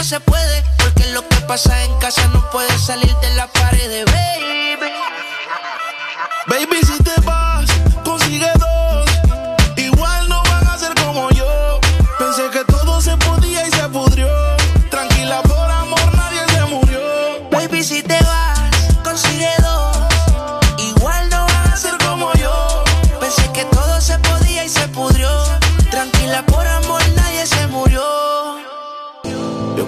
no se puede, porque lo que pasa en casa no puede salir de la pared, baby. Baby, si te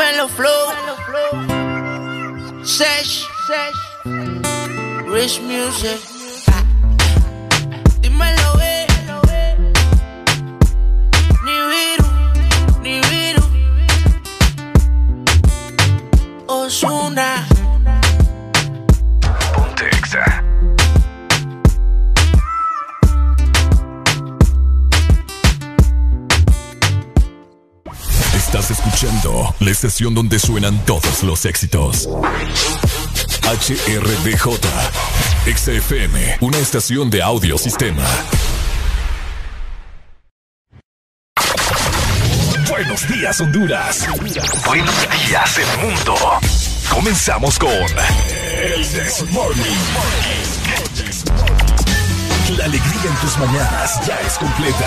Dímelo flow. Sesh. Rich music. Dímelo, eh. Ni virus, ni virus. Osuna. Ponte la estación donde suenan todos los éxitos. HRDJ, XFM, una estación de audiosistema. Buenos días, Honduras. Buenos días, el mundo. Comenzamos con. El Desmorning. La alegría en tus mañanas ya es completa.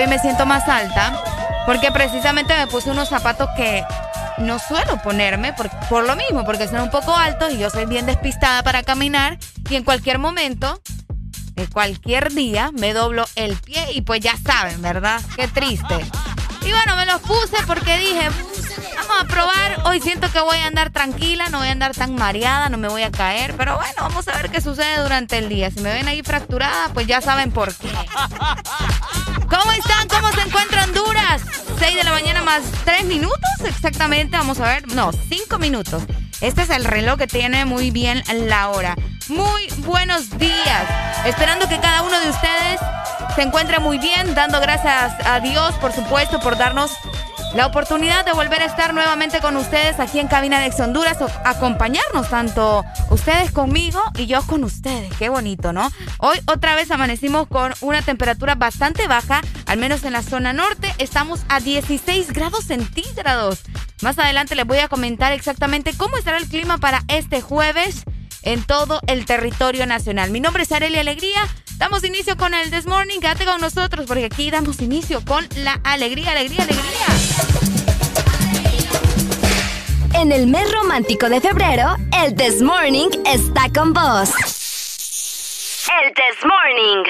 Hoy me siento más alta, porque precisamente me puse unos zapatos que no suelo ponerme por, por lo mismo, porque son un poco altos y yo soy bien despistada para caminar y en cualquier momento, de cualquier día, me doblo el pie y pues ya saben, ¿verdad? Qué triste. Y bueno, me los puse porque dije, Vamos a probar. Hoy siento que voy a andar tranquila, no voy a andar tan mareada, no me voy a caer. Pero bueno, vamos a ver qué sucede durante el día. Si me ven ahí fracturada, pues ya saben por qué. Más 3 minutos exactamente. Vamos a ver. No, 5 minutos. Este es el reloj que tiene muy bien la hora. Muy buenos días. Esperando que cada uno de ustedes se encuentre muy bien, dando gracias a Dios, por supuesto, por darnos la oportunidad de volver a estar nuevamente con ustedes aquí en Cabina de Ex Honduras, acompañarnos tanto ustedes conmigo y yo con ustedes. Qué bonito, ¿no? Hoy otra vez amanecimos con una temperatura bastante baja, al menos en la zona norte, estamos a 16 grados centígrados. Más adelante les voy a comentar exactamente cómo estará el clima para este jueves en todo el territorio nacional. Mi nombre es Arelia Alegría. Damos inicio con el This Morning. Quédate con nosotros porque aquí damos inicio con la alegría, alegría, alegría. En el mes romántico de febrero, el This Morning está con vos. El This Morning.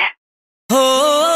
oh, oh, oh.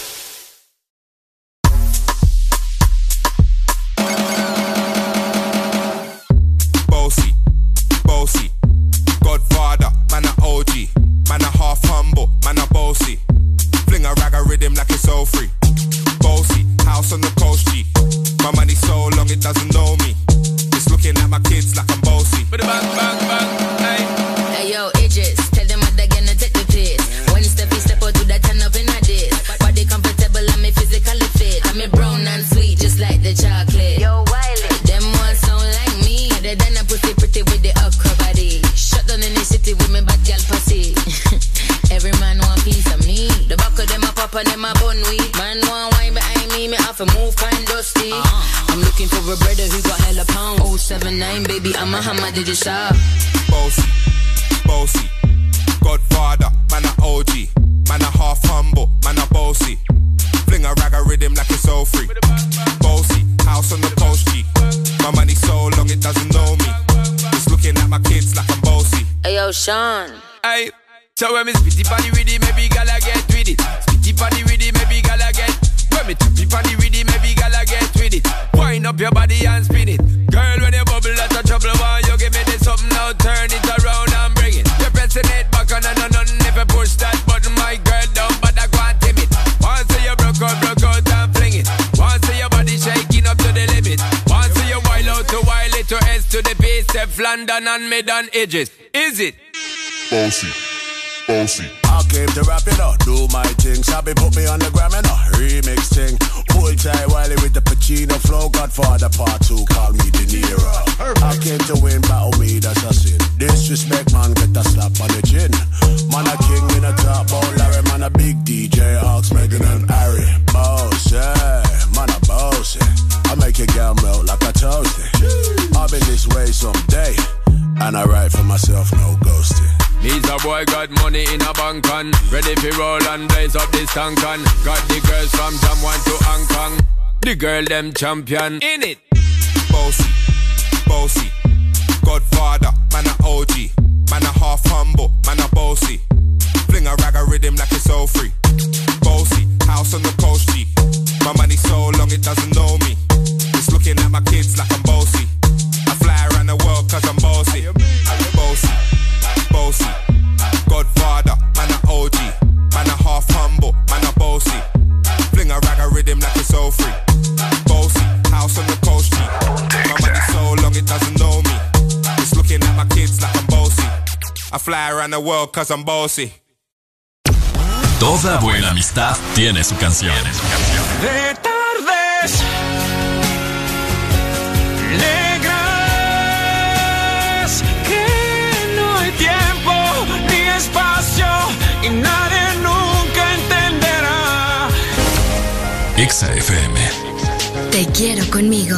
and edges. Is it? Bossy. Bossy. Ready for roll and blaze up this tank. Got the girls from Jam 1 to Hong Kong. The girl them champion. In it. around the world cause I'm bossy. Toda buena amistad tiene su canción. De tardes. Negras. Que no hay tiempo ni espacio. Y nadie nunca entenderá. Exa FM. Te quiero conmigo.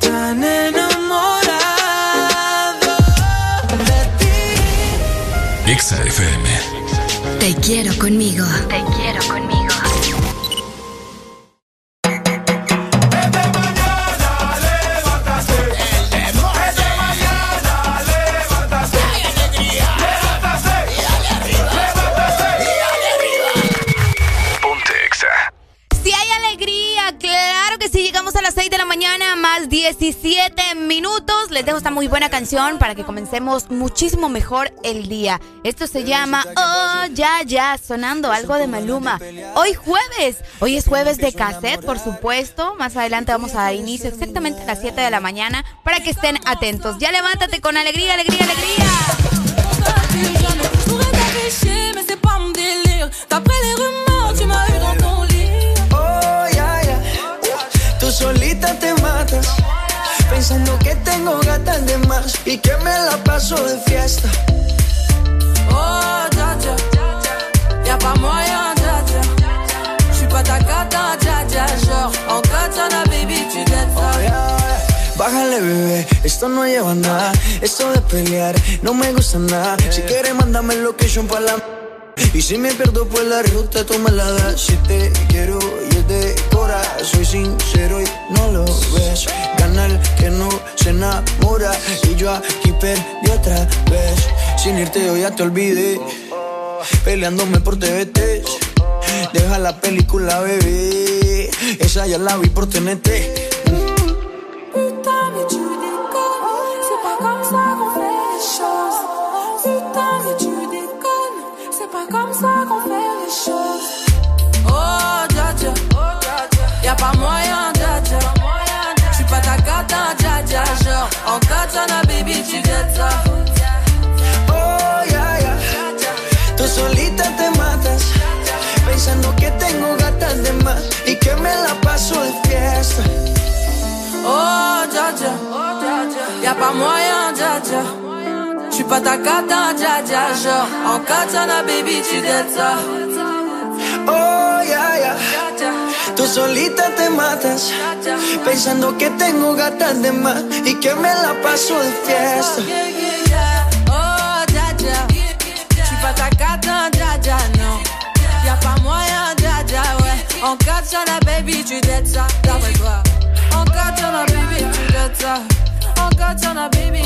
tan enamorado de ti. Exa FM. Te quiero conmigo. Te quiero conmigo. 17 minutos. Les dejo esta muy buena canción para que comencemos muchísimo mejor el día. Esto se llama Oh, ya, ya, sonando algo de Maluma. Hoy jueves, hoy es jueves de cassette, por supuesto. Más adelante vamos a dar inicio exactamente a las 7 de la mañana para que estén atentos. Ya levántate con alegría, alegría, alegría. Pensando que tengo gatas de más y que me la paso de fiesta. Oh, dja dja. Y'a pas moyen, dja dja. J'suis pas ta cata, dja dja. Genre, en katana, baby, tu ça. Oh, ya, ya. Bájale, bebé, esto no lleva nada. Esto de pelear no me gusta nada. Si quieres, mándame location para la. Y si me pierdo por la ruta, tú me la das. Si te quiero y es de cora, soy sincero y no lo ves. Gana el que no se enamora. Y yo aquí perdí otra vez. Sin irte, yo ya te olvidé. Peleándome por TVT. Deja la película, bebé. Esa ya la vi por TNT. Y'a pas moyen, dja dja. J'suis pas ta cata, dja dja. Genre, en katana, baby, tu dettes ça. Oh, ya, ya. Tú solita te matas. Pensando que tengo gatas de más y que me la paso de fiesta. Oh, dja dja. Y'a pas moyen, dja dja. J'suis pas ta cata, dja dja. Genre, en katana, baby, tu ça. Oh, ya, ya. Tú solita te matas. Pensando que tengo gatas de más y que me la paso de fiesta. Oh, dja dja. J'suis pas ta cata, dja dja, non. Y'a pas moyen, dja dja, ouais. En katana, baby, tu dettes ça. D'après toi. Baby, tu dettes ça. En katana, baby.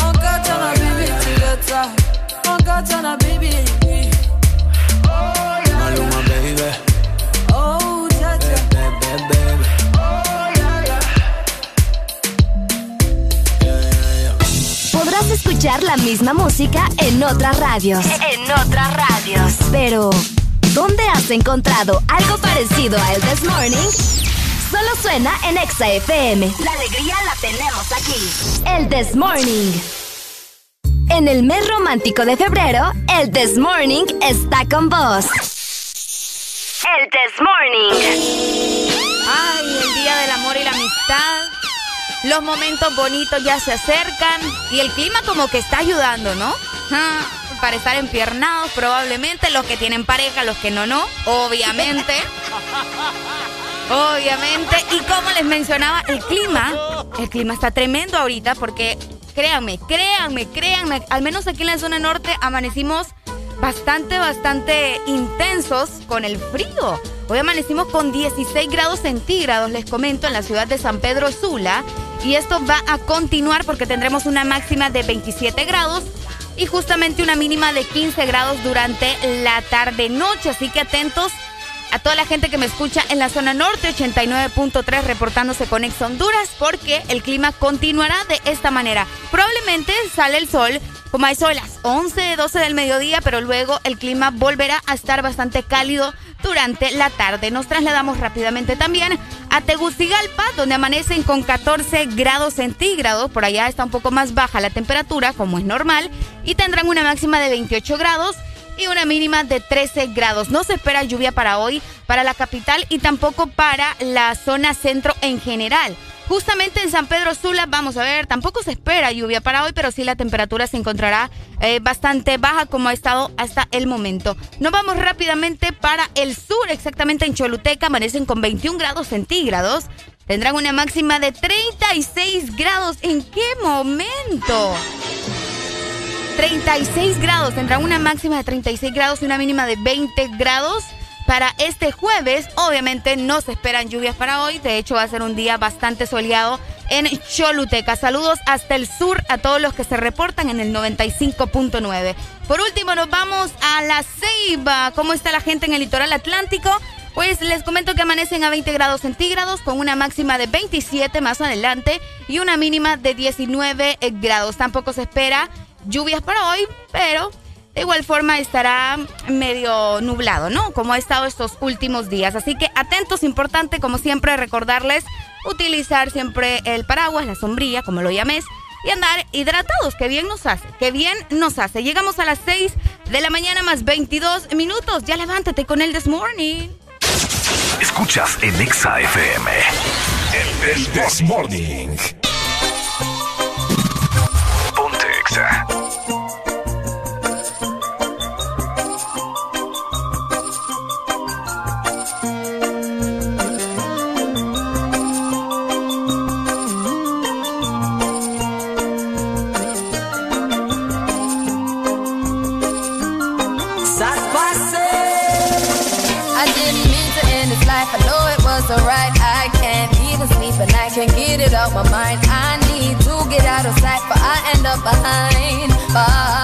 En katana, baby, tu dettes ça. En katana, baby. Maluma, escuchar la misma música en otras radios. En otras radios. Pero, ¿dónde has encontrado algo parecido a El This Morning? Solo suena en Exa FM. La alegría la tenemos aquí. El This Morning. En el mes romántico de febrero, el This Morning está con vos. El This Morning. Ay, el día del amor y la amistad. Los momentos bonitos ya se acercan y el clima como que está ayudando, ¿no? Ah, para estar empiernados probablemente, los que tienen pareja, los que no, no, obviamente. obviamente. Y como les mencionaba, el clima, el clima está tremendo ahorita porque créanme, créanme, créanme, al menos aquí en la zona norte amanecimos bastante, bastante intensos con el frío. Hoy amanecimos con 16 grados centígrados, les comento, en la ciudad de San Pedro Sula. Y esto va a continuar porque tendremos una máxima de 27 grados y justamente una mínima de 15 grados durante la tarde-noche. Así que atentos a toda la gente que me escucha en la zona norte, 89.3 reportándose con Ex Honduras, porque el clima continuará de esta manera. Probablemente sale el sol como a eso de las 11, 12 del mediodía, pero luego el clima volverá a estar bastante cálido durante la tarde. Nos trasladamos rápidamente también a Tegucigalpa, donde amanecen con 14 grados centígrados. Por allá está un poco más baja la temperatura, como es normal, y tendrán una máxima de 28 grados y una mínima de 13 grados. No se espera lluvia para hoy, para la capital y tampoco para la zona centro en general. Justamente en San Pedro Sula, vamos a ver, tampoco se espera lluvia para hoy, pero sí la temperatura se encontrará eh, bastante baja como ha estado hasta el momento. Nos vamos rápidamente para el sur, exactamente en Choluteca, amanecen con 21 grados centígrados. Tendrán una máxima de 36 grados. ¿En qué momento? 36 grados, tendrán una máxima de 36 grados y una mínima de 20 grados. Para este jueves, obviamente no se esperan lluvias para hoy. De hecho, va a ser un día bastante soleado en Choluteca. Saludos hasta el sur a todos los que se reportan en el 95.9. Por último, nos vamos a La Ceiba. ¿Cómo está la gente en el litoral atlántico? Pues les comento que amanecen a 20 grados centígrados con una máxima de 27 más adelante y una mínima de 19 grados. Tampoco se espera lluvias para hoy, pero de igual forma estará medio nublado, ¿no? Como ha estado estos últimos días. Así que atentos, importante, como siempre, recordarles utilizar siempre el paraguas, la sombrilla, como lo llames, y andar hidratados, que bien nos hace, que bien nos hace. Llegamos a las 6 de la mañana más 22 minutos. Ya levántate con el This Morning. Escuchas en Exa FM. El This Morning. Out my mind. I need to get out of sight, but I end up behind.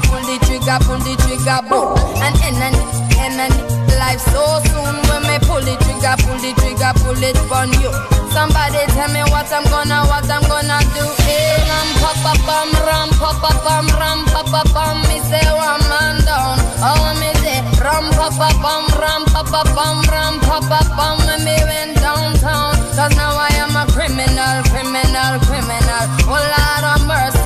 Trigger, pull the trigger, pull the trigger, boom? And in and life so soon when me pull the trigger, pull the trigger, pull it on you. Somebody tell me what I'm gonna, what I'm gonna do. Hey, ram pa pa pam, ram pa pa pam, ram pa pa pam. Me say one man down, oh me say ram pa pa pam, ram pa pa pam, ram pa pa pam. When me went downtown, cause now I am a criminal, criminal, criminal. Oh Lord of mercy,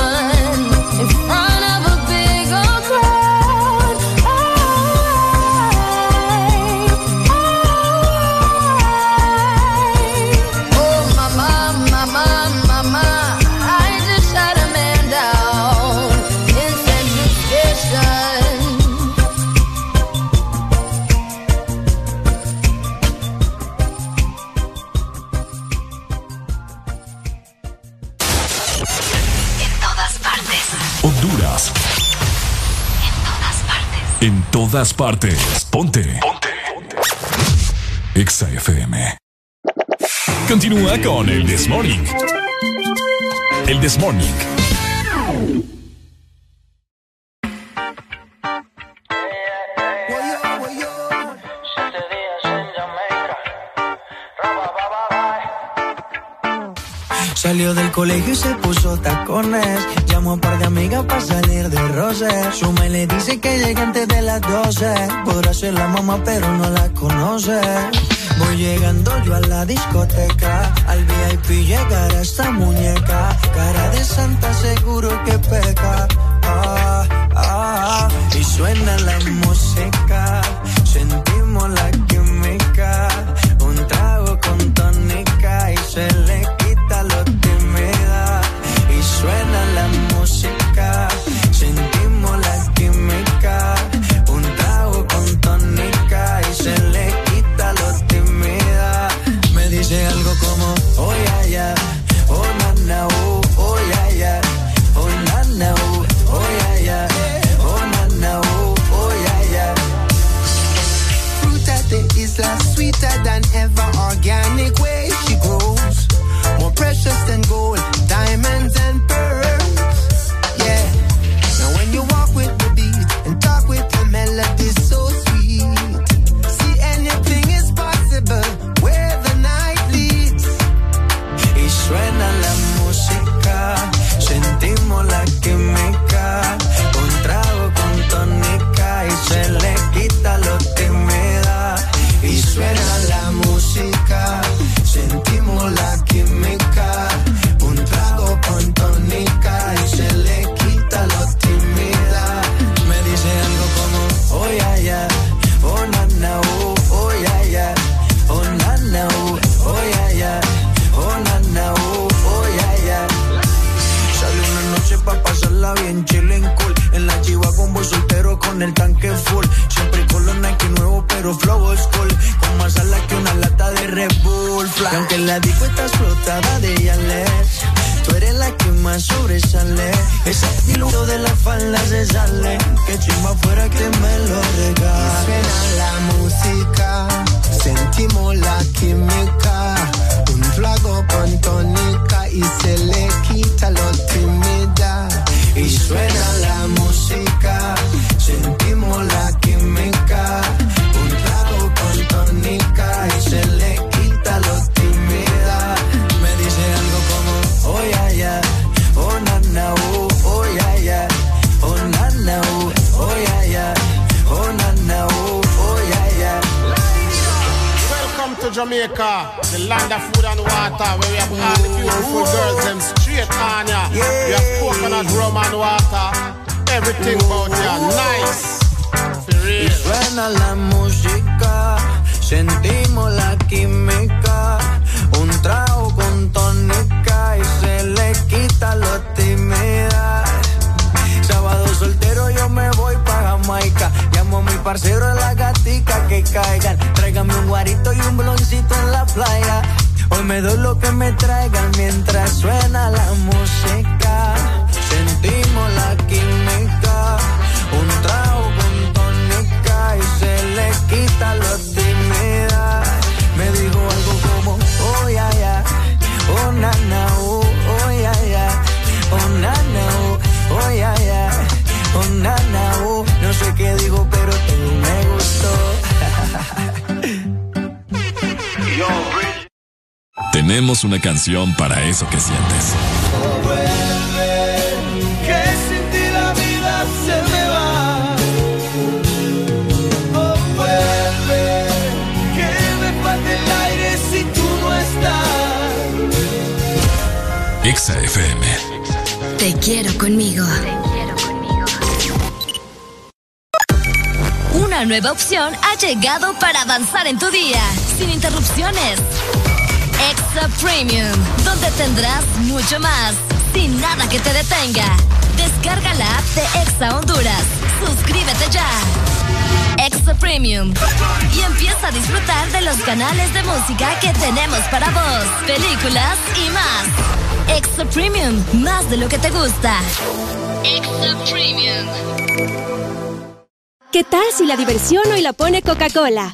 En todas partes. Ponte. Ponte. Exa FM. Continúa con el This Morning. El This Morning. Salió del colegio y se puso tacones. Llamó a un par de amigas para salir de roce. Suma y le dice que llega antes de las 12. Podrá ser la mamá, pero no la conoce. Voy llegando yo a la discoteca. Al VIP llegará esta muñeca. Cara de santa, seguro que peca. Ah, ah, y suena la música. Sentimos la química. Canción para eso que sientes. Exa FM. Te quiero conmigo. Una nueva opción ha llegado para avanzar en tu día, sin interrupciones. Extra Premium, donde tendrás mucho más, sin nada que te detenga. Descarga la app de Exa Honduras. Suscríbete ya. Extra Premium. Y empieza a disfrutar de los canales de música que tenemos para vos, películas y más. Extra Premium, más de lo que te gusta. Extra Premium. ¿Qué tal si la diversión hoy la pone Coca-Cola?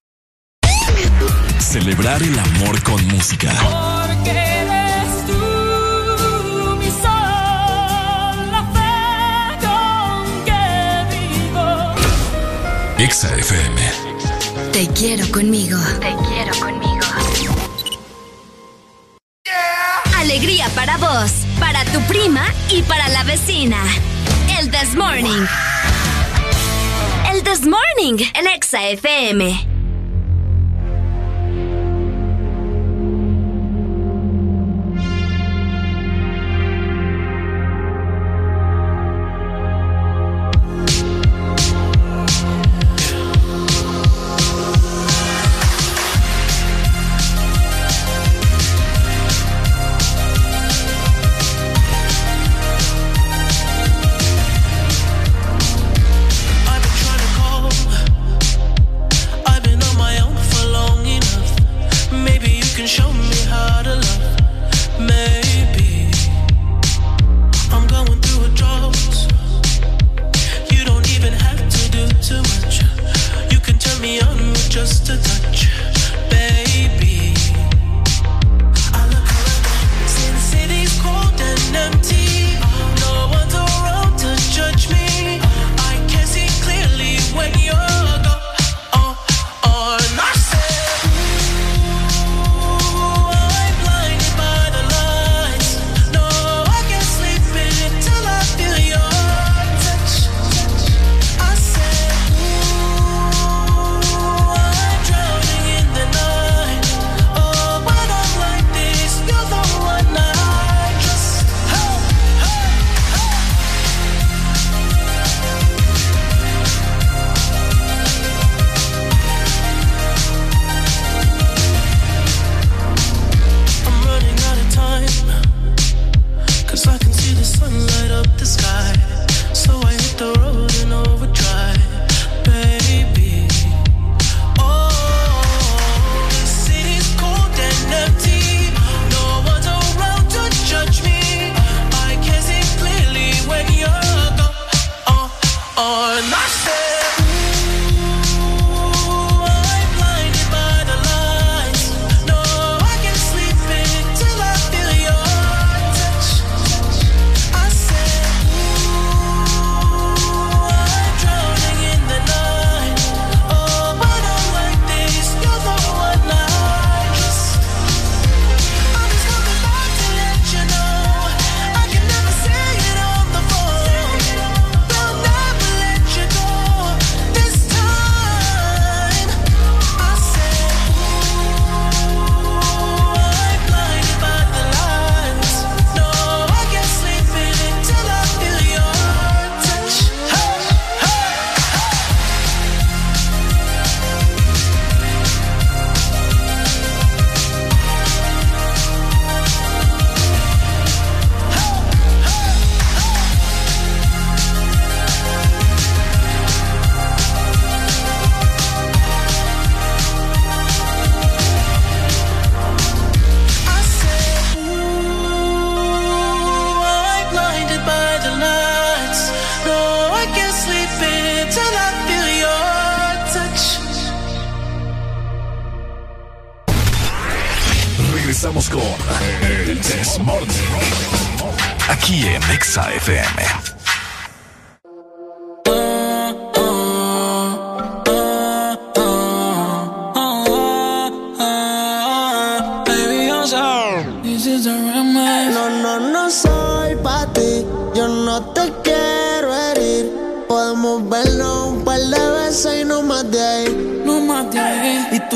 Celebrar el amor con música. Porque eres tú mi sol, la fe con que vivo. Exa FM. Te quiero conmigo. Te quiero conmigo. Alegría para vos, para tu prima y para la vecina. El This Morning. El This Morning en Exa FM. Regresamos con El Desmorning. Aquí en Exa FM.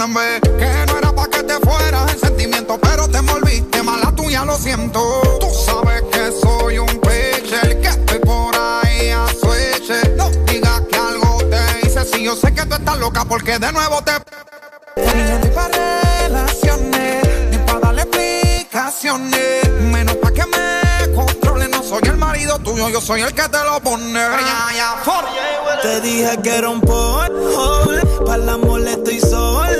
Que no era pa' que te fueras en sentimiento, pero te envolviste mala tuya, lo siento. Tú sabes que soy un pitcher, que estoy por ahí a switch. No digas que algo te hice, si yo sé que tú estás loca porque de nuevo te. Ni ni pa' relaciones, ni pa' darle explicaciones. Menos pa' que me controle, no soy el marido tuyo, yo soy el que te lo pone. Te dije que era un polvo, para el amor estoy sordo.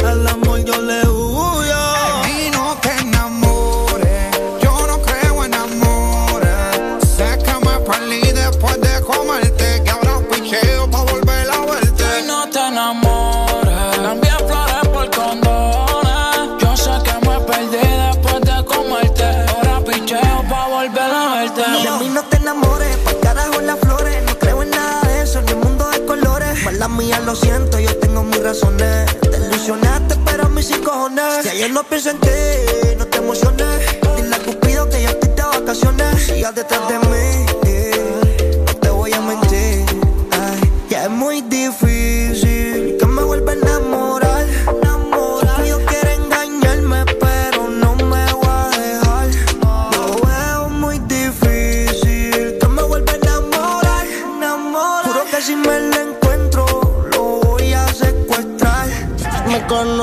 El amor yo le huyo. Y no te enamores, yo no creo en amores. Sé que me perdí después de comerte, que ahora picheo pa' volver a verte. Y no te enamores. Cambié flores por condones. Yo sé que me perdí después de comerte. Ahora picheo pa' volver a verte. De mí no te enamores, pa' carajo las flores. No creo en nada de eso, ni un mundo de colores. Mala mía, lo siento, yo tengo mis razones. Si ayer no pienso en ti, no te emociones. Dile a Cupido que ya estoy de vacaciones. Sigas detrás de mí,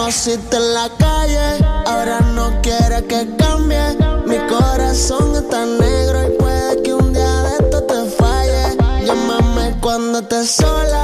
conociste en la calle, ahora no quiere que cambie. Mi corazón está negro y puede que un día de esto te falle. Llámame cuando estés sola,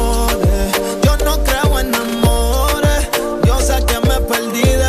que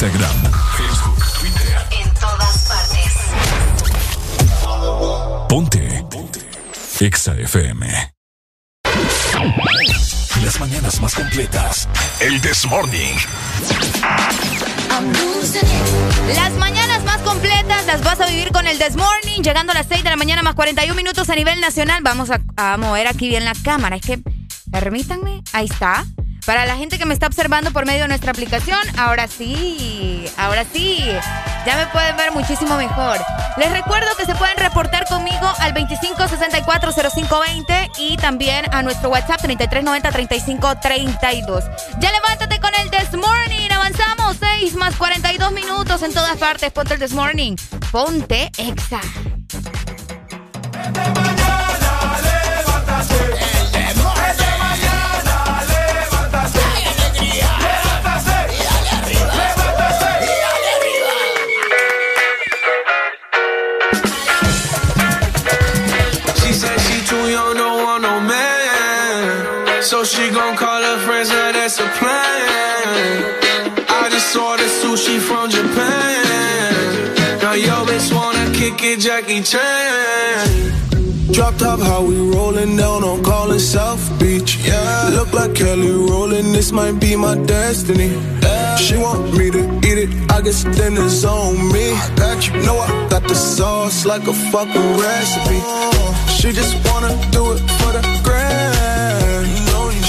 Instagram, Facebook, Twitter. En todas partes. Ponte. Ponte. Exa FM. Las mañanas más completas. El This Morning. Las mañanas más completas las vas a vivir con el This Morning, llegando a las 6 de la mañana más 41 minutos a nivel nacional. Vamos a, a mover aquí bien la cámara. Es que, permítanme, ahí está. Para la gente que me está observando por medio de nuestra aplicación, ahora sí, ahora sí, ya me pueden ver muchísimo mejor. Les recuerdo que se pueden reportar conmigo al 25640520 y también a nuestro WhatsApp 33903532. Ya levántate con el This Morning, avanzamos 6 más 42 minutos en todas partes. Ponte el This Morning, ponte exa. Gon' call her friends, now that's a plan. I just ordered sushi from Japan. Now yo bitch wanna kick it, Jackie Chan. Drop top, how we rollin' down on callin' South Beach. Yeah, look like Kelly rollin', this might be my destiny. Yeah. She want me to eat it, I guess then it's on me. I got you, know I got the sauce like a fucking recipe. She just wanna do it.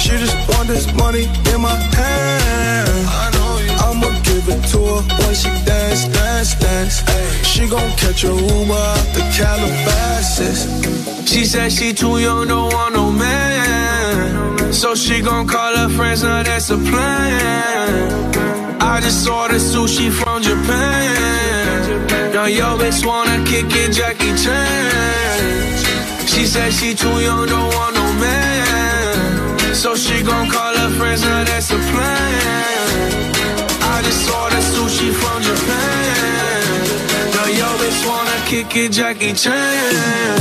She just want this money in my hand. I know you. I'ma give it to her when she dance, dance, dance. Ay. She gon' catch a Uber out the Calabasas. She said she too young, don't want no man. So she gon' call her friends, now that's a plan. I just ordered sushi from Japan. Now yo bitch wanna kick it, Jackie Chan. She said she too young, don't want no man. So she gon' call her friends, now that's a plan. I just ordered sushi from Japan. Now yo bitch wanna kick it, Jackie Chan.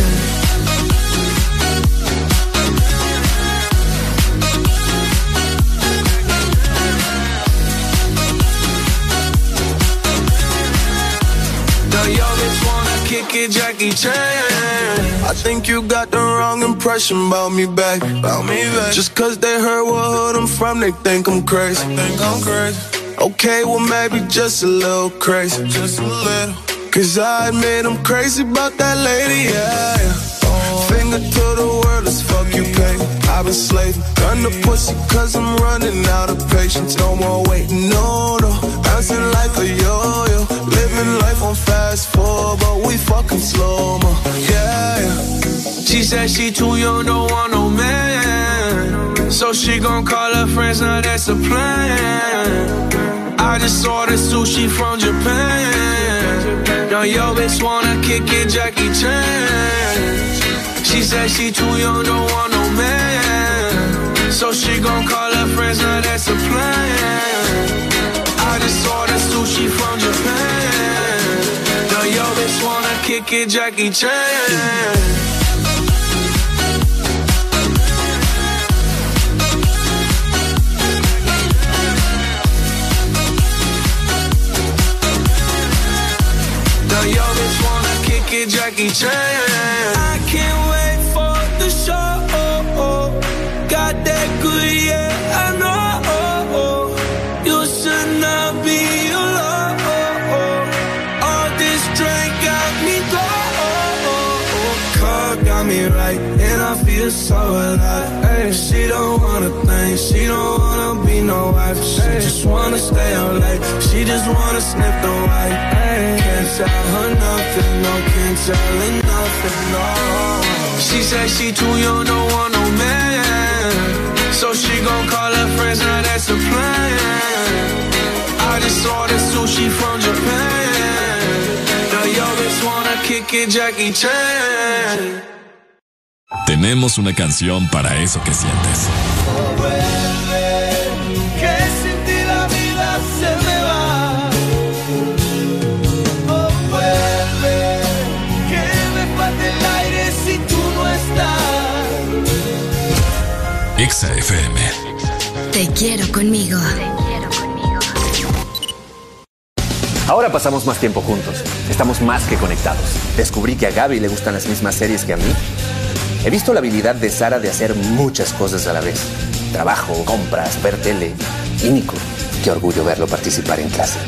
The Yobitch wanna kick it, Jackie Chan. I think you got the wrong impression about me back. About me back. Just cause they heard what hood I'm from, they think I'm crazy. Think I'm crazy. Okay, well maybe just a little crazy. Just a little. Cause I admit I'm crazy about that lady, yeah. yeah. Finger to the world as fuck. I've been slaving, gun the pussy cause I'm running out of patience. No more waiting, no, no. Bouncing like a yo-yo. Living life on fast forward, but we fucking slow mo. Yeah, yeah. She said she too young, don't want no man. So she gon' call her friends, now that's a plan. I just ordered sushi from Japan. Now yo bitch wanna kick it, Jackie Chan. She said she too young, don't want no man. So she gon' call her friends, now that's a plan. I just ordered sushi from Japan. Now yo bitch wanna kick it, Jackie Chan. Jackie Chan. I can't so alive. Ay, she don't wanna think, she don't wanna be no wife. She just wanna stay out late, she just wanna sniff the white. Ay, can't tell her nothing, no, can't tell her nothing, no. She said she too young, don't want no man. So she gon' call her friends, now that's a plan. I just ordered sushi from Japan. Now yo bitch wanna kick it, Jackie Chan. Tenemos una canción para eso que sientes. Que sin ti la vida se me va. Oh, vuelve, que me falte el aire si tú no estás. Exa FM. Te quiero conmigo. Ahora pasamos más tiempo juntos. Estamos más que conectados. Descubrí que a Gaby le gustan las mismas series que a mí. He visto la habilidad de Sara de hacer muchas cosas a la vez. Trabajo, compras, ver tele. Y Nico, qué orgullo verlo participar en clase.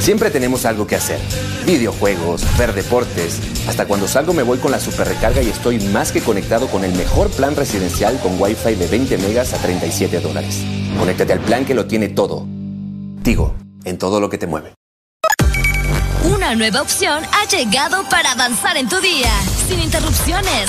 Siempre tenemos algo que hacer. Videojuegos, ver deportes. Hasta cuando salgo me voy con la super recarga y estoy más que conectado con el mejor plan residencial con Wi-Fi de 20 megas a 37 dólares. Conéctate al plan que lo tiene todo. Tigo, en todo lo que te mueve. Una nueva opción ha llegado para avanzar en tu día, sin interrupciones.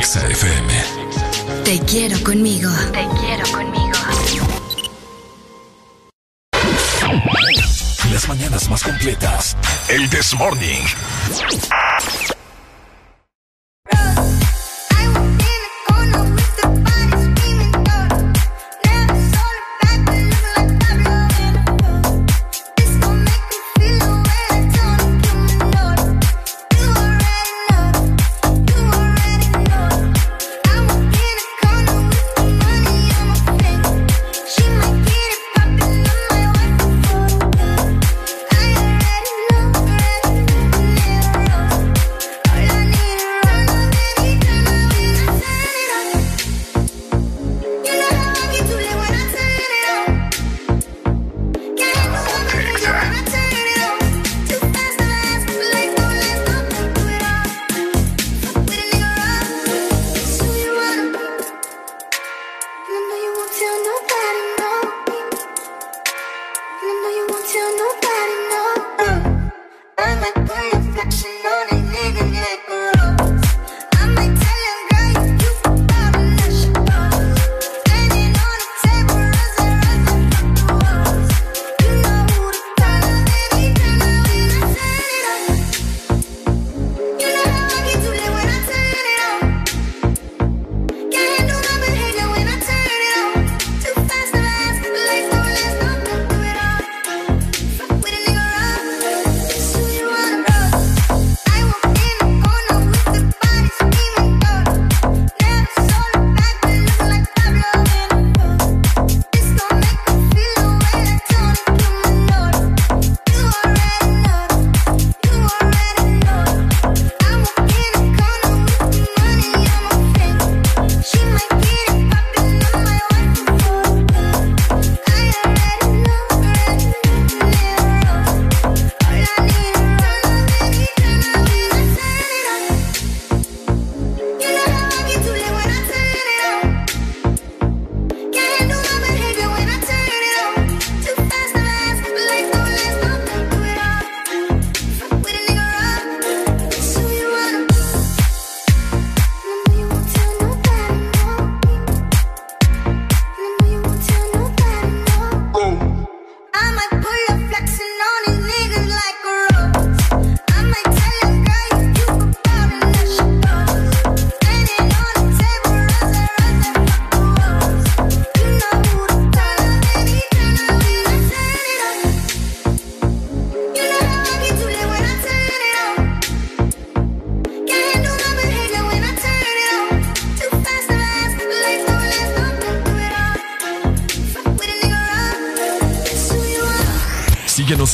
Exa FM. Te quiero conmigo. Te quiero conmigo. Las mañanas más completas. El This Morning.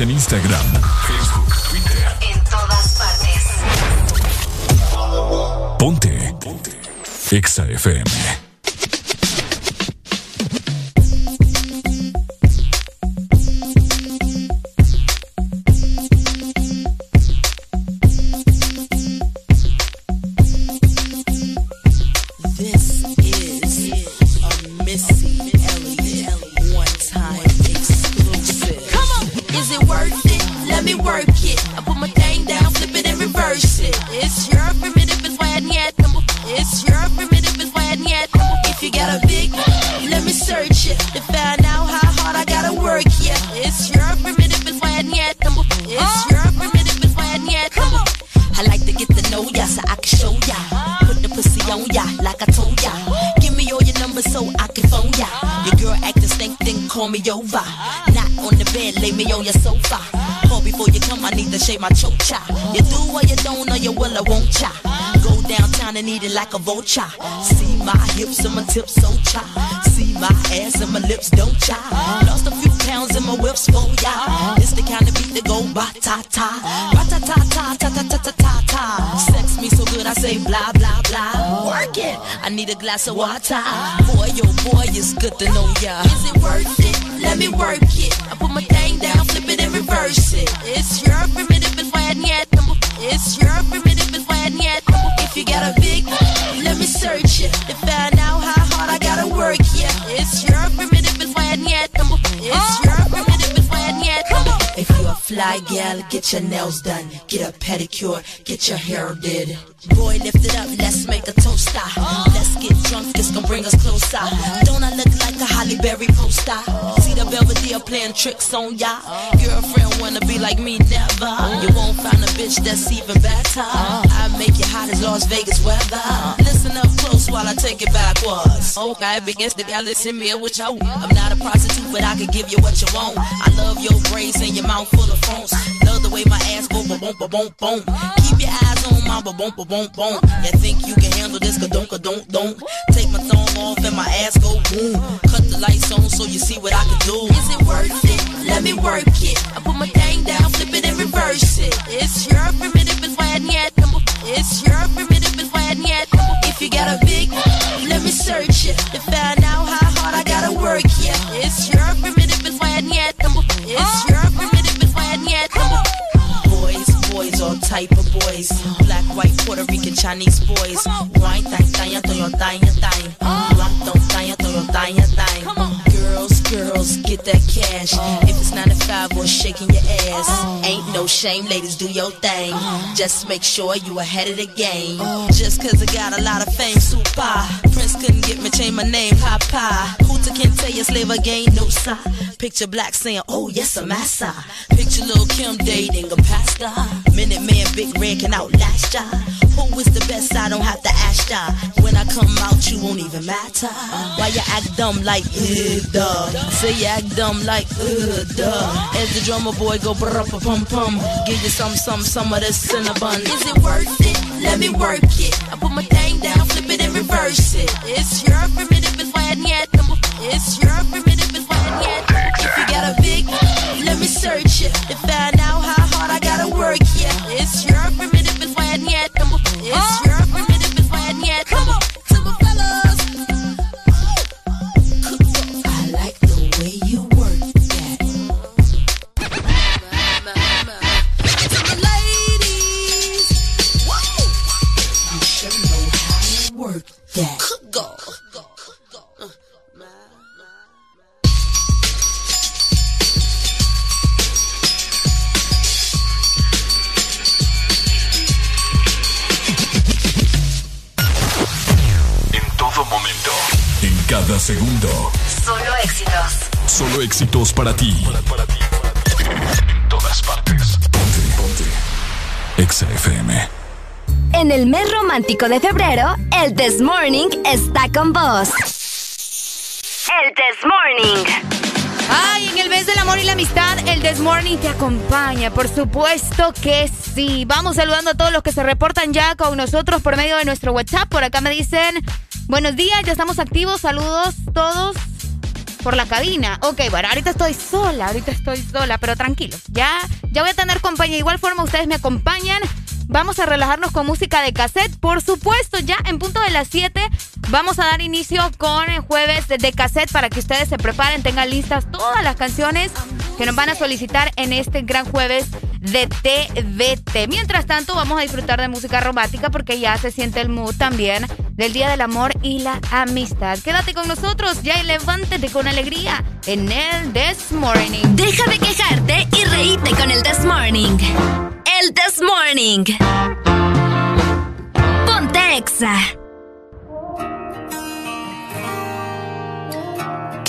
En Instagram, like a vulture. See my hips and my tips so cha. See my ass and my lips don't cha. Lost a few pounds in my whips oh for ya. It's the kind of beat that go ba ta ta, ba ta ta ta ta ta ta ta ta ta. Sex me so good I say blah blah blah. Work it. I need a glass of water. Boy, yo boy, it's good to know ya. Is it worth it? Let me work it. Get your nails done, get a pedicure, get your hair did. Boy, lift it up, let's make a toaster. Ah. Let's get drunk, this gon' bring us closer. Don't I look like a Holly Berry poster? See the Belvedere playing tricks on ya. Girlfriend wanna be like me, never. You won't find a bitch that's even better. I make you hot as Las Vegas weather. Listen up close while I take it backwards. Okay, begins to y'all listen me with you. I'm not a prostitute, but I can give you what you want. I love your braids and your mouth full of phones. Way my ass go ba boom ba boom boom. Keep your eyes on my ba boom ba boom boom. You think you can handle this? Ka don't ka don't don't. Take my thumb off and my ass go boom. Cut the lights on so you see what I can do. Is it worth it? Let me work it. I put my thing down, flip it and reverse it. It's your primitive and fine yet. It's your primitive and fine yet. If you got a big, let me search it to find out how hard I gotta work. Yeah, it's your type of boys. Black, white, Puerto Rican, Chinese boys. White, thang, thang, thang, thang, thang. Don't, thang, thang, thang, thang. Girls, girls, get that cash. If it's 9 to 5 or shaking your ass. Ain't no shame, ladies, do your thing. Just make sure you ahead of the game. Just cause I got a lot of fame, super. Prince couldn't get me, change my name, Papa. Hooter can't tell you slave again, no sir. Picture black saying, oh yes, I'm massa. Picture Lil Kim dating a pastor. Minute man, Big Red can outlast ya. Who is the best? I don't have to ask ya. When I come out, you won't even matter. Why you act dumb like, uh, duh. Say you act dumb like, uh, duh. As the drummer boy go brr pum pum. Give you some, some, some of this cinnamon. Is it worth it? Let me work it. I put my thing down, flip it and reverse it. It's your primitive and fine yet. It's your primitive yet. If you got a big, let me search it to find out how hard I gotta work. Yeah, it's your primitive and fine yet. It's oh. En el mes romántico de febrero, el This Morning está con vos. El This Morning. Ay, en el mes del amor y la amistad, el This Morning te acompaña. Por supuesto que sí. Vamos saludando a todos los que se reportan ya con nosotros por medio de nuestro WhatsApp. Por acá me dicen, buenos días, ya estamos activos. Saludos todos por la cabina. Ok, bueno, ahorita estoy sola, ahorita estoy sola, pero tranquilos. Ya, ya voy a tener compañía. Igual forma, ustedes me acompañan. Vamos a relajarnos con música de cassette. Por supuesto, ya en punto de las 7 vamos a dar inicio con el jueves de, cassette para que ustedes se preparen, tengan listas todas las canciones que nos van a solicitar en este gran jueves de TVT. Mientras tanto, vamos a disfrutar de música romántica porque ya se siente el mood también del Día del Amor y la Amistad. Quédate con nosotros ya y levántate con alegría en el This Morning. Deja de quejarte y reíte con el This Morning. El This Morning. Ponte Exa.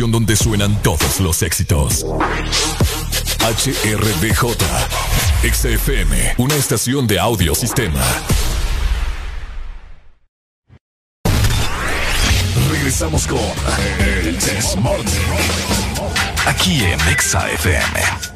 donde suenan todos los éxitos. HRDJ, XFM, una estación de audiosistema. Regresamos con el Desmorning. Aquí en XFM.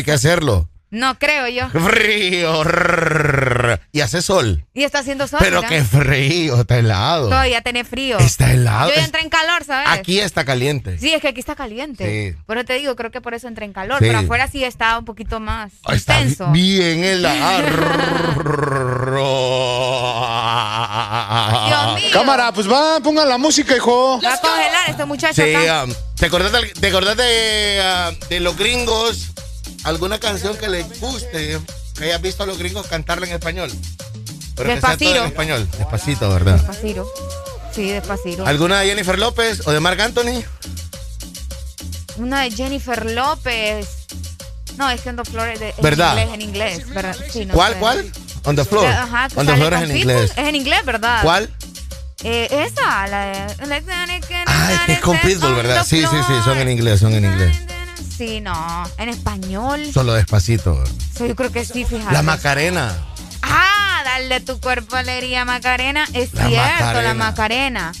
Hay que hacerlo? No creo yo. Frío. rrr, Y hace sol. Y está haciendo sol. Pero mira. qué frío, está helado. Todavía tiene frío. Está helado. Yo ya entré en calor, ¿sabes? Aquí está caliente. Sí, es que aquí está caliente. Sí. Por eso te digo, creo que por eso entré en calor. Sí. Pero afuera sí está un poquito más Ah, Está intenso. bien helado. Dios mío. Cámara, pues va, pongan la música, hijo. Va a congelar este muchacho Sí, acá. um, ¿te acordás, te acordás de, ah, de los gringos? ¿Alguna canción que les guste? Que hayas visto a los gringos cantarla en español. Pero que sea todo Despacito. en español. Despacito, ¿verdad? Despacito. Sí, despacito. ¿Alguna de Jennifer López o de Marc Anthony? Una de Jennifer López. No, es que Ando Flores de, en ¿Verdad? inglés, en inglés. Sí, no ¿Cuál, sé. cuál? On the floor. Ajá, On the floor es en inglés. Es en inglés, ¿verdad? ¿Cuál? Eh, esa, la de... Ah, es que es con Pitbull, ¿verdad? Sí, sí, sí, son en inglés, son en inglés. Sí, no. En español. Solo despacito. Sí, yo creo que sí, fíjate. La Macarena. Ah, dale tu cuerpo alegría, Macarena. Es La cierto, Macarena. la Macarena.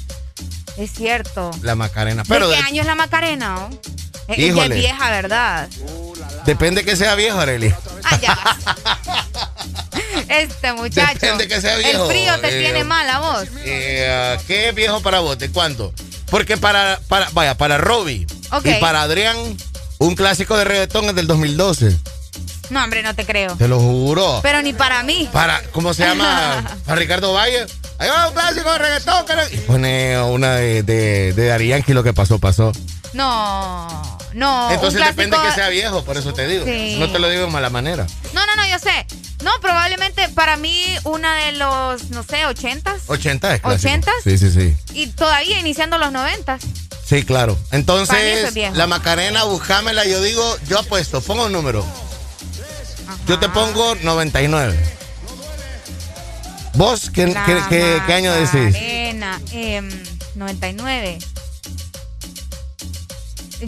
Es cierto. La Macarena. Pero ¿De qué de- año es la Macarena? oh? Es, vieja, ¿verdad? depende que sea viejo, Arely. Este muchacho. Depende que sea viejo, El frío te eh, tiene mala voz. Eh, ah, ¿Qué es viejo para vos? ¿De cuánto? Porque para, para vaya, para Robbie y para Adrián, un clásico de reggaetón es del 2012. No, hombre, no te creo. Te lo juro. Pero ni para mí. Para, ¿cómo se llama? para Ricardo Valle. Ahí va un clásico de reggaetón. que no- Y pone una de, de, de Yankee, lo que pasó, pasó. No, no. Entonces depende que sea viejo, por eso te digo. Sí. No te lo digo de mala manera. No, no, no, yo sé. No, probablemente para mí una de los, no sé, ochentas. 80 es clásico. ¿Ochentas? Sí, sí, sí. Y todavía iniciando los noventas. Sí, claro. Entonces, la Macarena, buscámela. Yo digo, yo apuesto, pongo un número. Yo te pongo 99. ¿Vos qué, La qué- qué- qué año decís? Macarena, em, 99.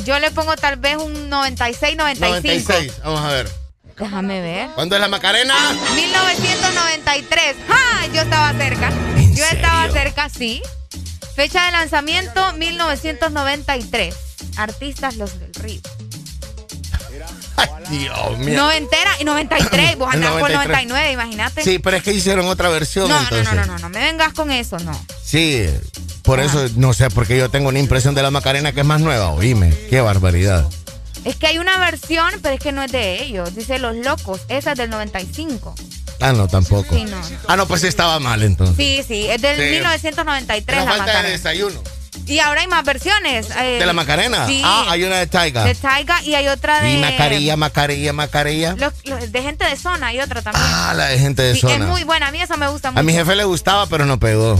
Yo le pongo tal vez un 96, 95. 96. Vamos a ver. Déjame ver. ¿Cuándo es la Macarena? 1993. ¡Ja! Yo estaba cerca. Yo estaba cerca, sí. Fecha de lanzamiento 1993. Artistas Los del Río. Dios mío. Noventera y 93. Vos andás por 93. 99, imagínate. Sí, pero es que hicieron otra versión. no, no, entonces. no, no, no, no me vengas con eso, no. Sí, por eso, no sé, porque yo tengo una impresión de la Macarena que es más nueva. Oíme, qué barbaridad. Es que hay una versión, pero es que no es de ellos. Dice Los Locos. Esa es del 95. Ah, no, tampoco. Sí, no. Ah, no, pues estaba mal entonces. Sí, sí, es del Sí. 1993 Era la falta de Macarena. desayuno. Y ahora hay más versiones. eh, ¿De la Macarena? Sí. Ah, hay una de Taiga. De Taiga y hay otra de. Y Macarilla, Macarilla, Macarilla. los- los- de gente de zona hay otra también. Ah, la de gente de Sí, zona. es muy buena. A mí esa me gusta mucho. A mi jefe le gustaba, pero no pegó.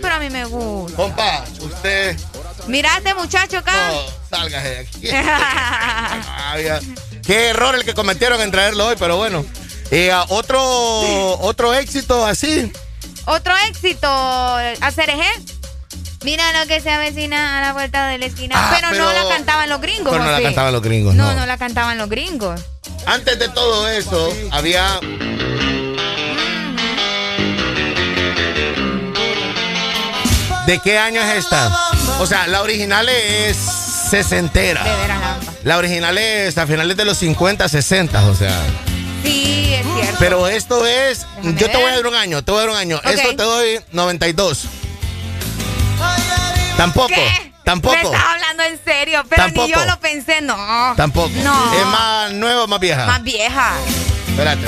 Pero a mí me gusta. Compa, usted Mira este muchacho acá. salga de aquí. Qué error el que cometieron en traerlo hoy, pero bueno. Eh, otro, otro éxito así. Otro éxito. Hacer Mira lo que se avecina a la vuelta de la esquina. Ah, pero, no la cantaban los gringos. Pero no ¿o la cantaban los gringos, No, no. no la cantaban los gringos. Antes de todo eso, había. ¿De qué año es esta? O sea, la original es sesentera. De veras, la- La original es a finales de los 50, 60, o sea. Sí, es cierto. Pero esto es. Yo te voy a dar un año, te voy a dar un año. Ok. Esto te doy 92. Tampoco. ¿Qué? Tampoco. Me estás hablando en serio, pero Tampoco. ni yo lo pensé, no. Tampoco. No. ¿Es más nueva o más vieja? Más vieja. Espérate.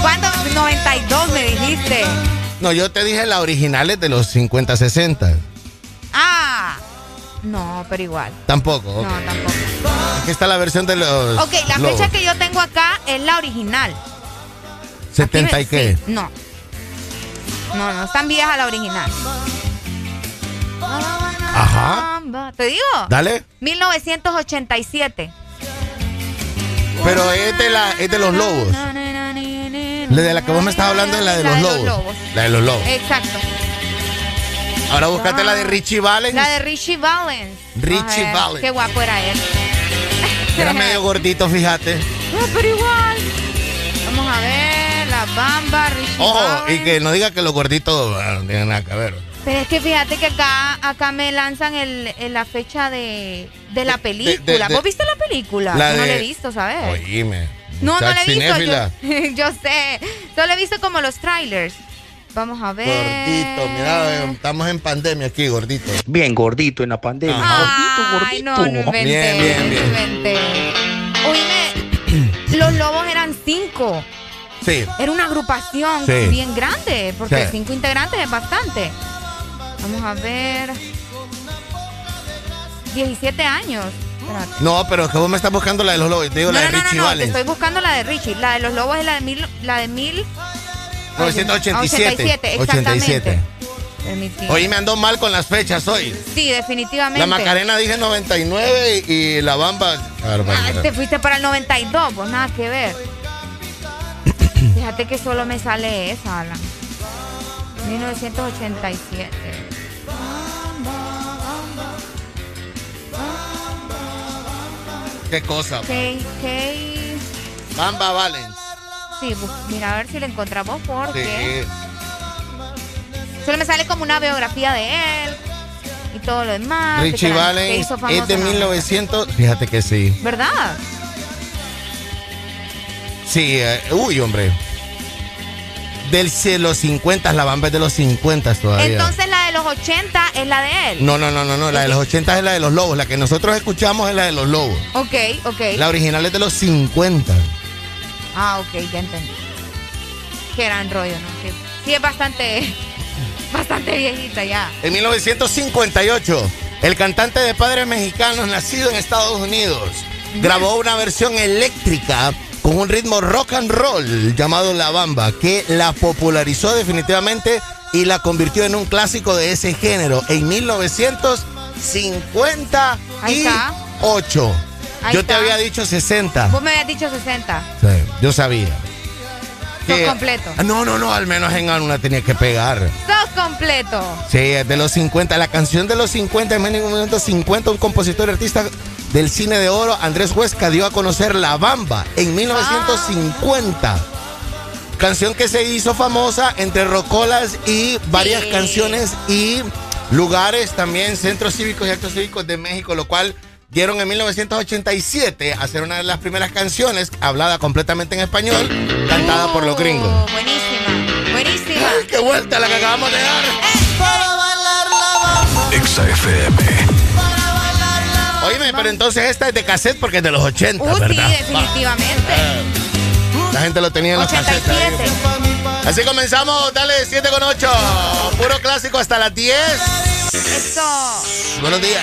¿Cuándo? 92 me dijiste. No, yo te dije la original es de los 50, 60. Ah. No, pero igual. Tampoco. ok. No, tampoco. Aquí está la versión de los. Ok, la Lobos. fecha que yo tengo acá es la original. 70 y Sí, qué. No. No, no es tan vieja la original. Ajá. ¿Te digo? Dale. 1987. Pero es de, la, es de los lobos. La de la que vos me estás hablando es la de La los de los lobos. lobos. La de los lobos. Exacto. Ahora búscate la de Richie Valens. La de Richie Valens. Richie Valens. Qué guapo era él. Era medio gordito, fíjate. No, pero igual. Vamos a ver. La Bamba, Richie Ojo, Valens. y que no diga que los gorditos ah, no tienen nada que ver. Pero es que fíjate que acá, acá me lanzan el, el- la fecha de, de la de- película. de- ¿Vos viste la película? La Yo no de- la he visto, ¿sabes? Oíme. no, no la he visto. Yo, yo sé. Solo he visto como los trailers. Vamos a ver. Gordito, mira, estamos en pandemia aquí, gordito. Bien gordito en la pandemia. Ay, no, no inventé. Bien, bien, bien. no inventé. Oíme, los lobos eran cinco. Sí. Era una agrupación Sí. bien grande, porque Sí. cinco integrantes es bastante. Vamos a ver. 17 años. Espérate. No, pero es que vos me estás buscando la de los lobos. Te digo No, la no, de no, no, Richie no, te Valens. estoy buscando la de Richie. La de los lobos es la de mil, la de mil 987. 87, exactamente. 87. Permití. Hoy me ando mal con las fechas hoy. Sí, definitivamente. La Macarena dije 99 y, y la Bamba. Ah, te fuiste para el 92, pues nada que ver. Fíjate que solo me sale esa, Alan. 1987. ¿Qué cosa? K, K. Bamba Valens. Sí, mira a ver si lo encontramos porque Sí. solo me sale como una biografía de él y todo lo demás. de Richie hizo famoso es de la- 1900. Fíjate que sí. ¿Verdad? Sí, eh, uy, hombre. Del de los 50, la Bamba es de los 50 todavía. Entonces la de los 80 es la de él. No, no, no, no, no. La de los 80 es la de los lobos. La que nosotros escuchamos es la de los lobos. Ok, ok. La original es de los 50. Ah, ok, ya entendí. Qué gran rollo, ¿no? Sí, sí es bastante, bastante viejita ya. En 1958, el cantante de padres mexicanos nacido en Estados Unidos grabó una versión eléctrica con un ritmo rock and roll llamado La Bamba, que la popularizó definitivamente y la convirtió en un clásico de ese género en 1958. Ahí Yo te había dicho 60. Vos me habías dicho 60. Sí, yo sabía. Sos Que- completo. Ah, No, no, no, al menos en una tenía que pegar. Sos completo. Sí, es de los 50. La canción de los 50, en 1950, un compositor y artista del cine de oro, Andrés Huesca, dio a conocer La Bamba en 1950. Canción que se hizo famosa entre rocolas y varias Sí. canciones y lugares también, centros cívicos y actos cívicos de México, lo cual dieron en 1987 a ser una de las primeras canciones hablada completamente en español, cantada por los gringos. Oh, buenísima, buenísima. ¡Ay, qué vuelta la que acabamos de dar! Exa FM. Oíme, pero entonces esta es de cassette porque es de los 80, Uh, sí, ¿verdad? definitivamente. Va. La gente lo tenía en los cassettes. 87. Así comenzamos, dale 7 con 8. Puro clásico hasta las 10. Eso. Buenos días.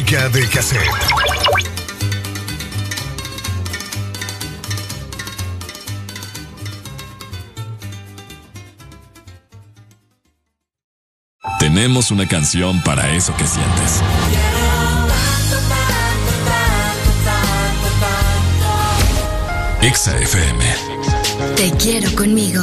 Música de cassette. Tenemos una canción para eso que sientes. Exa FM. Te quiero conmigo.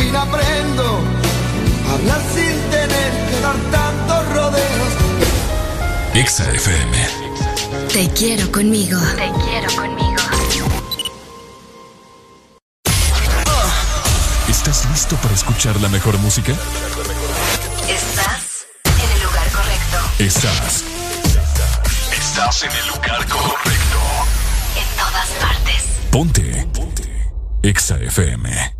Fin aprendo a hablar sin tener que dar tantos rodeos. Exa FM. Te quiero conmigo. Te quiero conmigo. ¿Estás listo para escuchar la mejor música? Estás en el lugar correcto. Estás. Estás en el lugar correcto. En todas partes. Ponte. Ponte. Exa FM.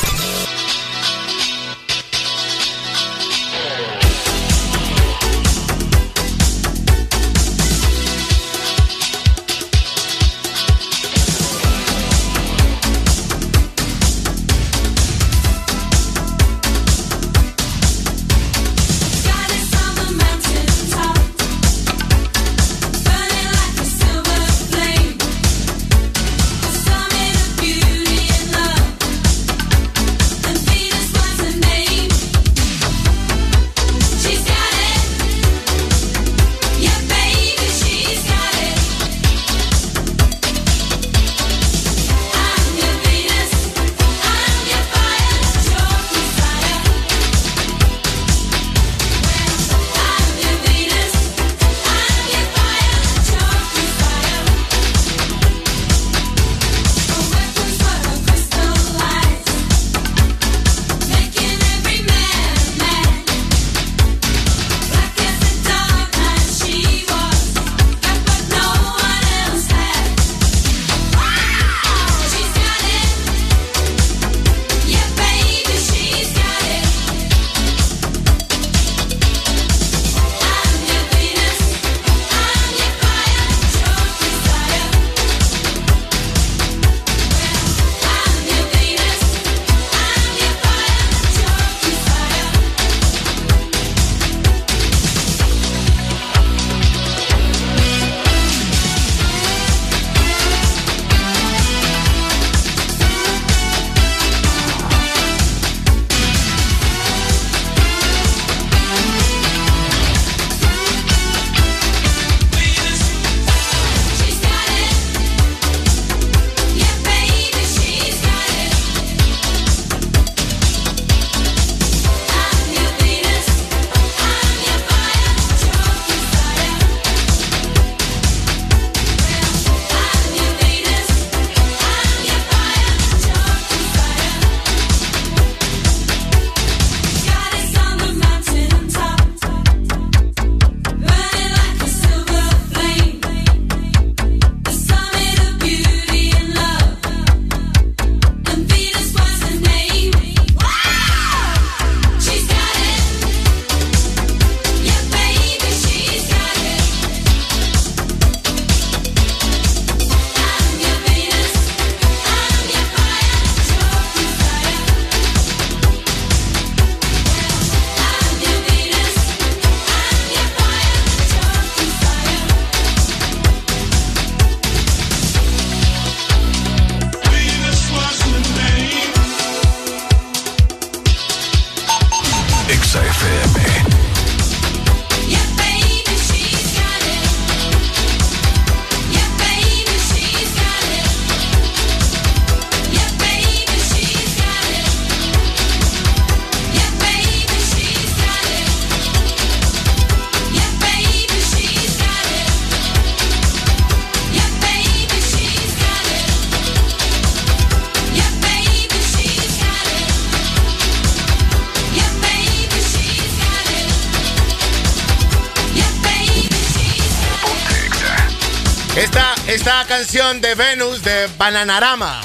Canción de Venus de Bananarama.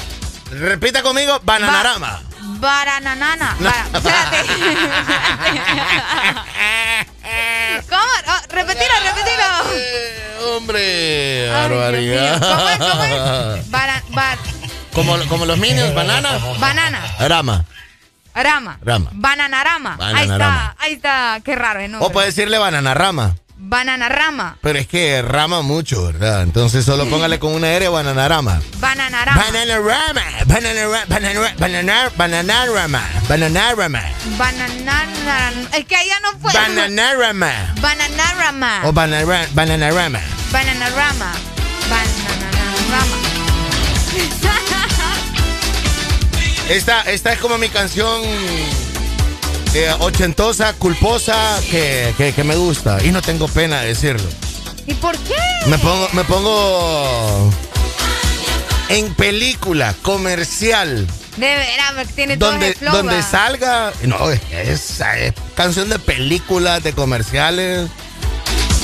Repita conmigo, Bananarama. Barananana. Bara- espérate. ¿Cómo? Oh, repetilo, repetilo. Hombre, Ay, Dios barbaridad. ¿Cómo es? ¿Cómo es? Ba- Como, como los Minions, banana. banana. Rama. Rama. Rama. Bananarama. Ahí está, ahí está. Qué raro nombre. O puede decirle bananarama. Bananarama. Pero es que rama mucho, ¿verdad? Entonces solo póngale con una R bananarama. Bananarama. Bananarama. Bananarama. Bananarama. Bananarama. Bananarama. Bananarama. Bananarama. Es que allá no puedo. Bananarama. Bananarama. O banara- bananarama. Bananarama. Bananarama. Esta, esta es como mi canción eh, ochentosa, culposa, que, que- que me gusta. Y no tengo pena de decirlo. ¿Y por qué? Me pongo, me pongo en película comercial De veras, me tiene todo donde, el flow. donde salga. No, es, es- canción de películas, de comerciales.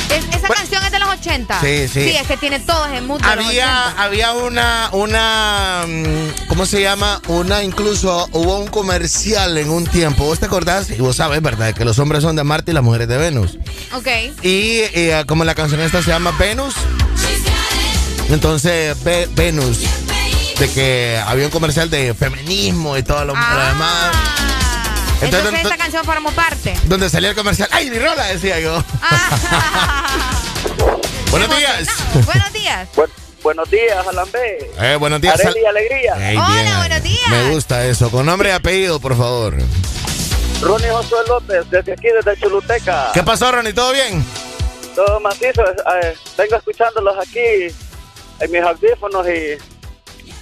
Es- esa canción es de los 80. Sí, sí. Sí, es que tiene todo ese mood de los Había, 80. había una, una, mm, ¿cómo se llama? Una, incluso hubo un comercial en un tiempo. ¿Vos te acordás? Y vos sabés, ¿verdad? Que los hombres son de Marte y las mujeres de Venus. Ok. Y eh, como la canción esta se llama Venus, entonces Ve- Venus, de que había un comercial de feminismo y todo lo, lo demás. Entonces, Entonces, esta canción formó parte. Donde salía el comercial, ¡ay, mi rola! Decía yo. Buenos días. Buenos días. buenos días, Alan B. Eh, buenos días. Arely Sal- Alegría. Hola, bien. buenos días. Me gusta eso. Con nombre y apellido, por favor. Ronnie Josué López, desde aquí, desde Choluteca. ¿Qué pasó, Ronnie? ¿Todo bien? Todo macizo. eh, vengo escuchándolos aquí en mis audífonos y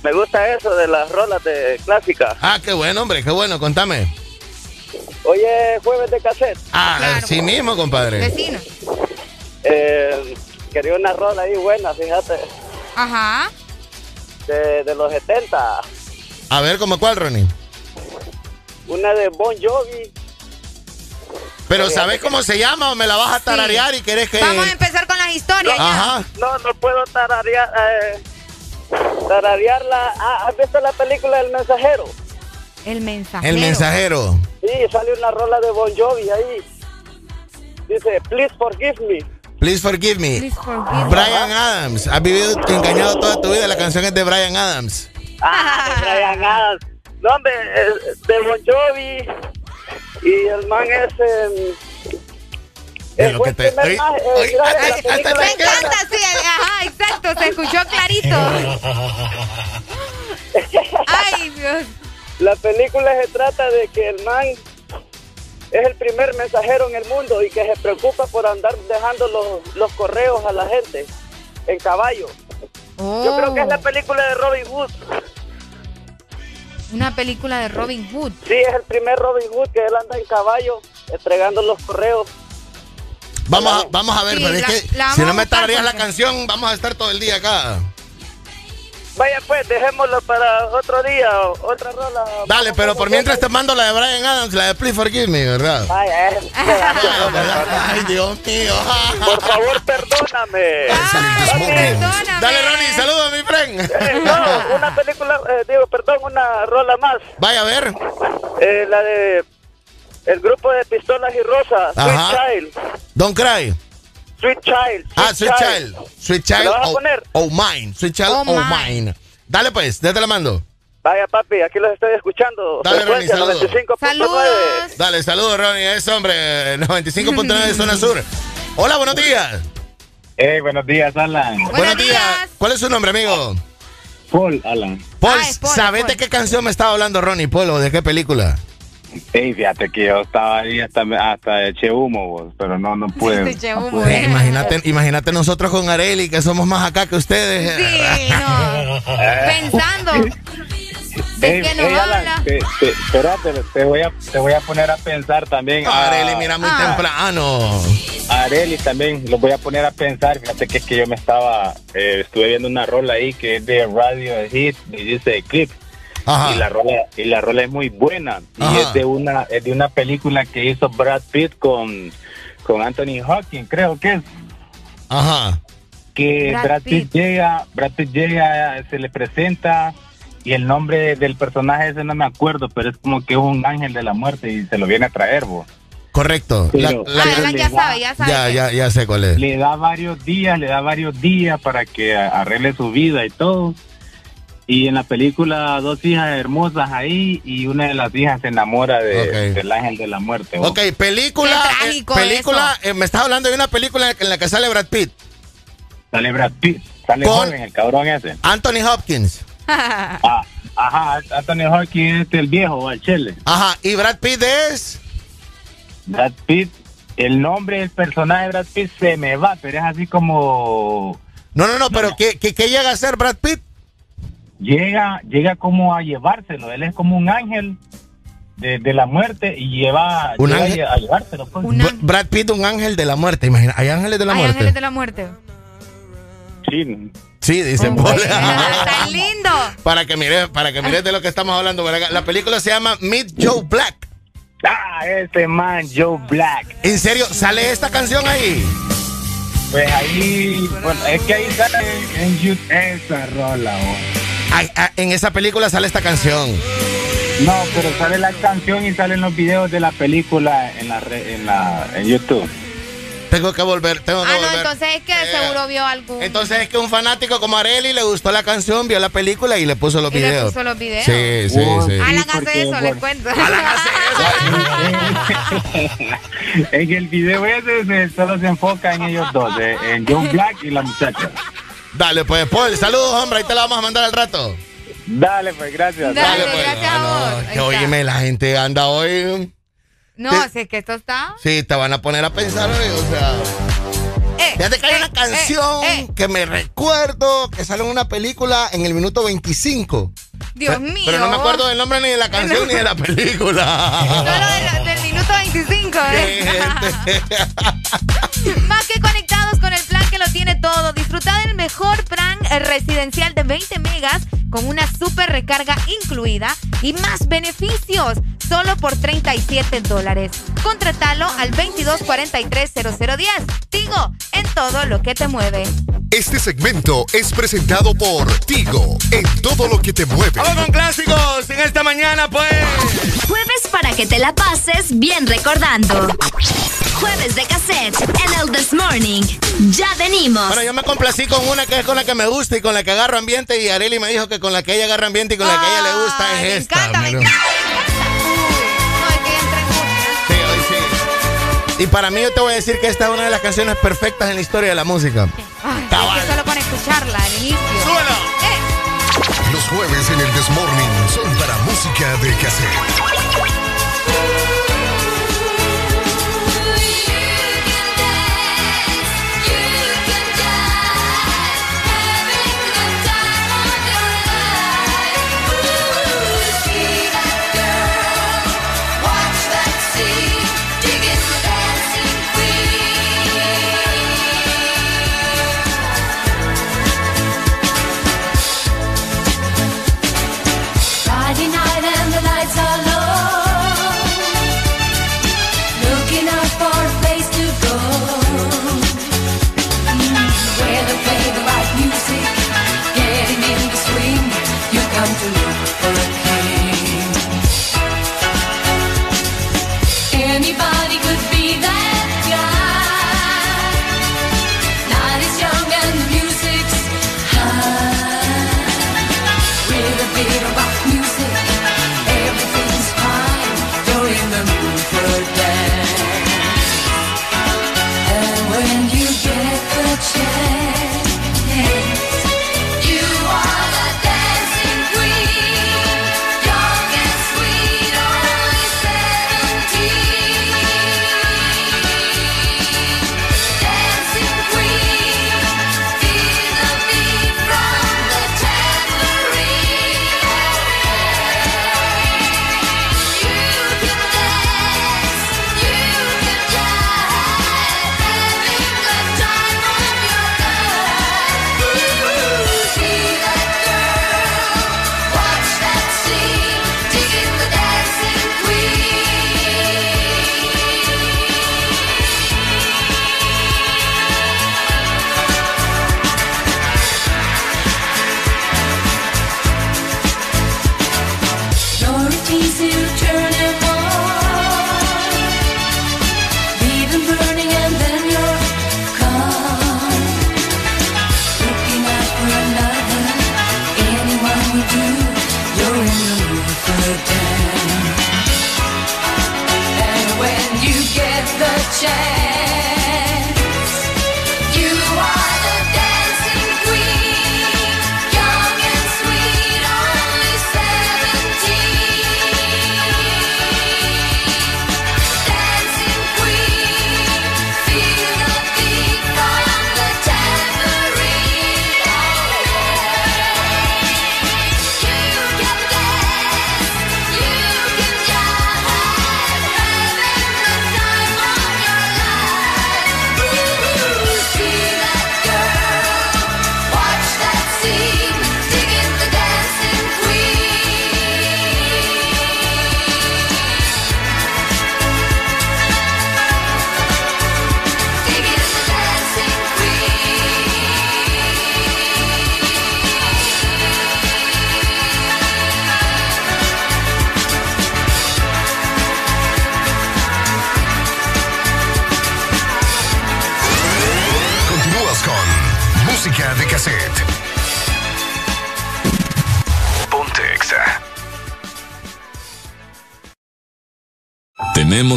me gusta eso de las rolas de clásica. Ah, qué bueno, hombre, qué bueno. Contame. Hoy es jueves de cassette. Ah, sí mismo, compadre. Vecino. Eh, quería una rola ahí buena, fíjate, Ajá. de, de los 70. A ver, ¿cómo cuál, Ronnie? Una de Bon Jovi. Pero ¿sabes cómo se llama o me la vas a tararear y querés que... Vamos a empezar con las historias. ya. Ajá. No, no puedo tararear, eh, tararearla. Ah, ¿Has visto la película El Mensajero? El mensajero. El mensajero. Sí, sale una rola de Bon Jovi ahí. Dice, please forgive me. Please forgive me. Please forgive me. Brian Adams. Has vivido engañado toda tu vida. La canción es de Brian Adams. Ah, de Brian Adams. No, hombre, de Bon Jovi. Y el man es... De eh, lo que te- oye, eh, oye, hasta- hasta Me encanta, sí. Ajá, exacto. Se escuchó clarito. Ay, Dios. La película se trata de que el man es el primer mensajero en el mundo y que se preocupa por andar dejando los, los correos a la gente en caballo. Yo creo que es la película de Robin Hood. Una película de Robin Hood. Sí, es el primer Robin Hood que él anda en caballo entregando los correos. Vamos a, vamos a ver, Sí, pero es que si no me tarareas la canción, vamos a estar todo el día acá. Vaya pues, dejémoslo para otro día, otra rola. Dale, pero por mientras te mando la de Brian Adams, la de Please Forgive Me, ¿verdad? Vaya. Ay, Dios mío. Por favor, perdóname. Dale, Ronnie, saludos a mi friend. Eh, no, una película, eh, digo, perdón, una rola más. Vaya a ver. Eh, la de el grupo de Pistolas y Rosas, Ajá. Don't cry. Sweet Child. Ah, Sweet Child. Sweet Child. ¿Me la vas a Oh, poner? oh, mine. Sweet Child, Oh, oh, mine. mine. Dale pues, ya te la mando. Vaya, papi, aquí los estoy escuchando. Dale, Ronnie, saludos. 95.9. Dale, saludos, Ronnie. Es hombre, 95.9 de Zona Sur. Hola, buenos días. Hey, buenos días, Alan. Buenos, días. ¿Cuál es su nombre, amigo? Paul, Alan. Paul, Ah, Paul, ¿sabes Paul. de qué canción me estaba hablando Ronnie Paul o de qué película? Hey, fíjate que yo estaba ahí hasta, hasta eché humo, vos, pero no, no puedo. eché no humo. Eh, imagínate, imagínate nosotros con Areli, que somos más acá que ustedes. Sí, no. Pensando. ¿De Hey, qué nos hey, Alan, habla? te- te- espérate, te voy, a, te voy a poner a pensar también. a- Areli, mira, muy Ah. temprano. Areli también lo voy a poner a pensar. Fíjate que es que yo me estaba, eh, estuve viendo una rola ahí que es de Radio Hit y dice Y la rola y la rola es muy buena y es de una es de una película que hizo Brad Pitt con con Anthony Hawking, creo que es. Ajá. que Brad Brad, Pitt. llega, Brad Pitt llega, se le presenta y el nombre del personaje ese no me acuerdo, pero es como que es un ángel de la muerte y se lo viene a traer, vos. Correcto. Pero- La- la- Ah, le ya da- sabe, ya sabe. ya, ya, ya sé cuál es. Le da varios días, le da varios días para que a- arregle su vida y todo. Y en la película dos hijas hermosas ahí y una de las hijas se enamora de, Ok. del ángel de la muerte. vos. Ok, película. Qué eh, trágico película, eh, me estás hablando de una película en la que sale Brad Pitt. Sale Brad Pitt, sale Con- joven el cabrón ese. Anthony Hopkins. Ah, ajá, Anthony Hopkins es el viejo, el chele. Ajá, y Brad Pitt es. Brad Pitt, el nombre del personaje de Brad Pitt se me va, pero es así como No, no, no, pero ¿qué, qué, qué llega a ser Brad Pitt? Llega, llega como a llevárselo. Él es como un ángel de, de la muerte y lleva, Un ángel. a llevárselo. pues. Br- Brad Pitt, un ángel de la muerte. Imagina, ¿hay ángeles de la Hay muerte? ángeles de la muerte. Sí. Sí, dice Paul. Tan lindo. para que mire, para que mire de lo que estamos hablando. La película se llama Meet Joe Black. Ah, ese man, Joe Black. ¿En serio? ¿Sale esta canción ahí? Pues ahí, bueno, es que ahí sale en YouTube esa rola. oh. Ah, en esa película sale esta canción. No, pero sale la canción y salen los videos de la película en la re- en la en YouTube. Tengo que volver, tengo que Ah, no, entonces es que seguro vio algún. Entonces es que un fanático como Areli le gustó la canción, vio la película y le puso los Y le videos. puso los videos. Sí, sí, Oh, sí. Alan hace eso, les cuento. en el video ese se- solo se enfoca en ellos dos, eh, en Joe Black y la muchacha. Dale, pues, Paul, saludos, hombre, ahí te la vamos a mandar al rato. Dale, pues, gracias. Dale, pues. gracias a vos. Que oíme, la gente anda hoy. No, si es que esto está. Sí, te van a poner a pensar hoy, o sea. Eh, Fíjate que hay eh, una canción eh, eh. que me recuerdo que sale en una película en el minuto 25. Dios mío. Pero no me acuerdo del nombre ni de la canción ni de la película. Solo del, del minuto 25. ¿eh? Más que conectados con lo tiene todo. Disfruta del mejor plan eh, residencial de 20 megas con una super recarga incluida y más beneficios. Solo por 37 dólares. Contratalo al 2243-0010. Digo, en todo lo que te mueve. Este segmento es presentado por Tigo en todo lo que te mueve. Vamos con clásicos en esta mañana, pues. Jueves para que te la pases bien recordando. Jueves de cassette en el This Morning. Ya venimos. Bueno, yo me complací con una que es con la que me gusta y con la que agarro ambiente y Areli me dijo que con la que ella agarra ambiente y con la que a ella le gusta es me esta. encanta, me encanta, me encanta. Uy, no, es que Sí, hoy sí. Y para mí yo te voy a decir que esta es una de las canciones perfectas en la historia de la música. Ay, es que solo con escucharla al inicio. ¡Súbelo! Eh, Los jueves en el Desmorning son para música de cassette.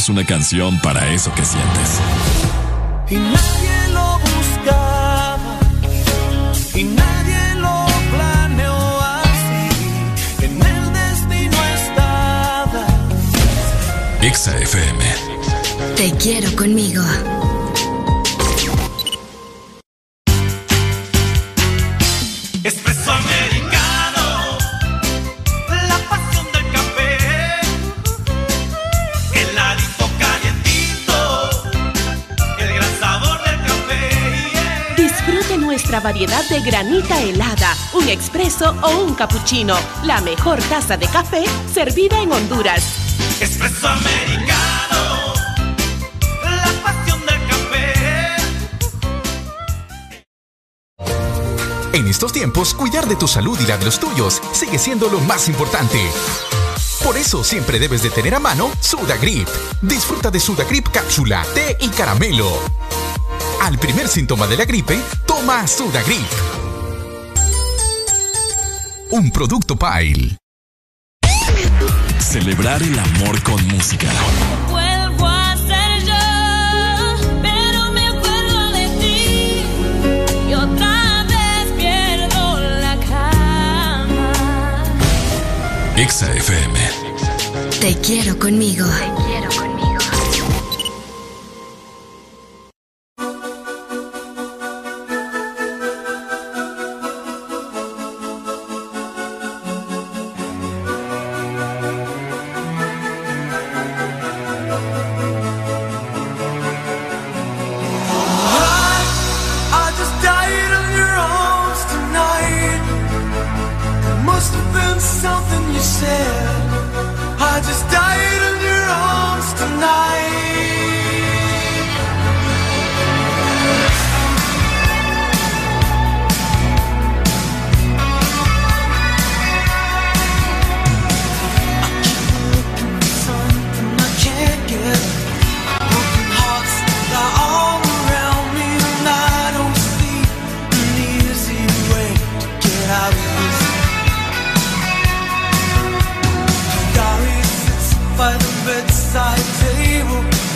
Una canción para eso que sientes. Y nadie lo buscaba y nadie lo planeó así. En el destino estaba. Exa FM. Te quiero conmigo. Variedad de granita helada, un expreso o un cappuccino. La mejor taza de café servida en Honduras. Espresso americano, la pasión del café. En estos tiempos, cuidar de tu salud y la de los tuyos sigue siendo lo más importante. Por eso siempre debes de tener a mano Sudagrip. Disfruta de Sudagrip cápsula, té y caramelo. Al primer síntoma de la gripe, toma Sudagrip. Un producto Pile. Celebrar el amor con música. Vuelvo a ser yo, pero me acuerdo de ti y otra vez pierdo la cama. Exa FM. Te quiero conmigo. fight the bedside table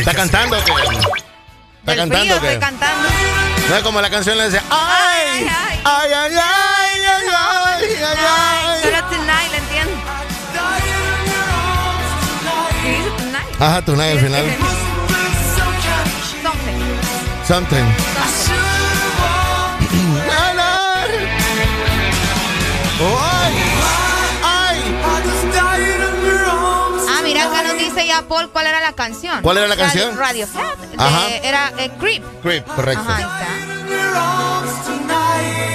¿Está cantando o qué? ¿Está cantando frío estoy cantando. No es como la canción le dice. ¡Ay! ¡Ay, ay, ay! ¡Ay, ay, ay! ay. Solo tonight, ¿le entiendes? ¿Qué dice tonight? Ajá, tonight al final. Something. Something. Paul cuál era la canción. ¿Cuál era la canción? Radiohead. de-. Era eh, Creep. Creep, correcto. Ajá, ahí está.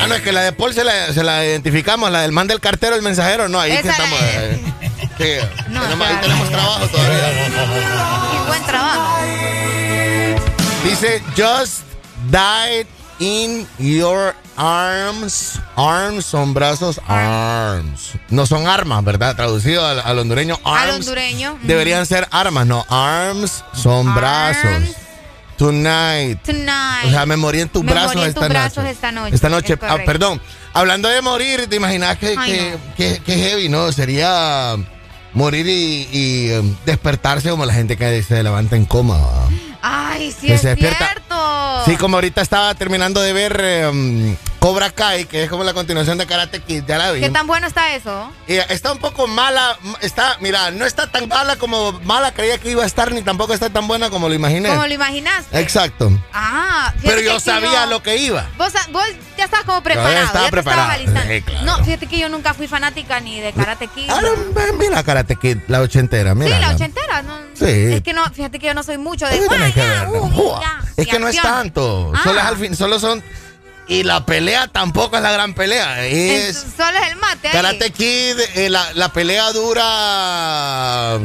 Ah, no, es que la de Paul se la, se la identificamos, la del man del cartero, el mensajero, no, ahí estamos. es. eh, sí, No, tenemos- ahí tenemos trabajo todavía. Y buen trabajo. Dice, just died in your arms. Arms son brazos, arms. No son armas, ¿verdad? Traducido al, al hondureño, arms. Al hondureño. Deberían ser armas, no. Arms son brazos. Tonight. Tonight. O sea, me morí en tus Me brazos, morí en esta, tus noche. brazos esta noche. Esta noche. Es ah, perdón. Hablando de morir, ¿te imaginas que, Ay, que, no. que- que heavy, no? Sería morir y, y, um, despertarse como la gente que se levanta en coma. Ay, sí Que es se despierta. cierto. Sí, como ahorita estaba terminando de ver eh, um, Cobra Kai, que es como la continuación de Karate Kid, ya la vi. ¿Qué tan bueno está eso? Y está un poco mala, está, mira, no está tan mala como mala creía que iba a estar, ni tampoco está tan buena como lo imaginé. Como lo imaginaste. Exacto. Ah, Pero yo sabía yo- lo que iba. Vos, vos ya estabas como preparado. Yo ya estaba te preparado. estabas. Sí, claro. No, fíjate que yo nunca fui fanática ni de Karate Kid. Ahora, ve- mira Karate Kid, la ochentera, sí, mira. la ochentera. No, Sí. Es que no, fíjate que yo no soy mucho de. Oye, tenés que "Vaya, verla. uh, Joa. ya", Es que no es tanto. Ah. Solo, es al fin, solo son. Y la pelea tampoco es la gran pelea. Es. Solo es el mate. ahí. Karate Kid, eh, la, la pelea dura.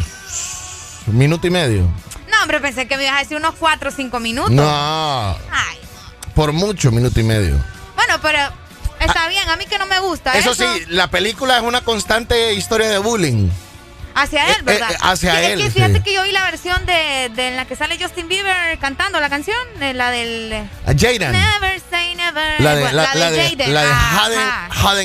Un minuto y medio. No, hombre, pensé que me ibas a decir unos 4 o 5 minutos. No. Ay, Por mucho, minuto y medio. bueno, pero está bien. A mí que no me gusta. Ah. Eso sí, la película es una constante historia de bullying. Hacia él, Eh, ¿verdad? eh, hacia Sí, él, Es que fíjate sí. que yo vi la versión de, de en la que sale Justin Bieber cantando la canción, de la del. Jaden. Never say never. La de, Bueno, la, la de, Jaden. la de. Haden,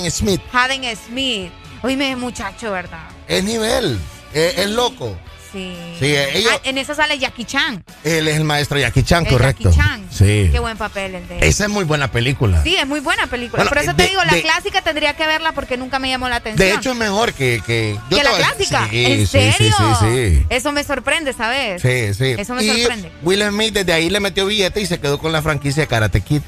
Haden Smith. Haden Smith. Oíme, muchacho, ¿verdad? Es nivel. Es, es loco. Sí. Sí, eh, ellos- Ah, en esa sale Jackie Chan. Él es el maestro Jackie Chan, El correcto. Jackie Chan. Sí. Qué buen papel el de él. Esa es muy buena película. Sí, es muy buena película. Bueno, Por eso de- te digo, la de- clásica tendría que verla porque nunca me llamó la atención. De hecho, es mejor que. que, yo que te la clásica. Sí, ¿En sí, sí, serio? Sí, sí, Eso me sorprende, ¿sabes? sí. sí. Eso me y sorprende. Will Smith desde ahí le metió billete y se quedó con la franquicia de Karate Kid.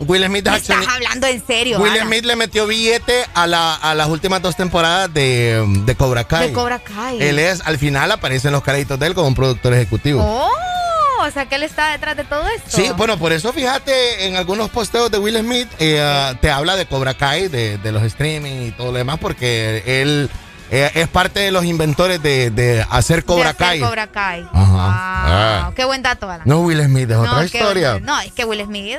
Will Smith estás accioni- hablando en serio. Will. Smith le metió billete a, la, a las últimas dos temporadas de, de Cobra Kai. De Cobra Kai. Él es, al final aparecen los créditos de él como un productor ejecutivo. Oh, o sea que él está detrás de todo esto. Sí, bueno, por eso fíjate en algunos posteos de Will Smith eh, te habla de Cobra Kai, de, de los streaming y todo lo demás, porque él eh, es parte de los inventores de, de hacer Cobra De hacer Kai. Cobra Kai. Ajá. Wow, Ah. Qué buen dato, Alan. No Will Smith, es otra historia. no, es que Will Smith,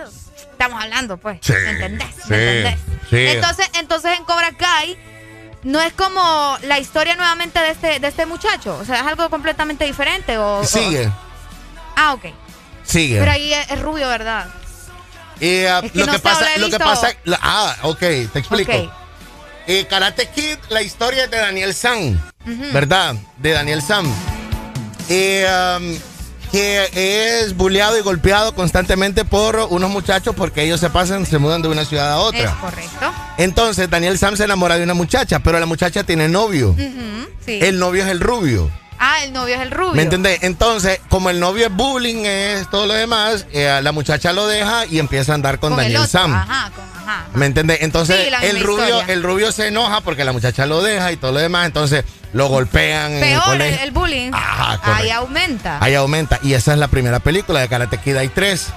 estamos hablando, pues. Sí, ¿Me entendés? sí, ¿Me entendés? sí. Entonces, entonces en Cobra Kai no es como la historia nuevamente de este, de este muchacho. O sea, es algo completamente diferente. O, o- Sigue, ah, ok. sigue. Pero ahí es, es rubio, ¿verdad? Y, ah, Es que lo, no que pasa, lo que pasa, ah, ok, te explico. Ok. Eh, Karate Kid, la historia es de Daniel San. ¿verdad? De Daniel San. Eh, um, que es bulleado y golpeado constantemente por unos muchachos porque ellos se pasan, se mudan de una ciudad a Es otra. correcto. Entonces Daniel Sam se enamora de una muchacha, pero la muchacha tiene novio. Sí. El novio es el rubio. Ah, el novio es el rubio. ¿Me entendés? Entonces, como el novio es bullying, es todo lo demás, eh, la muchacha lo deja y empieza a andar con, Con el Daniel. Sam. Ajá, con, ajá. ¿Me entiendes? Entonces, Sí, el rubio, historia. el rubio se enoja porque la muchacha lo deja y todo lo demás, entonces lo golpean en el Peor el, bullying. Ajá, correcto. Ahí aumenta. Ahí aumenta. Y esa es la primera película de Karate Kid. Hay tres.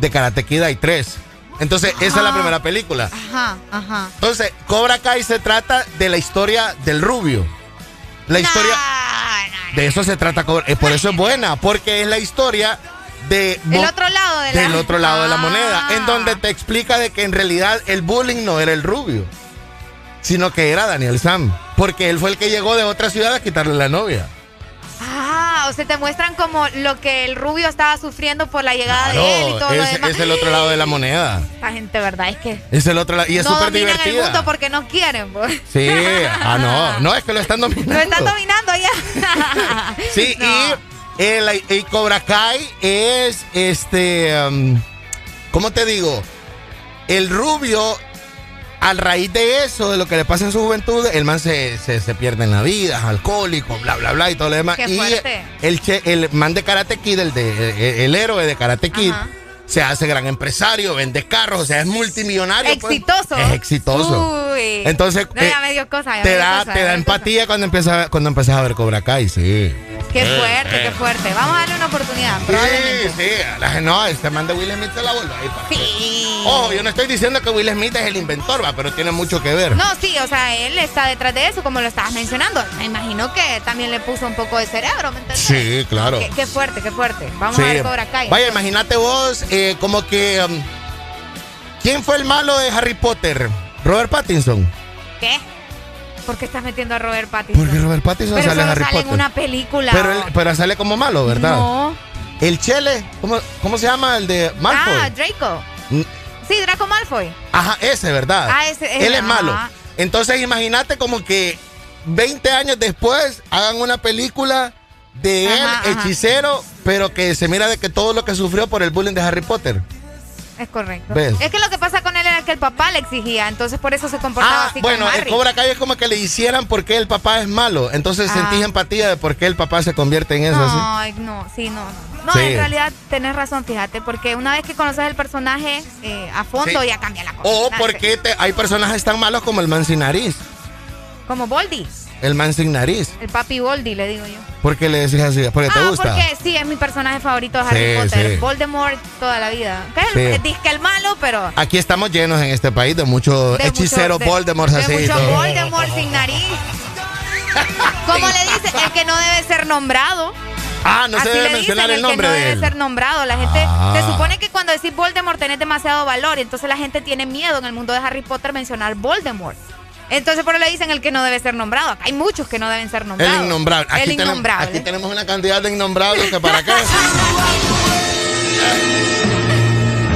De Karate Kid hay tres. Entonces, esa es la primera película. Ajá, ajá. Entonces, Cobra Kai se trata de la historia del rubio. La historia. De eso se trata. Eh, por eso es buena, porque es la historia de. El otro lado de la... del otro lado de la Ah. moneda, en donde te explica de que en realidad el bullying no era el rubio, sino que era Daniel Sam, porque él fue el que llegó de otra ciudad a quitarle la novia. Ah, sea, o se te muestran como lo que el rubio estaba sufriendo por la llegada de él y todo es, lo demás. es el otro lado de la moneda. Esta gente, ¿verdad? Es que Es el otro lado. Y es no súper dominan el mundo porque no quieren, pues. Sí, ah, no, no, es que lo están dominando. Lo están dominando ya. Sí, y el, y Cobra Kai es este. um, ¿Cómo te digo? El rubio, al raíz de eso, de lo que le pasa en su juventud, el man se, se, se pierde en la vida, es alcohólico, bla, bla, bla, y todo lo demás. Qué y el, che- el man de Karate Kid, el, de, el, el héroe de Karate Kid, Ajá. se hace gran empresario, vende carros, o sea, es multimillonario. pues. Exitoso. Es exitoso. Uy. Entonces, No, ya eh, me dio cosa. ya Te me dio da, cosa, te da cosa. empatía cuando empiezas cuando empiezas a ver Cobra Kai, sí. Qué Eh, fuerte, eh. qué fuerte. Vamos a darle una oportunidad. Sí, sí. la- no, este man de Will Smith se la voló ahí para Sí. Ojo, yo no estoy diciendo que Will Smith es el inventor, va, pero tiene mucho que ver. No, sí, o sea, él está detrás de eso, como lo estabas mencionando. Me imagino que también le puso un poco de cerebro, ¿me entiendes? Sí, claro. Qué, qué fuerte, qué fuerte. Vamos Sí. a ver Cobra Kai. Vaya, imagínate vos, eh, como que. um, ¿Quién fue el malo de Harry Potter? Robert Pattinson. ¿Qué? ¿Por qué estás metiendo a Robert Pattinson? Porque Robert Pattinson Pero sale en Harry sale en Potter. una película. Pero, él- pero sale como malo, ¿verdad? No. El Chele, ¿cómo, cómo se llama? El de Malfoy. Ah, Draco. Sí, Draco Malfoy. Ajá, ese, ¿verdad? Ah, ese, ese, Él es malo. Entonces imagínate como que 20 años después hagan una película de él, Ajá, ajá. hechicero, pero que se mira de que todo lo que sufrió por el bullying de Harry Potter. Es correcto. ¿Ves? Es que lo que pasa con él era que el papá le exigía, entonces por eso se comportaba Ah, así bueno, con el. Cobra Kai es como que le hicieran porque el papá es malo. Entonces Ah. sentís empatía de por qué el papá se convierte en eso. No, no, sí, no, no. No, Sí. en realidad tenés razón, fíjate, porque una vez que conoces el personaje eh, a fondo Sí. ya cambia la cosa. O porque te- hay personajes tan malos como el man sin nariz. Como Boldy, El man sin nariz. el papi Boldy, le digo yo. ¿Por qué le decís así? Porque te ah, gusta. porque sí, es mi personaje favorito de Harry Sí, Potter. sí. Voldemort toda la vida. Que es Sí. el, disque el malo, pero... Aquí estamos llenos en este país de muchos de hechiceros mucho- de- Voldemort de así. y mucho todo. Voldemort sin nariz. Como le dice, el que no debe ser nombrado. Ah, no se debe le mencionar dicen, el nombre que no de debe ser nombrado. La gente Ah. se supone que cuando decís Voldemort tenés demasiado valor y entonces la gente tiene miedo en el mundo de Harry Potter mencionar Voldemort. Entonces por eso le dicen el que no debe ser nombrado. Acá hay muchos que no deben ser nombrados. El innombrable. Aquí el tenemos- innombrable. aquí tenemos una cantidad de innombrables que para qué.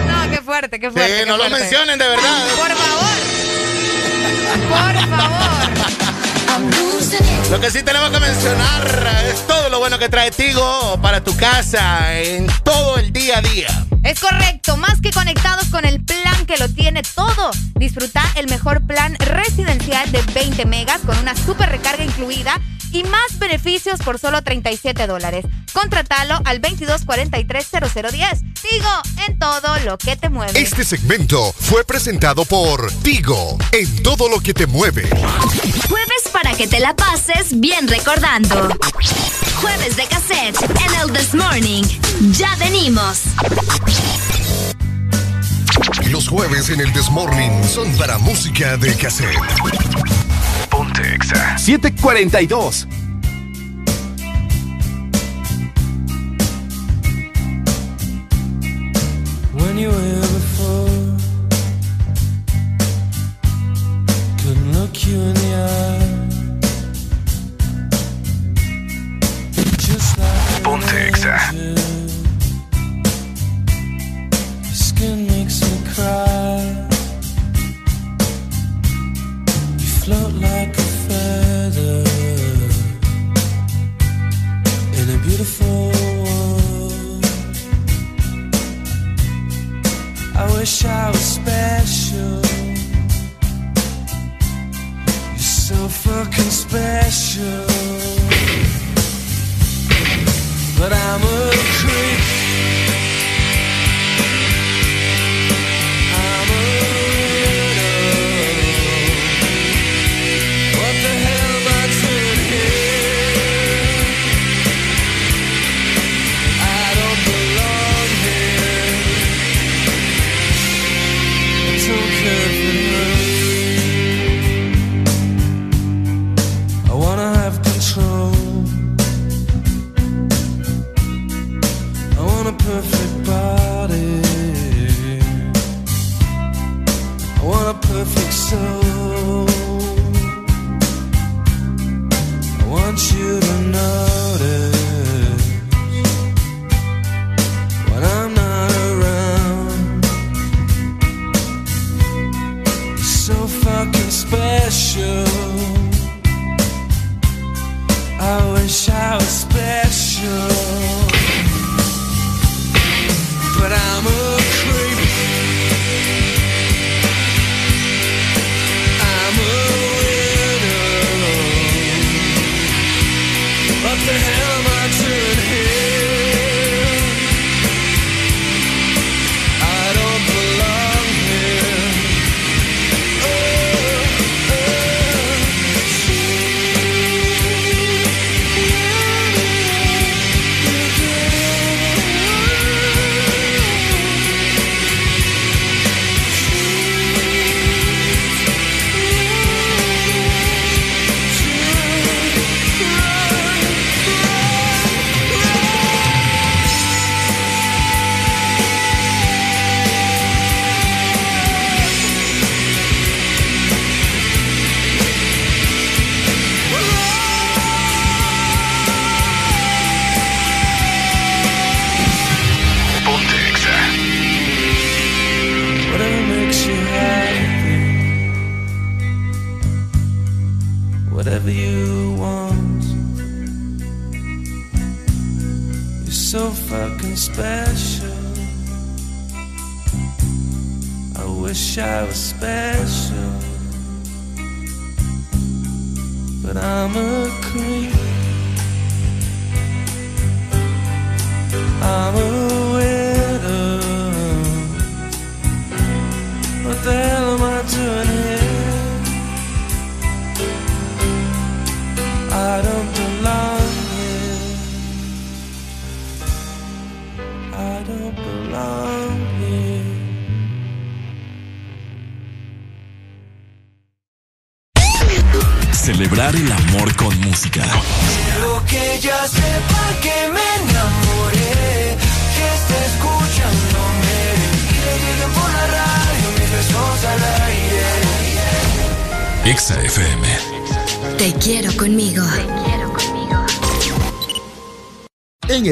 No, qué fuerte, qué Sí, fuerte. qué no lo fuerte. mencionen de verdad. Por favor. Por favor. Lo que sí tenemos que mencionar es todo lo bueno que trae Tigo para tu casa en todo el día a día. Es correcto, más que conectados con el plan que lo tiene todo. Disfruta el mejor plan residencial de 20 megas con una super recarga incluida y más beneficios por solo 37 dólares. Contratalo al 2243-0010. Digo, en todo lo que te mueve. Este segmento fue presentado por Tigo, en todo lo que te mueve. Jueves para que te la pases bien recordando. Jueves de cassette en el This Morning. Ya venimos. Los jueves en el Desmorning son para música de cassette. Ponte Exa. 742. When you were here before, couldn't look you in the eye. Just like Ponte Exa. skin float like a feather in a beautiful world. I wish I was special. You're so fucking special. But I'm a creep.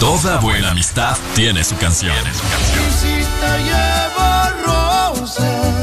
Toda buena amistad tiene su canción. Y si te llevo rosas,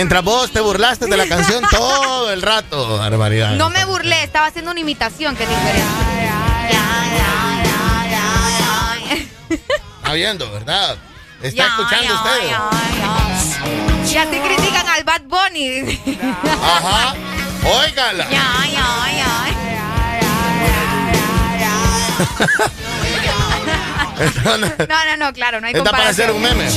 Mientras vos te burlaste de la canción todo el rato, barbaridad. No me burlé, estaba haciendo una imitación, que es diferente. Está viendo, ¿verdad? Está Ya, escuchando ya, ustedes. Y así critican al Bad Bunny. Ajá. Óigala. Ya, ya, ya. No- No, no, claro, no hay Está para hacer un meme.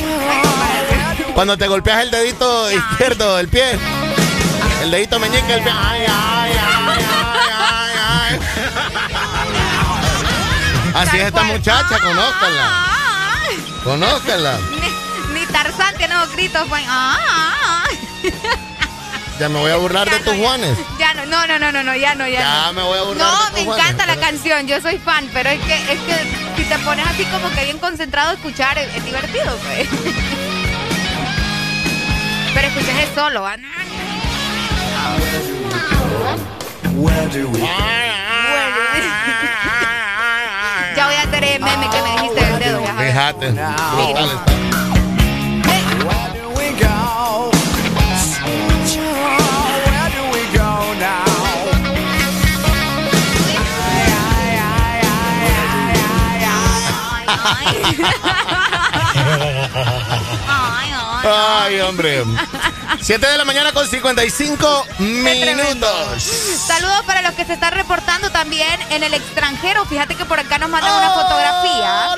Cuando te golpeas el dedito izquierdo del pie. El dedito meñique del pie. Ay, ay, ay, ay, ay, ay. Así es esta muchacha, conózcanla. Conózcanla. Ni, ni Tarzán tiene los gritos. Pues. Ya me voy a burlar de tus Juanes. Ya no, no, no, no, no, no, ya no, ya, Ya no. me voy a burlar No, de tus me Juanes. encanta la canción, yo soy fan, pero es que, es que si te pones así como que bien concentrado a escuchar, es, es divertido, pues. Pero escuchas es solo, ¿ah? Where do we Ya voy a hacer el meme que me dijiste del dedo. Fíjate. Ay, hombre. 7 de la mañana con 55 minutos. Saludos para los que se están reportando también en el extranjero. Fíjate que por acá nos mandan una fotografía.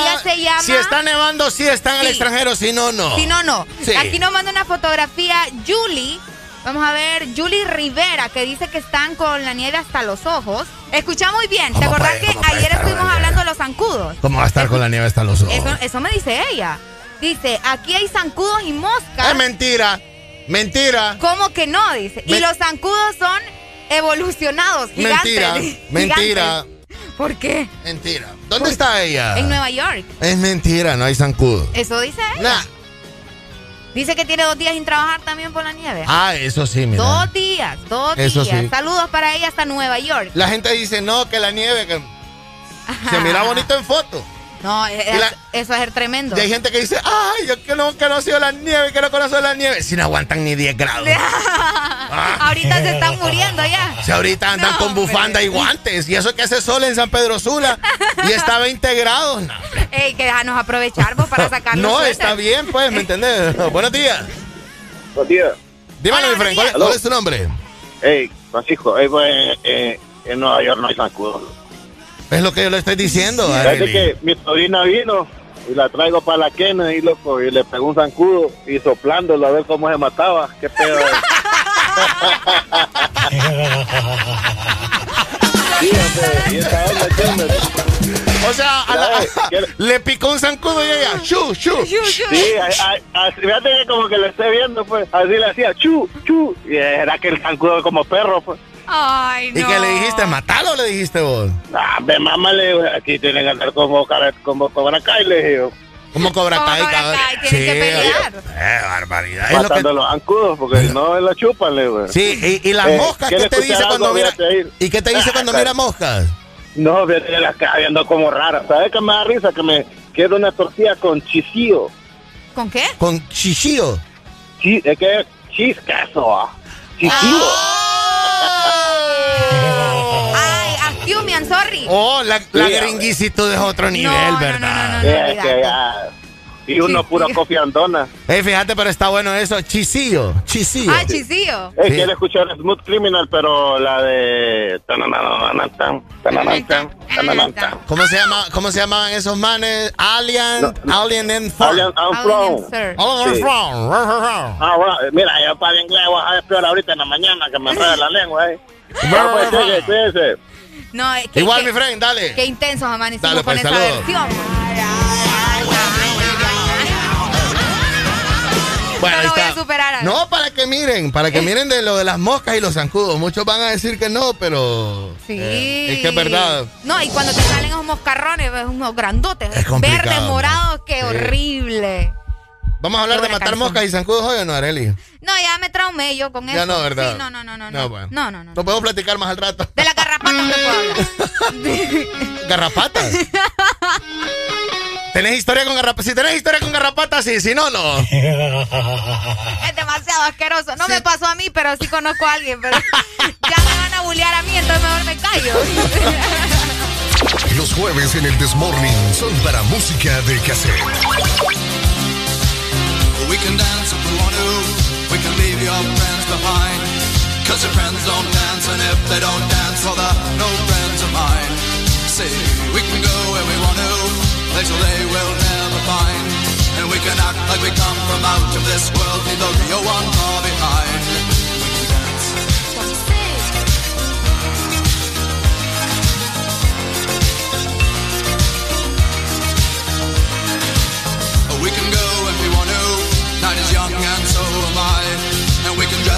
Ella se llama. Si está nevando, si está en el Sí. extranjero, si no, no. Si no, no. Sí. Aquí nos manda una fotografía Julie. Vamos a ver, Julie Rivera, que dice que están con la nieve hasta los ojos. Escucha muy bien. ¿Te ¿Cómo acordás puede- que ayer estuvimos la hablando de los zancudos? ¿Cómo va a estar con la nieve hasta los ojos? Eso, eso me dice ella. Dice, aquí hay zancudos y moscas. Es mentira. Mentira. ¿Cómo que no? Dice. y los zancudos son evolucionados, gigantes. Mentira. Mentira. ¿Por qué? Mentira. ¿Dónde está ella? En Nueva York. Es mentira, no hay zancudo. Eso dice ella. Nah. Dice que tiene dos días sin trabajar también por la nieve. Ah, eso sí, mira. Dos días, dos Eso días. sí. Saludos para ella hasta Nueva York. La gente dice, no, que la nieve que se mira bonito en foto. No, es- la- eso es tremendo. Y hay gente que dice, ay, yo que no he conocido la nieve, que no conozco la nieve. Si no aguantan ni 10 grados. Ahorita se están muriendo ya. Si ahorita andan No, con bufanda y guantes. Y eso que hace sol en San Pedro Sula. y está a 20 grados. No, Ey, que déjanos aprovechar pues, para sacar no está bien, pues, ¿me entendés? Buenos días. Buenos días. Dímelo, mi friend, ¿cuál, es tu nombre? Hey, Francisco, hey, pues, eh, en Nueva York no hay zancudo. Es lo que yo le estoy diciendo. Fíjate que mi sobrina vino y la traigo para la Kennedy, loco, y le pegó un zancudo y soplándolo a ver cómo se mataba. Qué pedo. O sea, a la- le picó un zancudo y ella, chu, chu. Sí, a- a- a- fíjate que como que lo estoy viendo, pues, así le hacía, chu, chu, y era que el zancudo como perro, pues. Ay, ¿Y qué le dijiste? ¿Matalo o le dijiste vos? Ah, ve, mamá, le digo, aquí tienen que andar como, como Cobra Kai, le dije yo. ¿Cómo Cobra Como Kai, Cobra cabrón? Kai, tienen que pelear. Eh, barbaridad. Es lo Matando que- los zancudos, porque no la chupan, le digo. Sí, y, y las Eh, moscas, ¿qué ¿quiere te dice cuando mira? ¿Y qué te dice cuando mira moscas? No, fíjate que la estaba viendo como rara. ¿Sabes qué me da risa? Que me quiero una tortilla con chisío. ¿Con qué? Con chichillo. Sí, es que es chiscazo, ah. Ay, Astiumian, sorry. Oh, la, la Sí, gringuicitud es otro nivel, ¿verdad? Es que ya- Y uno puro cofiandona. Eh, fíjate, pero está bueno eso. Chisillo, chisillo. Ah, chisillo. Eh, Sí. quiero escuchar Smooth Criminal, pero la de... ¿Cómo se llama? ¿Cómo se llamaban esos manes? Alien, Alien and Fun. Alien and From. Alien and. Ah, bueno, mira, yo para el inglés voy a peor ahorita en la mañana que me enreda la lengua, eh. No, pues. No, es que, Igual, que- mi friend, dale. Qué intensos amanecimos Dale, con pues, esa saludos. versión. Bueno, No ahí lo voy está. a superar. No, para que miren, para que miren de lo de las moscas y los zancudos. Muchos van a decir que no, pero Sí. eh, es que es verdad. No, y cuando te salen esos moscarrones, ves unos grandotes, verdes, morados, qué Sí. horrible. Vamos a hablar de matar moscas y zancudos hoy o no, Areli. No, ya me traumé yo con eso. Ya no, ¿verdad? Sí, no, no, no, no. No, No, bueno. no, no. no. No podemos platicar más al rato. De la garrapata te puedo hablar. ¿Garrapatas? ¿Tenés historia con garrapatas? Si tenés historia con garrapatas, sí. Si no, no. Es demasiado asqueroso. No me pasó a mí, pero sí conozco a alguien. Pero ya me van a bullear a mí, entonces mejor me callo. Los jueves en el Desmorning son para música de cassette. We can dance if we want to. We can leave your friends behind. Cause your friends don't dance, and if they don't dance, well, they're no friends of mine. See, we can go where we want to, places they will never find. And we can act like we come from out of this world, leave the real one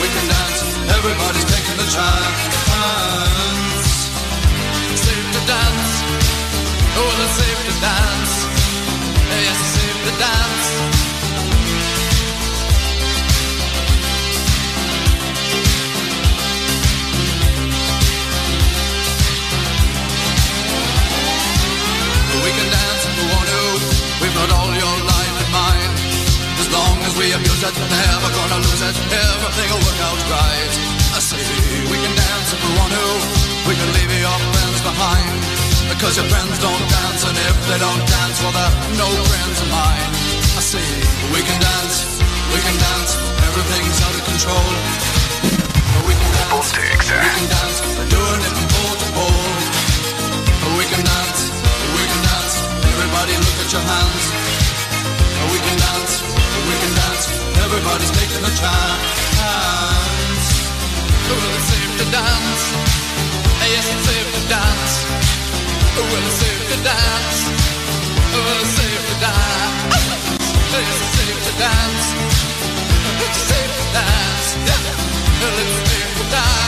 we can dance, everybody's taking the chance. Safe to dance, oh, it's safe to dance. Yes, safe to dance. We abuse it, never gonna lose it. Everything will work out right. I say we can dance if we want to. We can leave your friends behind. Because your friends don't dance, and if they don't dance, well, they're no friends of mine. I say we can dance, we can dance. Everything's out of control. We can dance, we can dance. We're doing it from pole to pole. We can dance, we can dance. Everybody look at your hands. We can dance, we can dance. Everybody's taking a chance. Well, it's safe to dance. Yes, it's safe to dance. Well, it's safe to dance. Well, it's safe to dance. Yes, it's safe to dance. It's safe to dance. Yeah. Well, it's safe to dance.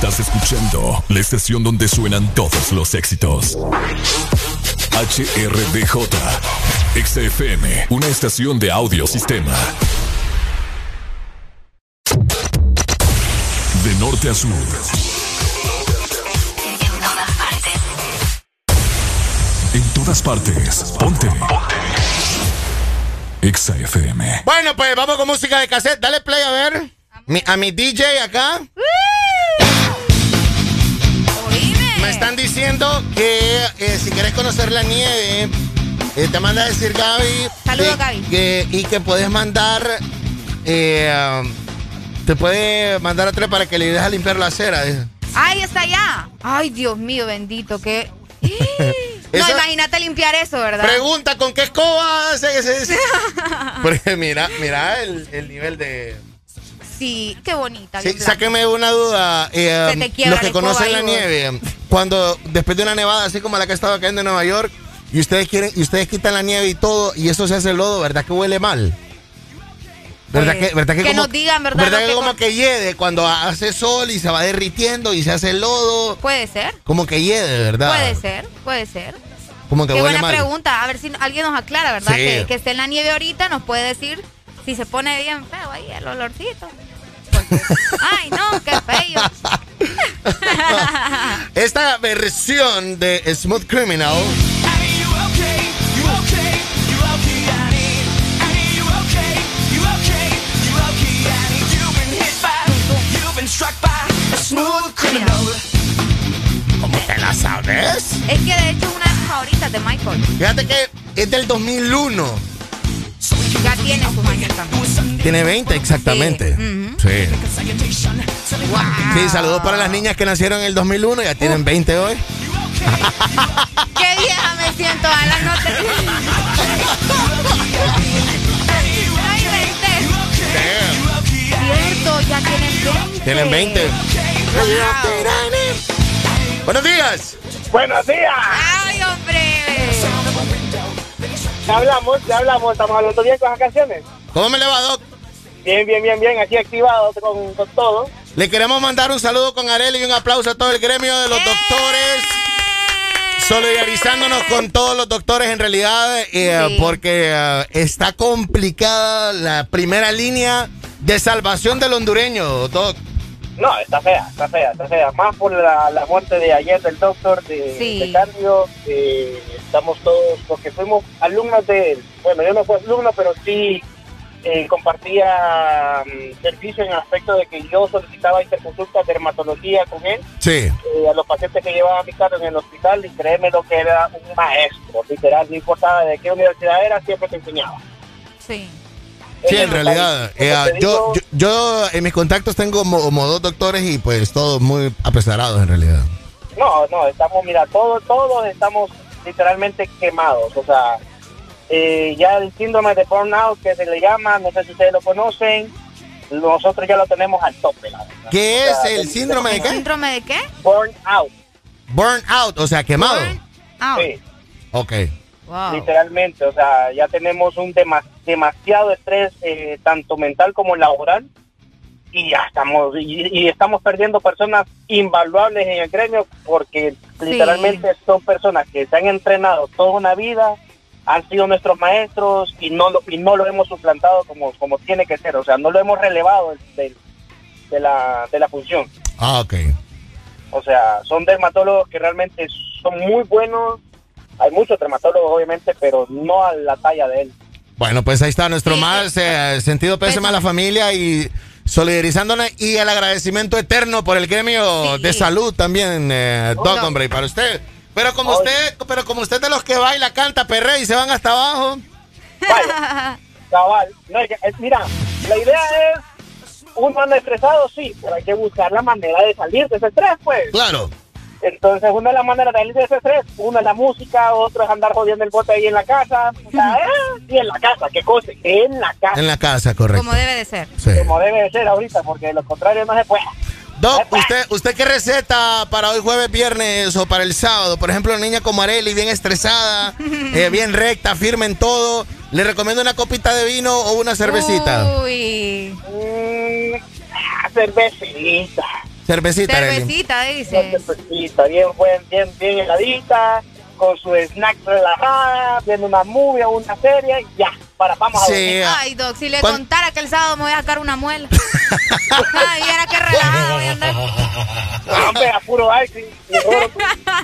Estás escuchando la estación donde suenan todos los éxitos. HRDJ, XFM, una estación de audiosistema. De norte a sur. En todas partes. En todas partes. Ponte. XFM. Bueno, pues vamos con música de cassette. Dale play a ver. A mi DJ acá. Me están diciendo que eh, si quieres conocer la nieve, eh, te manda a decir Gaby. Saludos, Gaby. que- y que puedes mandar. eh, te puede mandar a tres para que le ayudes a limpiar la acera. ¡Ay, está allá! ¡Ay, Dios mío, bendito! que No, imagínate limpiar eso, ¿verdad? Pregunta con qué escoba Porque mira, mira el, el nivel de. Sí, qué bonita. Sí, sáquenme una duda. eh, Se te quiebra los que conocen la nieve, cuando después de una nevada así como la que estaba cayendo en Nueva York, y ustedes quieren, y ustedes quitan la nieve y todo, y eso se hace lodo, ¿verdad que huele mal? ¿Verdad Pues, que, verdad que, que como, nos digan, ¿verdad? ¿verdad que que como que hiede cuando hace sol y se va derritiendo y se hace lodo? Puede ser. Como que hiede, ¿verdad? Puede ser, puede ser. Como que Qué huele buena mal. pregunta. A ver si alguien nos aclara, ¿verdad? Sí. Que, que esté en la nieve ahorita nos puede decir si se pone bien feo ahí el olorcito. Porque- Ay, no, qué feo. Esta versión de Smooth Criminal. ¿Cómo te la sabes? Es que de hecho es una de mis favoritas de Michael. Fíjate que es del 2001. Ya tiene sus años también. Tiene 20 exactamente. Sí. Sí, saludos para las niñas que nacieron en el 2001, ya tienen 20 hoy. Qué vieja me siento a las noches. Ay, vente. Cierto, ya tienen 20. Tienen 20. Buenos días. Buenos días. Ay, hombre. Ya hablamos, ya hablamos. Estamos hablando bien con las canciones. ¿Cómo me le va, Doc? Bien, bien, bien, bien. Aquí activado con, con todo. Le queremos mandar un saludo con Arely y un aplauso a todo el gremio de los doctores. Solidarizándonos con todos los doctores en realidad, eh, Sí. porque eh, está complicada la primera línea de salvación del hondureño, Doc. No, está fea, está fea, está fea. Más por la, la muerte de ayer del doctor de, Sí. de Cardio. eh, estamos todos, porque fuimos alumnos de él. Bueno, yo no fui alumno, pero sí eh, compartía mm, servicio en el aspecto de que yo solicitaba interconsulta de dermatología con él. Sí. eh, a los pacientes que llevaba a mi carro en el hospital y créeme lo que era un maestro, literal, no importaba de qué universidad era, siempre te enseñaba. Sí. Sí, En realidad. eh, te yo, yo, yo en mis contactos tengo como, como dos doctores y pues todos muy apesarados en realidad. No, no, estamos, mira, todos, todos estamos literalmente quemados, o sea, eh, ya el síndrome de burnout que se le llama, no sé si ustedes lo conocen, nosotros ya lo tenemos al tope. la. ¿Qué O es sea, el síndrome de qué? ¿Síndrome de qué? Burnout. Burn out, o sea, quemado. Ah, Sí. Ok. Wow. literalmente, o sea, ya tenemos un dema- demasiado estrés, eh, tanto mental como laboral, y ya estamos, y, y estamos perdiendo personas invaluables en el gremio porque literalmente son personas que se han entrenado toda una vida, han sido nuestros maestros y no lo, y no lo hemos suplantado como, como tiene que ser, o sea, no lo hemos relevado de, la, de la función. Ah, ok. O sea, son dermatólogos que realmente son muy buenos. Hay muchos dermatólogos, obviamente, pero no a la talla de él. Bueno, pues ahí está nuestro más eh, sentido pésame a la familia y solidarizándonos y el agradecimiento eterno por el gremio Sí. de salud también, eh, Doc, hombre, y para usted. Pero como usted, pero como usted de los que baila, canta, perrea y se van hasta abajo. Vaya, cabal. No, mira, la idea es, uno anda estresado, sí, pero hay que buscar la manera de salir de ese estrés, pues. Claro. Entonces, una de las maneras de salir de ese estrés, una es la música, otro es andar jodiendo el bote ahí en la casa. O sea, eh, sí, en la casa, qué cosa, en la casa. En la casa, correcto. Como debe de ser. Sí. Como debe de ser ahorita, porque de lo contrario no se puede. Doc, ¿usted, ¿usted qué receta para hoy jueves, viernes o para el sábado? Por ejemplo, una niña como Areli, bien estresada, eh, bien recta, firme en todo. ¿Le recomiendo una copita de vino o una cervecita? Uy. Mm, ah, cervecita. Cervecita. Cervecita, dice. Cervecita, bien, buen, bien, bien heladita, con su snack relajada, viendo una movie o una serie, ya, para, vamos a Sí, dormir. Ay, Doc, si le ¿Cuán- contara que el sábado me voy a sacar una muela. Ay, era que relajado voy a andar. hombre, a puro ice.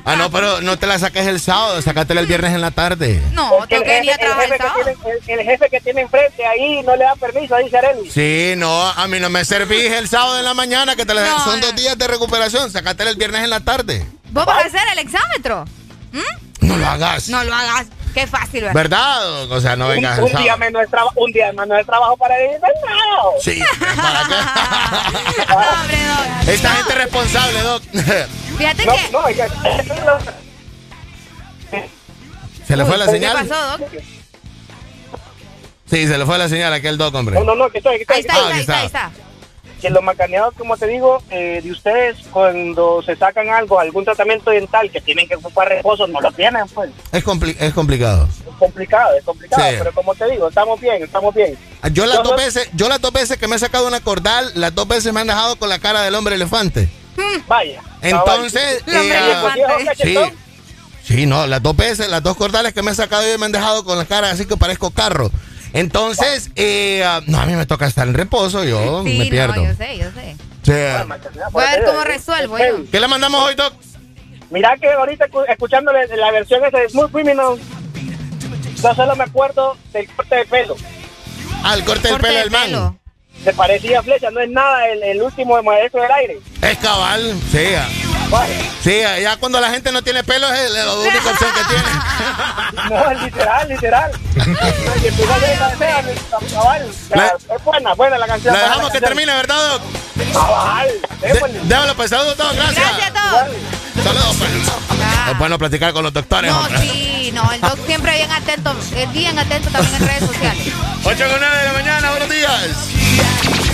Ah, no, pero no te la saques el sábado, sácatela el viernes en la tarde. No, tengo que venir a jefe, el, trabajar jefe el que sábado. tiene, el, el jefe que tiene enfrente ahí no le da permiso, dice Arely. Sí, no, a mí no me servís el sábado en la mañana, que te la- No, son no. dos días de recuperación, sácatela el viernes en la tarde. ¿Vos vas a hacer el exámetro? No lo hagas. No lo hagas. Qué fácil, ¿verdad? ¿Verdad? O sea, no Un, vengas el un día menos de traba- un día menos de trabajo para no. Sí, Esta gente responsable, Doc. Fíjate No, que. no, es que- ¿Se le fue la ¿Qué señal? pasó, Doc? Sí, se le fue la señal a aquel Doc, hombre. No, no, no, que estoy, que estoy. Ahí está, Ah, ahí está, ahí está, ahí está. Que los macaneados, como te digo, eh, de ustedes, cuando se sacan algo, algún tratamiento dental que tienen que ocupar reposo, no lo tienen, pues. Es, compli- es complicado. Es complicado, es complicado. Sí. Pero como te digo, estamos bien, estamos bien. Yo las dos veces, yo las dos veces que me he sacado una cordal, las dos veces me han dejado con la cara del hombre elefante. Vaya. Entonces, eh, Y sí, sí, no, las dos veces, las dos cordales que me he sacado yo me han dejado con la cara así que parezco carro. Entonces, eh, ah, no, a mí me toca estar en reposo, yo Sí, me pierdo. no, yo sé, yo sé. Sí. Voy a ver cómo resuelvo yo. ¿Qué le mandamos hoy, Doc? Mira que ahorita escu- escuchándole la versión esa de Smooth Criminal, yo solo me acuerdo del corte de pelo. Ah, el corte del Corte pelo de del man. pelo. Se parecía a Flecha, no es nada el, el último maestro del aire. Es cabal, sí. Ah. Sí, ah, ya cuando la gente no tiene pelo es la única opción que tiene. No, es literal, literal. Y La- Es buena, buena la canción. La dejamos que canción. termine, ¿verdad, Doc? Cabal. Déjalo pues, saludos a todos, gracias. Gracias a todos. Saludos, pues. Es bueno platicar con los doctores, No, hombre. sí, no, el Doc siempre bien atento, es bien atento también en redes sociales. 8 con 9 de la mañana, buenos días.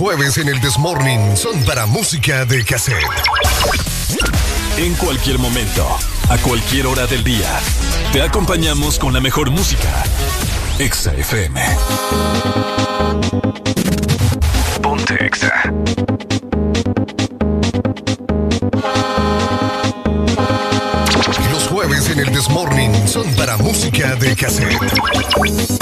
Jueves en el Desmorning son para música de cassette. En cualquier momento, a cualquier hora del día, te acompañamos con la mejor música. Exa FM. Ponte Exa. Los jueves en el Desmorning son para música de cassette.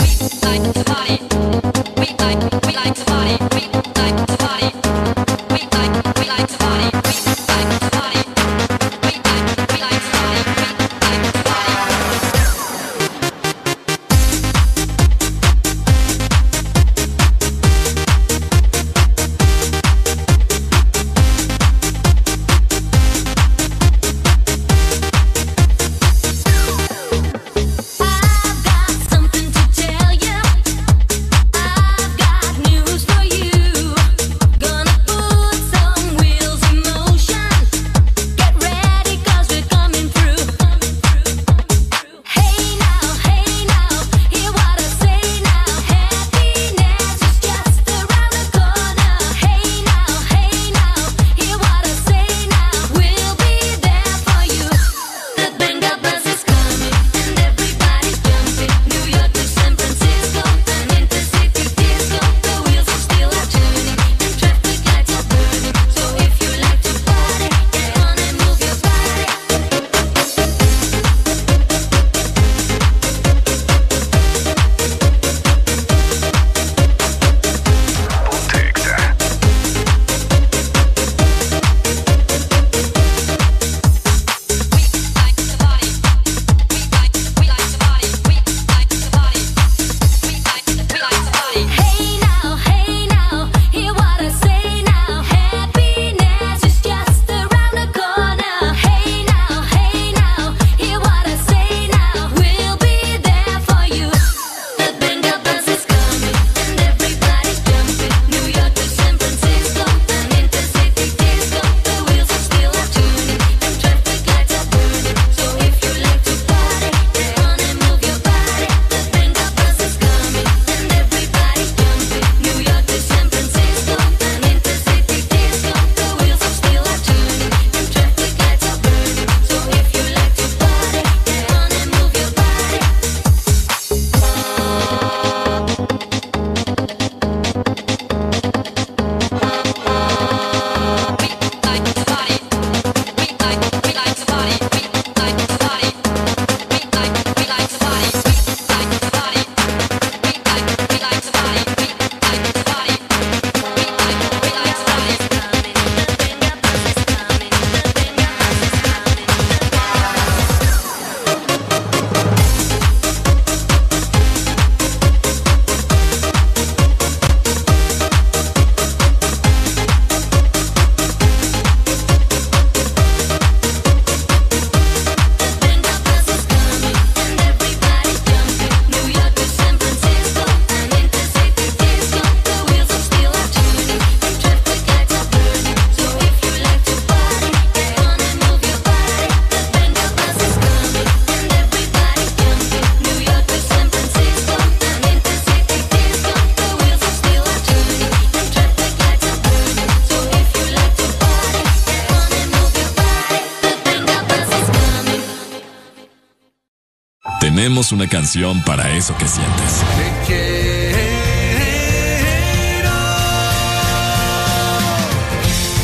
Una canción para eso que sientes. Te quiero.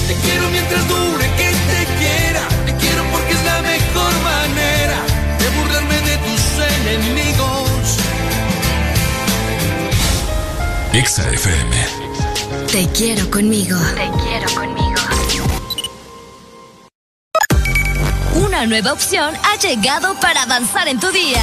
Te quiero mientras dure que te quiera. Te quiero porque es la mejor manera de burlarme de tus enemigos. Exa FM. Te quiero conmigo. Te quiero conmigo. Una nueva opción ha llegado para avanzar en tu día,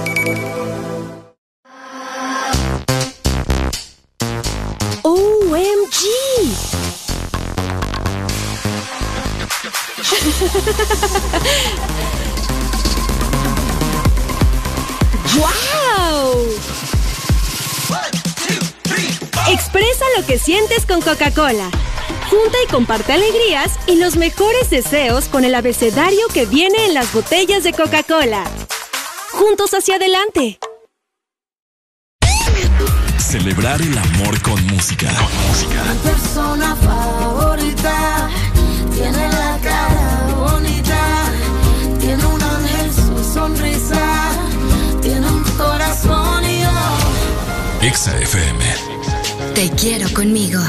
Coca-Cola. Junta y comparte alegrías y los mejores deseos con el abecedario que viene en las botellas de Coca-Cola. Juntos hacia adelante. Celebrar el amor con música. Con música. Mi persona favorita tiene la cara bonita, tiene un ángel su sonrisa, tiene un corazón y yo. Exa FM. Quiero conmigo.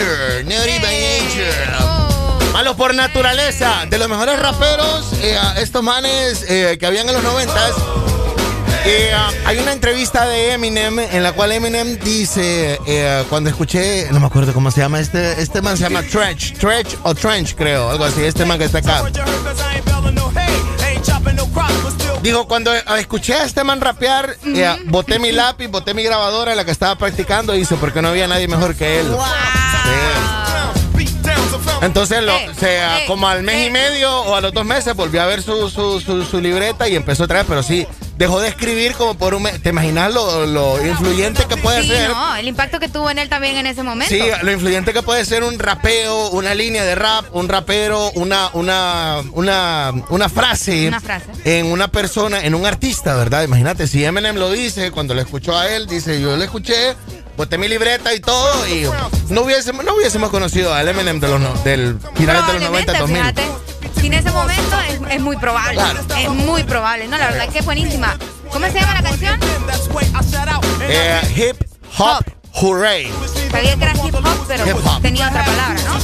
Nature, naughty by nature. Malos por naturaleza. De los mejores raperos, eh, estos manes eh, que habían en los noventas. Eh, hay una entrevista de Eminem en la cual Eminem dice, eh, cuando escuché, no me acuerdo cómo se llama, este, este man se llama Trench, Trench o Trench creo, algo así, este man que está acá. Digo, cuando escuché a este man rapear, eh, boté mi lápiz, boté mi grabadora en la que estaba practicando dice, porque no había nadie mejor que él. Entonces, lo, o sea, como al mes y medio o a los dos meses volvió a ver su, su, su, su libreta y empezó otra vez, pero sí, dejó de escribir como por un mes. ¿Te imaginas lo, lo influyente que puede sí, ser? no, el impacto que tuvo en él también en ese momento. Sí, lo influyente que puede ser un rapeo, una línea de rap, un rapero, una, una, una, una frase. Una frase. En una persona, en un artista, ¿verdad? Imagínate, si Eminem lo dice, cuando lo escuchó a él, dice, yo lo escuché, boté mi libreta y todo, y no hubiésemos, no hubiésemos conocido al Eminem de los, no- del final de los 90, 2000. Fíjate, si en ese momento es, es muy probable. Claro. Es muy probable. No, la verdad que es buenísima. ¿Cómo se llama la canción? Eh, hip Hop Hooray. Sabía que era hip hop, pero Hip hop. tenía otra palabra, ¿no?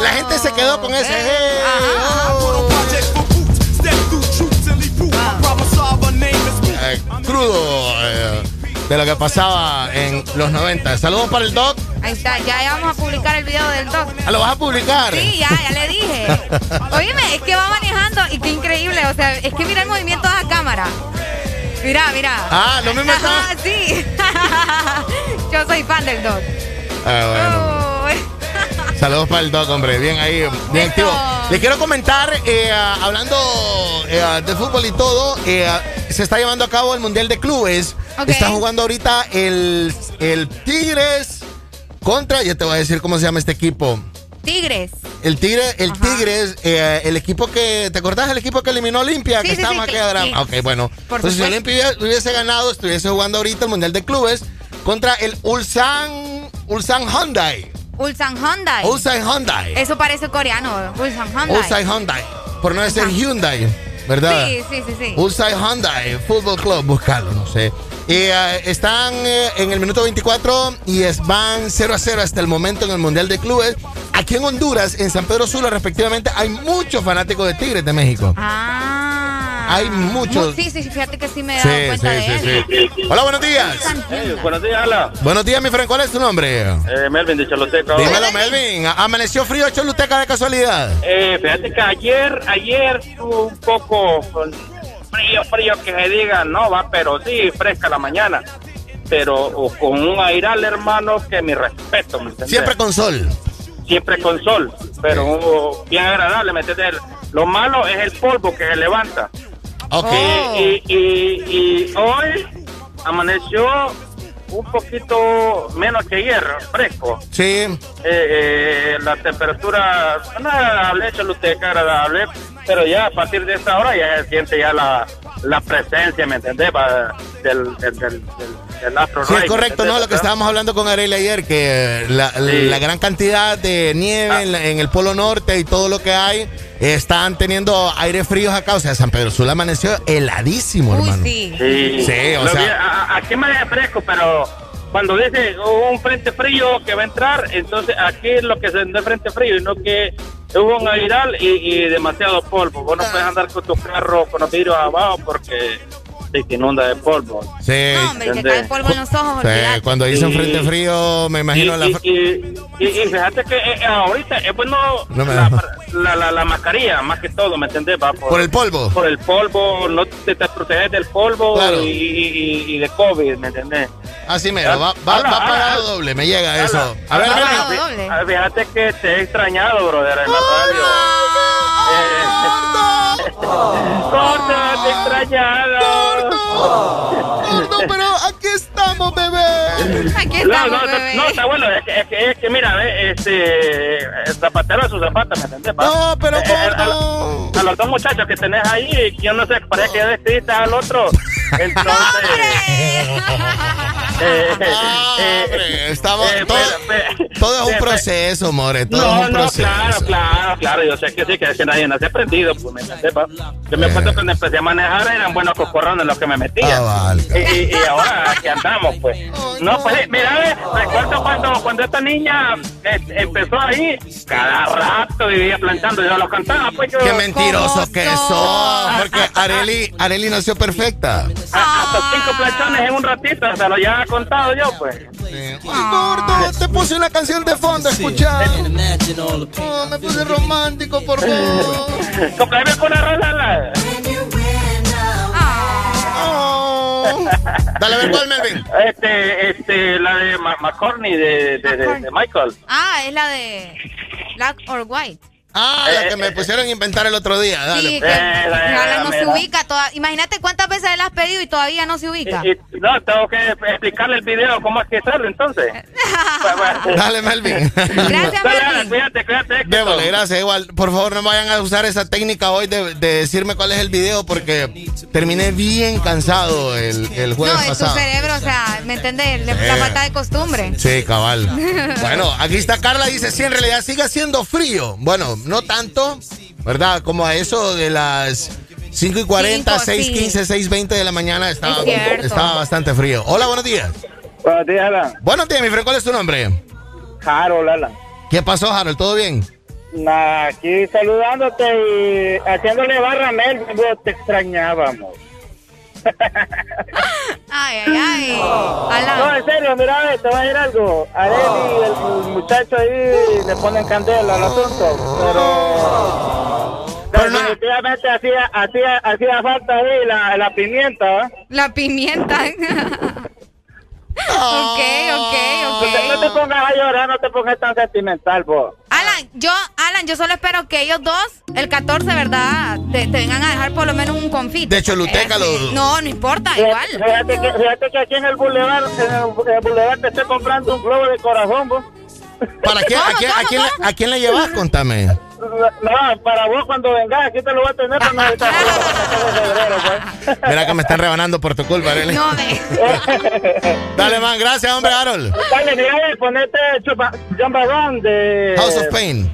La gente se quedó con ese. hey, eh, crudo eh, de lo que pasaba en los 90. Saludos para el Doc. Ahí está, ya, vamos a publicar el video del doc. Ah, ¿Lo vas a publicar? Sí, ya, ya le dije. Oíme, es que va manejando y qué increíble. O sea, es que mira el movimiento de la cámara. Mira, mira. Ah, lo mismo está. Ajá, sí. Yo soy fan del doc. Ah, bueno. Saludos para el Doc, hombre. Bien ahí, bien activo. Le quiero comentar, eh, hablando eh, de fútbol y todo, eh, se está llevando a cabo el Mundial de Clubes. Está jugando ahorita el, el Tigres contra, ya te voy a decir cómo se llama este equipo. Tigres. El Tigre, el Tigres, eh, el equipo que, ¿te acordás del equipo que eliminó Olimpia? Sí, que sí, aquí ahora. sí. Ok, bueno. Por Entonces, si. Olimpia hubiese- hubiese ganado, estuviese jugando ahorita el Mundial de Clubes contra el Ulsan, Ulsan Hyundai. Ulsan Hyundai. Ulsan Hyundai. Eso parece coreano. Ulsan Hyundai. Ulsan Hyundai. Por no decir Hyundai, ¿verdad? Sí, sí, sí, sí. Hyundai Fútbol Club, búscalo, no sé. Y, eh, están eh, en el minuto 24 y es, van 0 a 0 hasta el momento en el Mundial de Clubes. Aquí en Honduras, en San Pedro Sula, respectivamente, hay muchos fanáticos de Tigres de México. Ah. Hay muchos. Mu- Sí, sí, sí, fíjate que sí me he dado Sí, cuenta de sí, eso. sí, sí. Hola, buenos días. buenos días, hola. Buenos días, mi friend. ¿Cuál es tu nombre? Eh, Melvin de Choluteca. Dímelo, Melvin. ¿Amaneció frío Choluteca de casualidad? Eh, fíjate que ayer, ayer un poco con frío, frío que se diga, no va, pero sí, fresca la mañana. Pero con un airal, hermano, que mi respeto, ¿me entendés? Siempre con sol. Siempre con sol, pero bien agradable, ¿me entiendes? Lo malo es el polvo que se levanta. Ok. Y, y, y, y hoy amaneció un poquito menos que ayer, fresco. Sí. Eh, eh, la temperatura no agradable, choluteca agradable, pero ya a partir de esta hora ya se siente ya la, la presencia, ¿me entendés? Del, del, del, Sí, es rey, ¿me correcto? ¿no? Lo que estábamos hablando con Arely ayer, que la, la gran cantidad de nieve en, la- en el Polo Norte y todo lo que hay, eh, están teniendo aire fríos acá. O sea, San Pedro Sula amaneció heladísimo, hermano. Sí, Sí, o Lo sea- vi- a- a- aquí me fresco, pero cuando dice un frente frío que va a entrar, entonces aquí es lo que se de frente frío y no que hubo un airal y, y demasiado polvo. Vos no Ah. puedes andar con tu carro con los vidrios abajo porque se te inunda de polvo. Sí. No, hombre, cae polvo en los ojos, Sí, cuando dicen frente frío, me imagino y, la... y, y- y- y fíjate que eh, ahorita es bueno No me la, da. la, la- la mascarilla, más que todo, ¿me entendés? Va Por el polvo. Por el polvo, no te, te proteges del polvo Claro. y, y- y de COVID, ¿me entendés? Así mero, va, va, va pagado doble, me llega eso. A ver, Fíjate que te he extrañado, brother, en la radio. Eh, Gordo, te extrañado. Gordo, pero aquí estamos, bebé. Aquí No, estamos, no, no, bebé. no, está bueno, es que, es que, es que mira, ve, este, el zapatero a su zapata, ¿me entendés? No, pero Eh, eh, a, a los dos muchachos que tenés ahí, yo no sé, parece que ya despediste al otro, Entonces. eh, Hombre, estamos, eh, todo, pero- todo es un proceso, more, todo No, es un no, proceso. claro, claro, claro, yo sé que sí, que, que nadie nace aprendido, pues me sepa. Yo me acuerdo cuando empecé a manejar eran buenos cocorrones los que me metían. Ah, vale. y, y- y ahora aquí andamos, pues. No, pues sí, mira, recuerdo cuando, cuando esta niña eh, empezó ahí, cada rato vivía planchando, yo lo cantaba, pues yo... Qué mentiroso que sos, porque Areli, Areli nació perfecta. A- Hasta cinco planchones en un ratito, se lo ya he contado yo, pues. Ay, gordo, te puse una canción de fondo, escuchá. Oh, me puse romántico, por favor. Comprame con una rola. la- Oh. Dale, a ver cuál, Melvin. Este, este, la de McCorney de, de, de- de Michael. Ah, es la de Black or White. Ah, la que me pusieron a inventar el otro día. Dale. Sí, que Eh, la- no se ubica. toda- Imagínate cuántas veces le has pedido y todavía no se ubica. Y- y- no, tengo que explicarle el video, cómo es que sale entonces. Dale, Melvin. Gracias, Melvin. cuídate, cuídate. gracias. Igual, por favor, no vayan a usar esa técnica hoy de, de decirme cuál es el video porque terminé bien cansado el, el jueves No, es tu pasado. cerebro, o sea, ¿me entendés? Le- Eh. La falta de costumbre. Sí, cabal. Bueno, aquí está Carla, dice, sí, en realidad sigue haciendo frío. Bueno, no tanto, ¿verdad? Como a eso de las 5 y 40, Cinco, 6, sí. 15, 6, 20 de la mañana estaba, Es estaba bastante frío. Hola, buenos días. Buenos días, Alan. Buenos días, mi friend, ¿cuál es tu nombre? Harold, Alan. ¿Qué pasó, Harold? ¿Todo bien? Nah, aquí saludándote y haciéndole barra a Melvin, te extrañábamos. Ay, ay, ay. No, en serio, mira, te voy a decir algo. Areli y el, el muchacho ahí le ponen candela al asunto, pero... Pero no- definitivamente hacía, hacía, hacía falta ahí la, la pimienta, ¿eh? La pimienta. ok, ok, te, no te ok. pongas a llorar, no te pongas tan sentimental, vos. Alan, yo, Alan, yo solo espero que ellos dos, el 14, ¿verdad? Te, te vengan a dejar por lo menos un confit. De Choluteca, Eh, los- No, no importa, Fíjate, igual. fíjate que, fíjate que aquí en el boulevard, en el, el boulevard te estoy comprando un globo de corazón, vos. ¿Para quién, a, quién, a, quién, le- ¿A quién le llevas? Contame. No, para vos cuando vengas, aquí te lo voy a tener para Navidad, para el 14 de febrero, pues. Mira que me están rebanando por tu culpa, Arely. No. Dale, man, gracias, hombre, Harold. Dale, mira, ve, ponete chupa, de... House of Pain.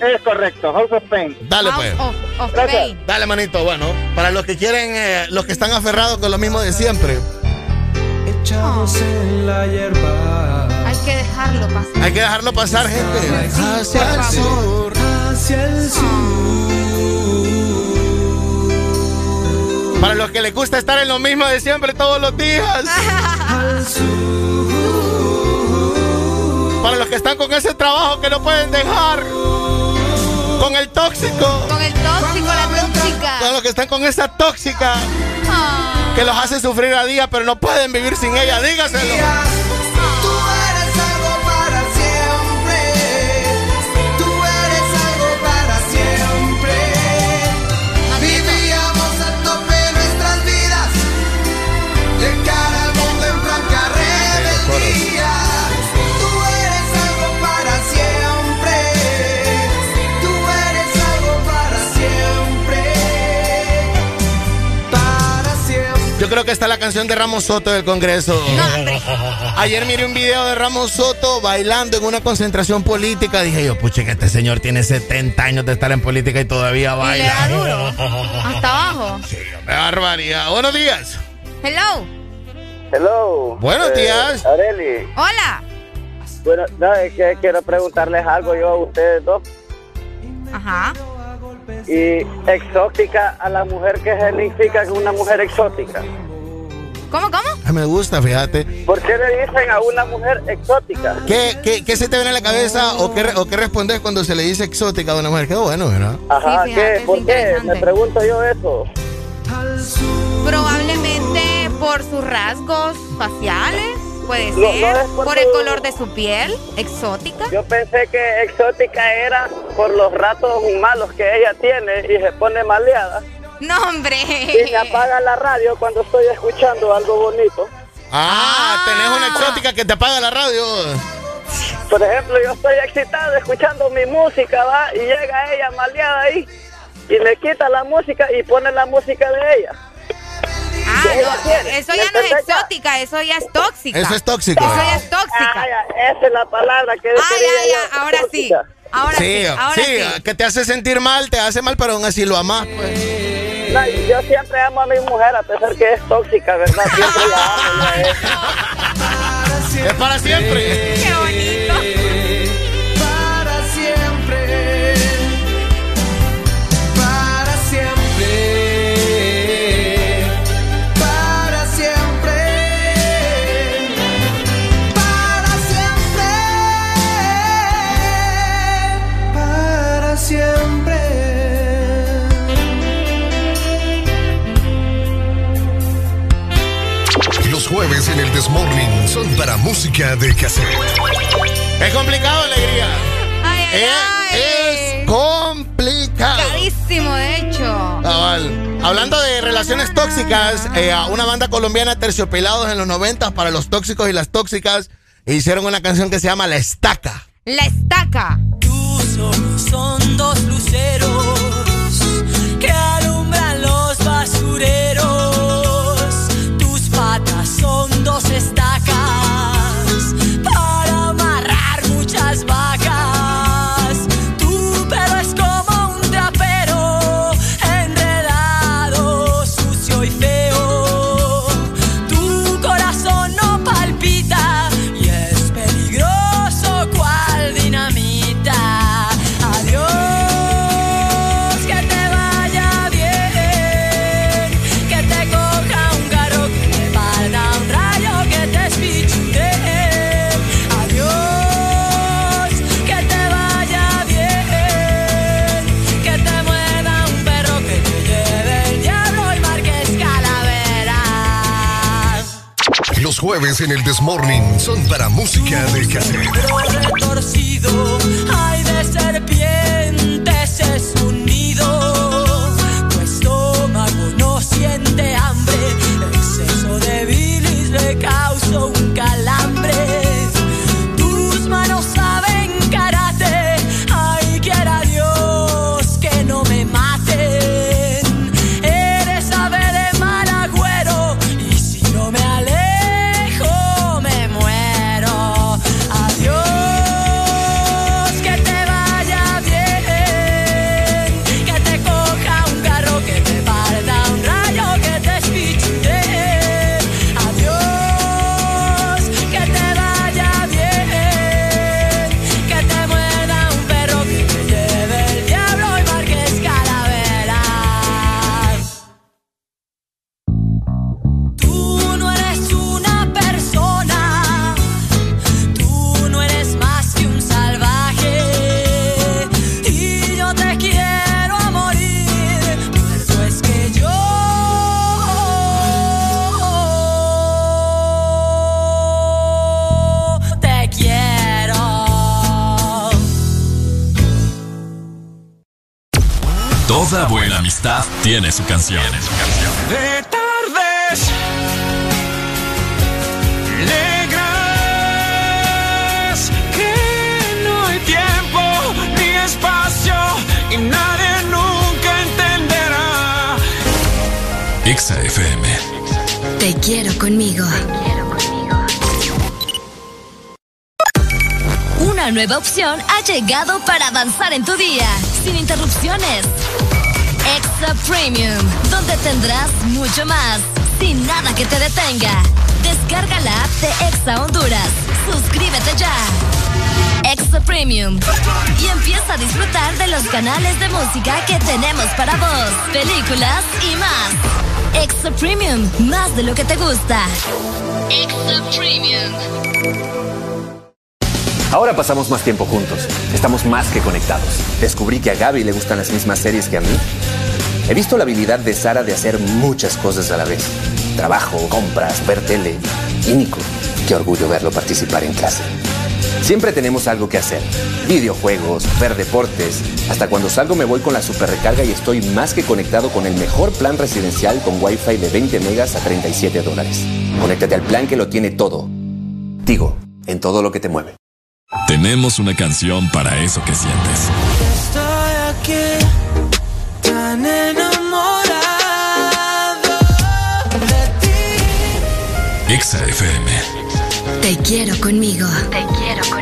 Es correcto, House of Pain. Dale, pues. House of, of Gracias. Pain. Dale, manito. Bueno, para los que quieren, eh, los que están aferrados con lo mismo de siempre, Echados en la hierba. Hay que dejarlo pasar. hay que dejarlo pasar, gente. Hacia el sur. Hacia el sur. Para los que les gusta estar en lo mismo de siempre todos los días. Al sur. Para los que están con ese trabajo que no pueden dejar. Con el tóxico. Con el tóxico, la tóxica. Para los que están con esa tóxica Ah. que los hace sufrir a día, pero no pueden vivir sin ella. Dígaselo. Creo que está la canción de Ramos Soto del Congreso. Ayer miré un video de Ramos Soto bailando en una concentración política. Dije yo, puche, que este señor tiene 70 años de estar en política y todavía Y le baila. da duro. Hasta abajo. Qué barbaridad. Buenos días. Hello. Hello. Buenos días. Areli. Hola. Bueno, no, es que quiero preguntarles algo yo a ustedes dos. Ajá. Y exótica a la mujer, ¿qué significa que una mujer exótica? ¿Cómo, cómo? Ay, me gusta, fíjate. ¿Por qué le dicen a una mujer exótica? ¿Qué, qué, qué se te viene a la cabeza o qué, o qué respondes cuando se le dice exótica a una mujer? Qué bueno, ¿verdad? Ajá, Sí, fíjate, ¿qué? ¿Por qué? Me pregunto yo eso. Probablemente por sus rasgos faciales, puede No, no ser. por por el color de su piel, exótica. Yo pensé que exótica era por los ratos malos que ella tiene y se pone maleada. No, hombre. Y me apaga la radio cuando estoy escuchando algo bonito. Ah, tenés una exótica que te apaga la radio. Por ejemplo, yo estoy excitado escuchando mi música, ¿va? Y llega ella maleada ahí y me quita la música y pone la música de ella. Ah, no, eso ya no es exótica, eso ya es tóxica. Eso es tóxico. Eso ya es tóxica. Ah, esa es la palabra que Ah, ya, ya, ahora sí. Ahora sí, ahora sí, sí. que te hace sentir mal, te hace mal, pero aún así lo amas, pues. No, yo siempre amo a mi mujer a pesar que es tóxica, ¿verdad? Siempre la amo. ya es. Es para siempre. Qué bonito. El Desmorning son para música de cassette. Es complicado, alegría. Ay, ay, Es, ay. es complicado. Carísimo, de hecho. Cabal. Hablando de relaciones tóxicas, eh, una banda colombiana Terciopelados en los 90 para los tóxicos y las tóxicas hicieron una canción que se llama La Estaca. La estaca. Tus ojos son dos luceros jueves en el Desmorning son para música de cassette. Retorcido, hay de serpientes es un nido. Tu estómago no siente hambre, exceso de bilis le causó un calambre. Amistad tiene su canción. De tardes negras que no hay tiempo ni espacio y nadie nunca entenderá. Exa FM. Te quiero conmigo. Una nueva opción ha llegado para avanzar en tu día, sin interrupciones. Premium, donde tendrás mucho más, sin nada que te detenga. Descarga la app de Exa Honduras. Suscríbete ya. Extra Premium. Y empieza a disfrutar de los canales de música que tenemos para vos, películas y más. Extra Premium, más de lo que te gusta. Extra Premium. Ahora pasamos más tiempo juntos. Estamos más que conectados. Descubrí que a Gaby le gustan las mismas series que a mí. He visto la habilidad de Sara de hacer muchas cosas a la vez. Trabajo, compras, ver tele. Y Nico, qué orgullo verlo participar en clase. Siempre tenemos algo que hacer. Videojuegos, ver deportes. Hasta cuando salgo me voy con la super recarga y estoy más que conectado con el mejor plan residencial con Wi-Fi de 20 megas a 37 dólares. Conéctate al plan que lo tiene todo. Digo, en todo lo que te mueve. Tenemos una canción para eso que sientes. Estoy aquí enamorado de ti. Exa FM. Te quiero conmigo. Te quiero conmigo.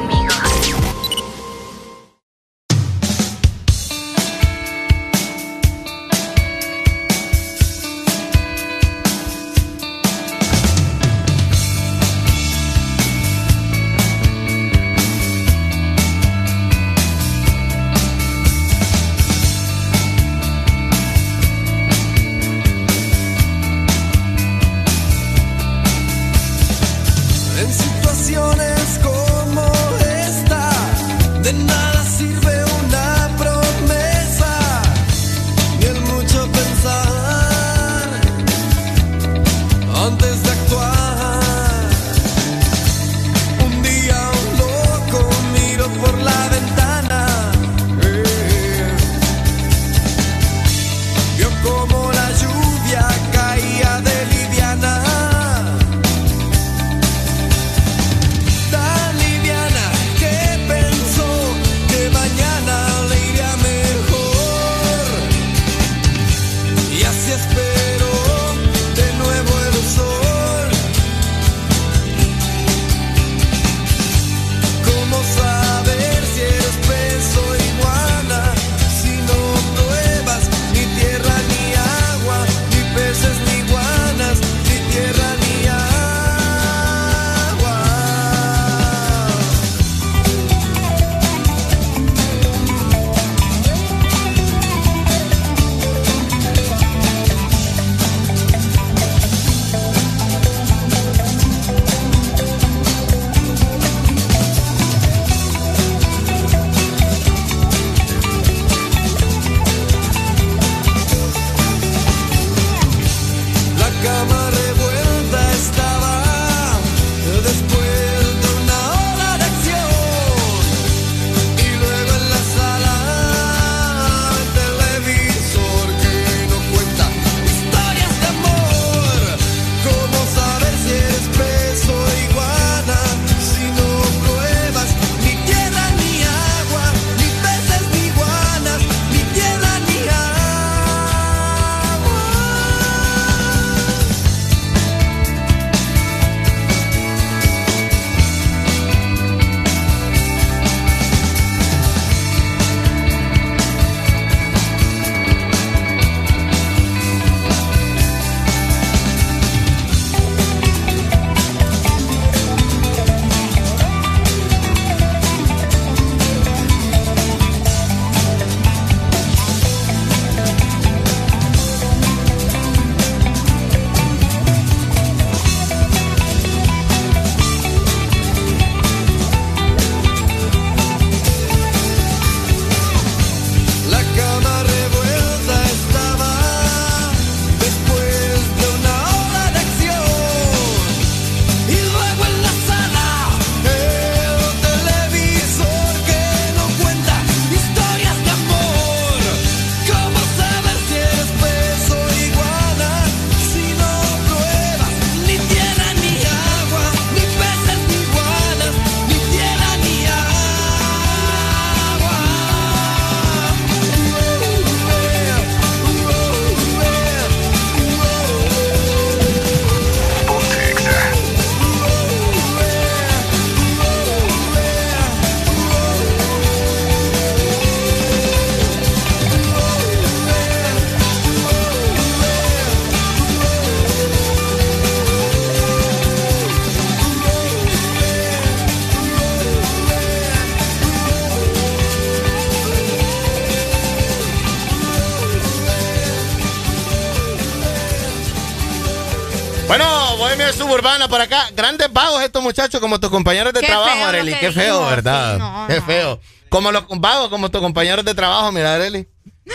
Por acá. Grandes vagos estos muchachos como tus compañeros de Qué trabajo, Areli. Qué feo, ¿verdad? sí, no, Qué no. feo. Como los vagos como tus compañeros de trabajo, mira, Areli.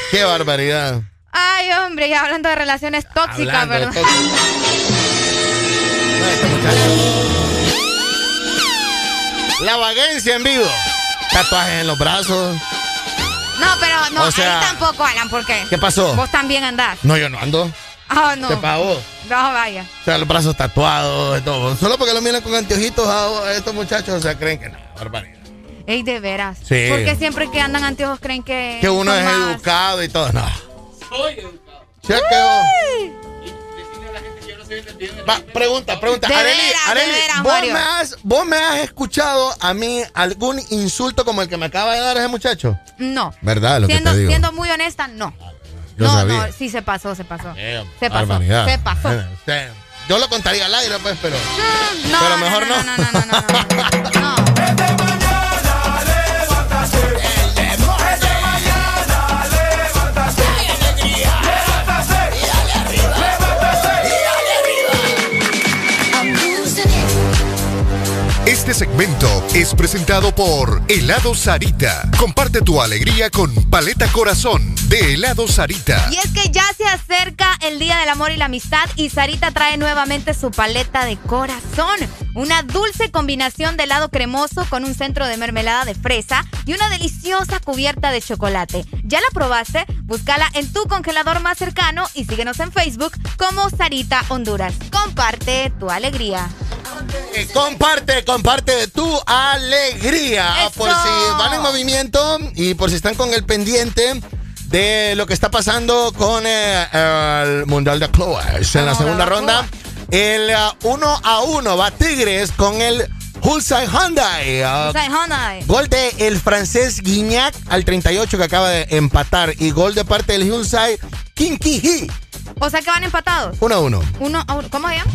Qué barbaridad. Ay, hombre, ya hablando de relaciones tóxicas, Hablando de ¿verdad? La vagencia en vivo. Tatuajes en los brazos. No, pero no, O sea- ahí tampoco, Alan, ¿por qué? ¿Qué pasó? Vos también andás. No, yo no ando. Ah, no. ¿Qué pagó? No, vaya. O sea, los brazos tatuados, y todo. Solo porque lo miran con anteojitos a estos muchachos, o sea, creen que no, barbaridad. Ey, de veras. Sí. Porque siempre que andan anteojos creen que. Que uno es más- educado y todo. No. Soy educado. Sí, es que- Va, pregunta, pregunta. De Areli, veras, de Areli, veras, ¿vos, me has, ¿vos me has escuchado a mí algún insulto como el que me acaba de dar ese muchacho? No. ¿Verdad? Lo siendo, que te digo. siendo muy honesta, no. Yo no, sabía. no, sí se pasó, se pasó. Eh, se pasó, se pasó. Eh, Yo lo contaría al aire, pues, pero. No, pero mejor no. no, no, no, no, no, no. Este segmento es presentado por Helado Sarita. Comparte tu alegría con Paleta Corazón de Helado Sarita. Y es que ya se acerca el Día del Amor y la Amistad y Sarita trae nuevamente su paleta de corazón. Una dulce combinación de helado cremoso con un centro de mermelada de fresa y una deliciosa cubierta de chocolate. ¿Ya la probaste? Búscala en tu congelador más cercano y síguenos en Facebook como Sarita Honduras. Comparte tu alegría. Eh, Comparte, comparte tu alegría. Eso. Por si van en movimiento y por si están con el pendiente de lo que está pasando con eh, el Mundial de Clubes. En la segunda ronda, el 1 a 1 va Tigres con el Hulsai Hyundai. Ah, Hyundai. Gol de el francés Guignac al 38 que acaba de empatar. Y gol de parte del Hyundai Kinkihi. O sea que van empatados. 1 a 1. Uno uno. ¿Cómo se llama?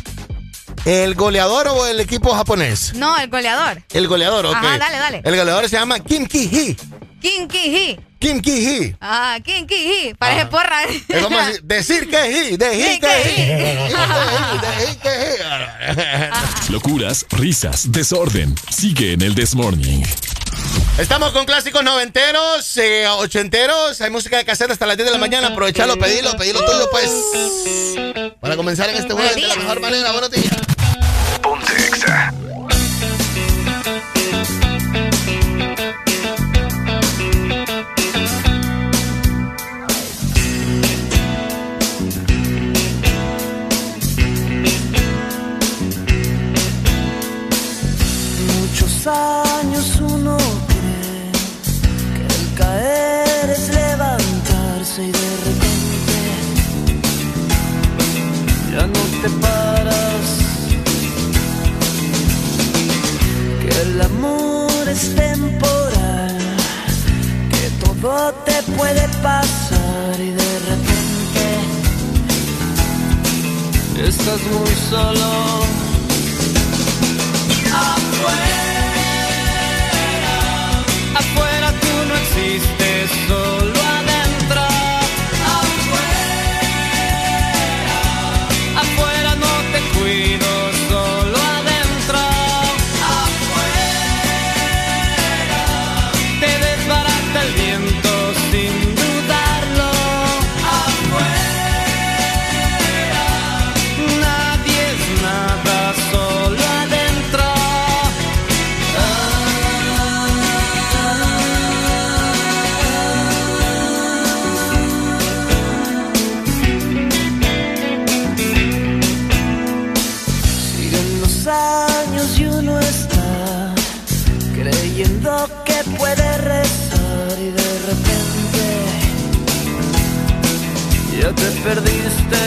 ¿El goleador o el equipo japonés? No, el goleador. El goleador, ok. Ajá, dale, dale. El goleador se llama Kim Ki-hee. Kim Ki-hee. Kim Ki-hee. Ah, Kim Ki-hee. Parece porra. Es como decir, decir que he, de he que que he. he. Locuras, risas, desorden. Sigue en el This Morning. Estamos con clásicos noventeros, eh, ochenteros. Hay música de cassette hasta las 10 de la mañana. Aprovechalo, pedilo, pedilo tuyo, pues. Para comenzar en este jueves de la mejor manera. Buenos días. Años uno cree que el caer es levantarse y de repente ya no te paras. Que el amor es temporal, que todo te puede pasar y de repente estás muy solo. Afuera, perdiste.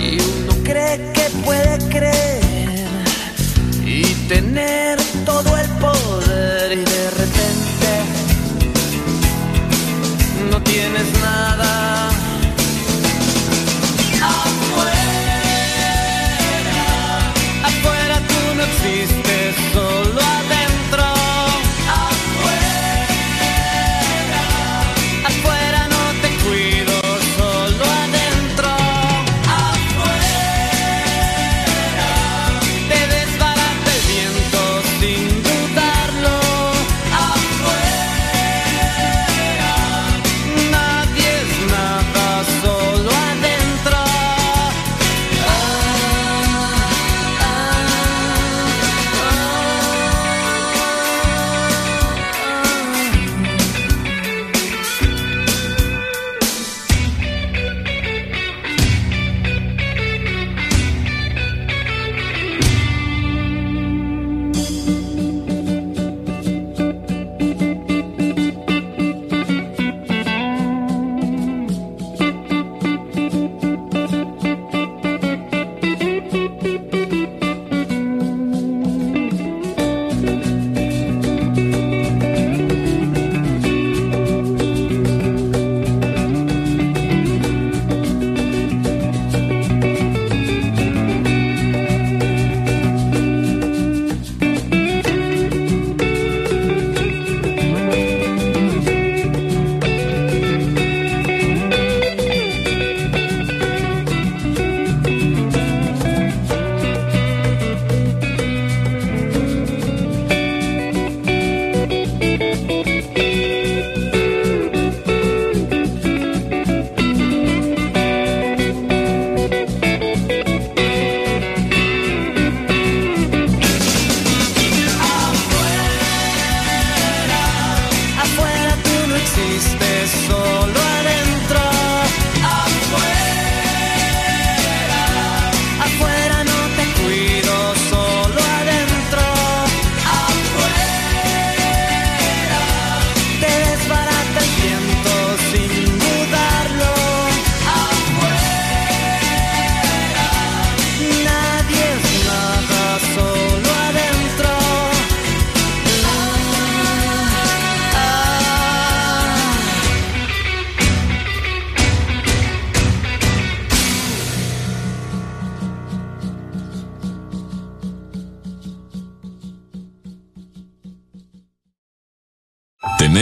Y uno cree que puede creer y tener todo el poder y de repente no tienes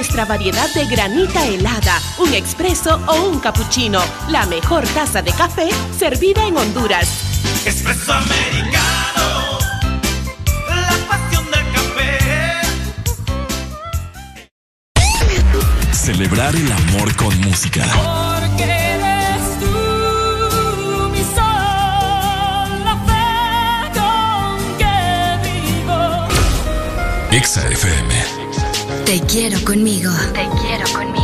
nuestra variedad de granita helada, un expreso o un cappuccino. La mejor taza de café servida en Honduras. Expreso americano. La pasión del café. Celebrar el amor con música. Porque eres tú mi sol, la fe con que vivo. Te quiero conmigo. Te quiero conmigo.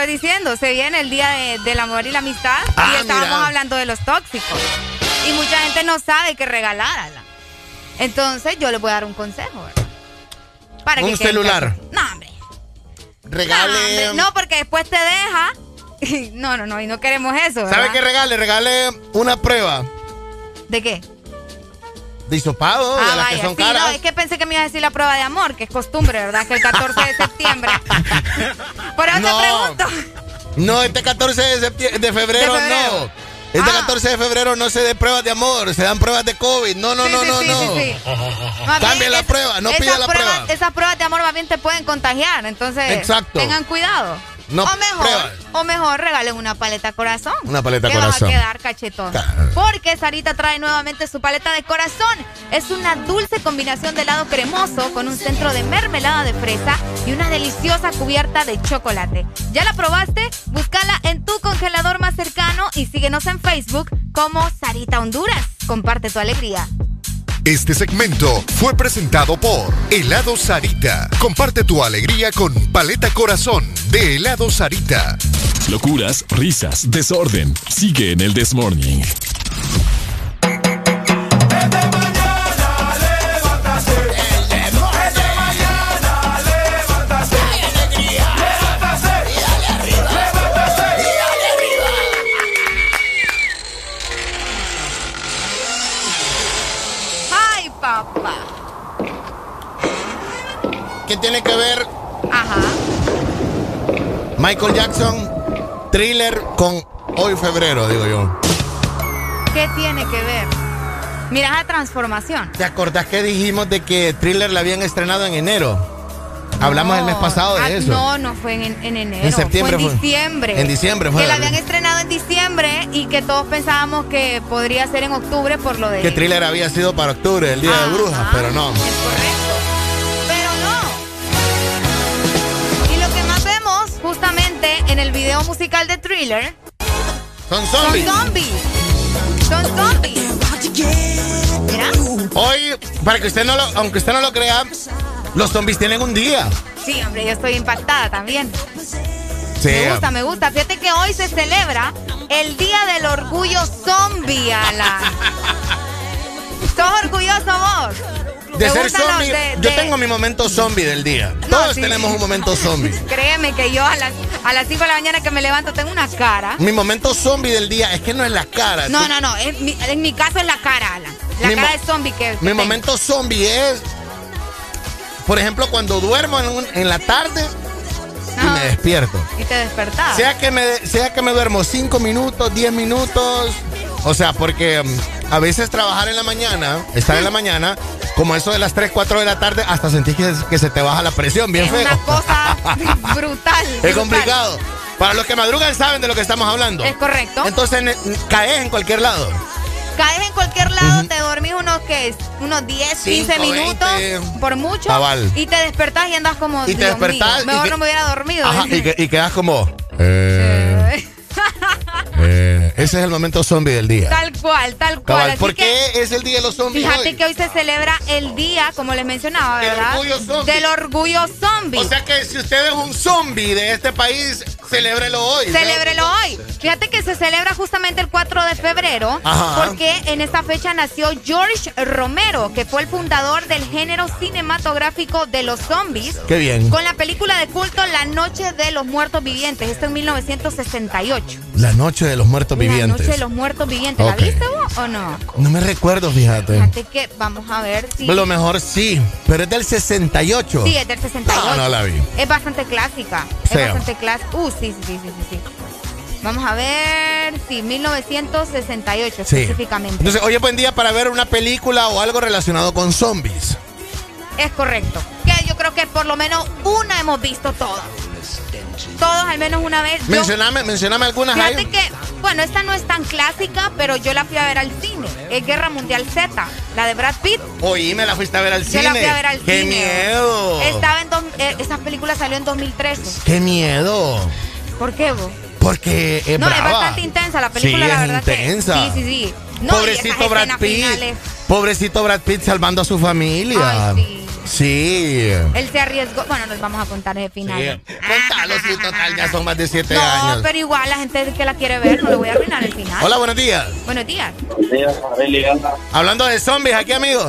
Estoy diciendo, se viene el día de- del amor y la amistad Ah, y estábamos mira. hablando de los tóxicos. Y mucha gente no sabe qué regalarla. Entonces yo les voy a dar un consejo. ¿verdad? Para Un que celular. No, hombre. Regale. No, hombre, no, porque después te deja. No, no, no, y no queremos eso. ¿Sabe qué regale? Regale una prueba ¿De qué? de hisopado, de Ah, las que son sí, caras. no, es que pensé que me iba a decir la prueba de amor, que es costumbre, ¿verdad? Que el 14 de septiembre. Por eso No. te pregunto. No, este 14 de, febrero, De febrero. no. Este Ah. 14 de febrero no se dé pruebas de amor, se dan pruebas de COVID. No, no, Sí, no, sí, no, sí, no. bien, la prueba, no pida la prueba. Esas pruebas de amor más bien te pueden contagiar, entonces Exacto. tengan cuidado. No o mejor, pruebas. o mejor regalen una paleta corazón. Una paleta que corazón. vas a quedar cachetón. Claro. Porque Sarita trae nuevamente su paleta de corazón. Es una dulce combinación de helado cremoso con un centro de mermelada de fresa y una deliciosa cubierta de chocolate. ¿Ya la probaste? Búscala en tu congelador más cercano y síguenos en Facebook como Sarita Honduras. Comparte tu alegría. Este segmento fue presentado por Helado Sarita. Comparte tu alegría con Paleta Corazón de Helado Sarita. Locuras, risas, desorden. Sigue en el This Michael Jackson, thriller con hoy febrero, digo yo? ¿Qué tiene que ver? Mira esa transformación. ¿Te acordás que dijimos de que thriller la habían estrenado en enero? Hablamos el mes pasado de Ah, eso. No, no fue en, en enero. En septiembre Fue en fue. diciembre. En diciembre fue, Que la habían estrenado en diciembre y que todos pensábamos que podría ser en octubre por lo de. Que thriller había sido para octubre, el Día de Brujas, pero no. En el video musical de thriller Son zombies. son zombies. Son zombies. Mira. Hoy, para que usted no lo, aunque usted no lo crea, los zombies tienen un día. Sí, hombre, yo estoy impactada también. Sí. Me gusta, me gusta. Fíjate que hoy se celebra el Día del Orgullo Zombie, Alan. ¿Sos orgulloso vos? De ¿Te ser zombie, de- yo tengo mi momento zombie del día. Todos sí. tenemos un momento zombie. Créeme que yo a las, a las 5 de la mañana que me levanto tengo una cara. Mi momento zombie del día es que no es la cara. No, Tú- no, no. En mi, en mi caso es la cara, Alan. La Mi cara de zombie que. Mi tengo. momento zombie es, por ejemplo, cuando duermo en, un- en la tarde y me despierto. Y te despertás. Sea que me, sea que me duermo 5 minutos, 10 minutos. O sea, porque mm, a veces trabajar en la mañana, estar en la mañana, como eso de las 3, 4 de la tarde, hasta sentís que, que se te baja la presión, bien es feo. una cosa brutal. Es brutal. complicado. Para los que madrugan saben de lo que estamos hablando. Es correcto. Entonces caes en cualquier lado. Caes en cualquier lado, te dormís unos que unos 10, 15 Cinco, minutos, 20. por mucho, Cabal. y te despertás y andas como Y te Dios despertás mío, y mejor que- no me hubiera dormido. Ajá, y, que- y quedas como. eh, eh, ese es el momento zombie del día. Tal cual, tal cual. Así ¿Por que, qué es el día de los zombies Fíjate hoy? que hoy se celebra el día, como les mencionaba, Del ¿verdad? orgullo zombie. Del orgullo zombie. O sea que si usted es un zombie de este país, celébrelo hoy. Celébrelo hoy. Fíjate que se celebra justamente el 4 de febrero Ajá. porque en esta fecha nació George Romero, que fue el fundador del género cinematográfico de los zombies. Qué bien. Con la película de culto La Noche de los Muertos Vivientes, esto en 1968. La noche de los muertos La vivientes. Noche de los Muertos Vivientes. ¿La viste vos o no? No me recuerdo, fíjate. Fíjate que vamos a ver si... Lo mejor sí, pero es del 68. Sí, es del 68. No, no la vi. Es bastante clásica. Es bastante clásica. Uh, sí, sí, sí, sí, sí, sí. Vamos a ver, sí, 1968 Sí. específicamente. Entonces, hoy es buen día para ver una película o algo relacionado con zombies. Es correcto. Que yo creo que por lo menos una hemos visto todos. Todos al menos una vez. Yo- Mencioname, mencioname algunas Fíjate que, bueno, esta no es tan clásica, pero yo la fui a ver al cine. Es Guerra Mundial Z, la de Brad Pitt. Oí, me la fuiste a ver al Yo cine. la fui a ver al ¡Qué cine. miedo! Estaba en dos, eh, esa película salió en 2013. ¡Qué miedo! ¿Por qué vos? Porque es no, brava. es bastante intensa la película, Sí, la es verdad. que- intensa. sí, sí, sí. No, Pobrecito Brad escenas Pitt. finales. Pobrecito Brad Pitt salvando a su familia. Ay, sí. Sí. Él se arriesgó. Bueno, nos vamos a contar ese final. Sí. Contalo, si total ya son más de siete No, años. pero igual la gente que la quiere ver, no le voy a arruinar el final. Hola, buenos días. Buenos días. Hablando de zombies aquí, amigo.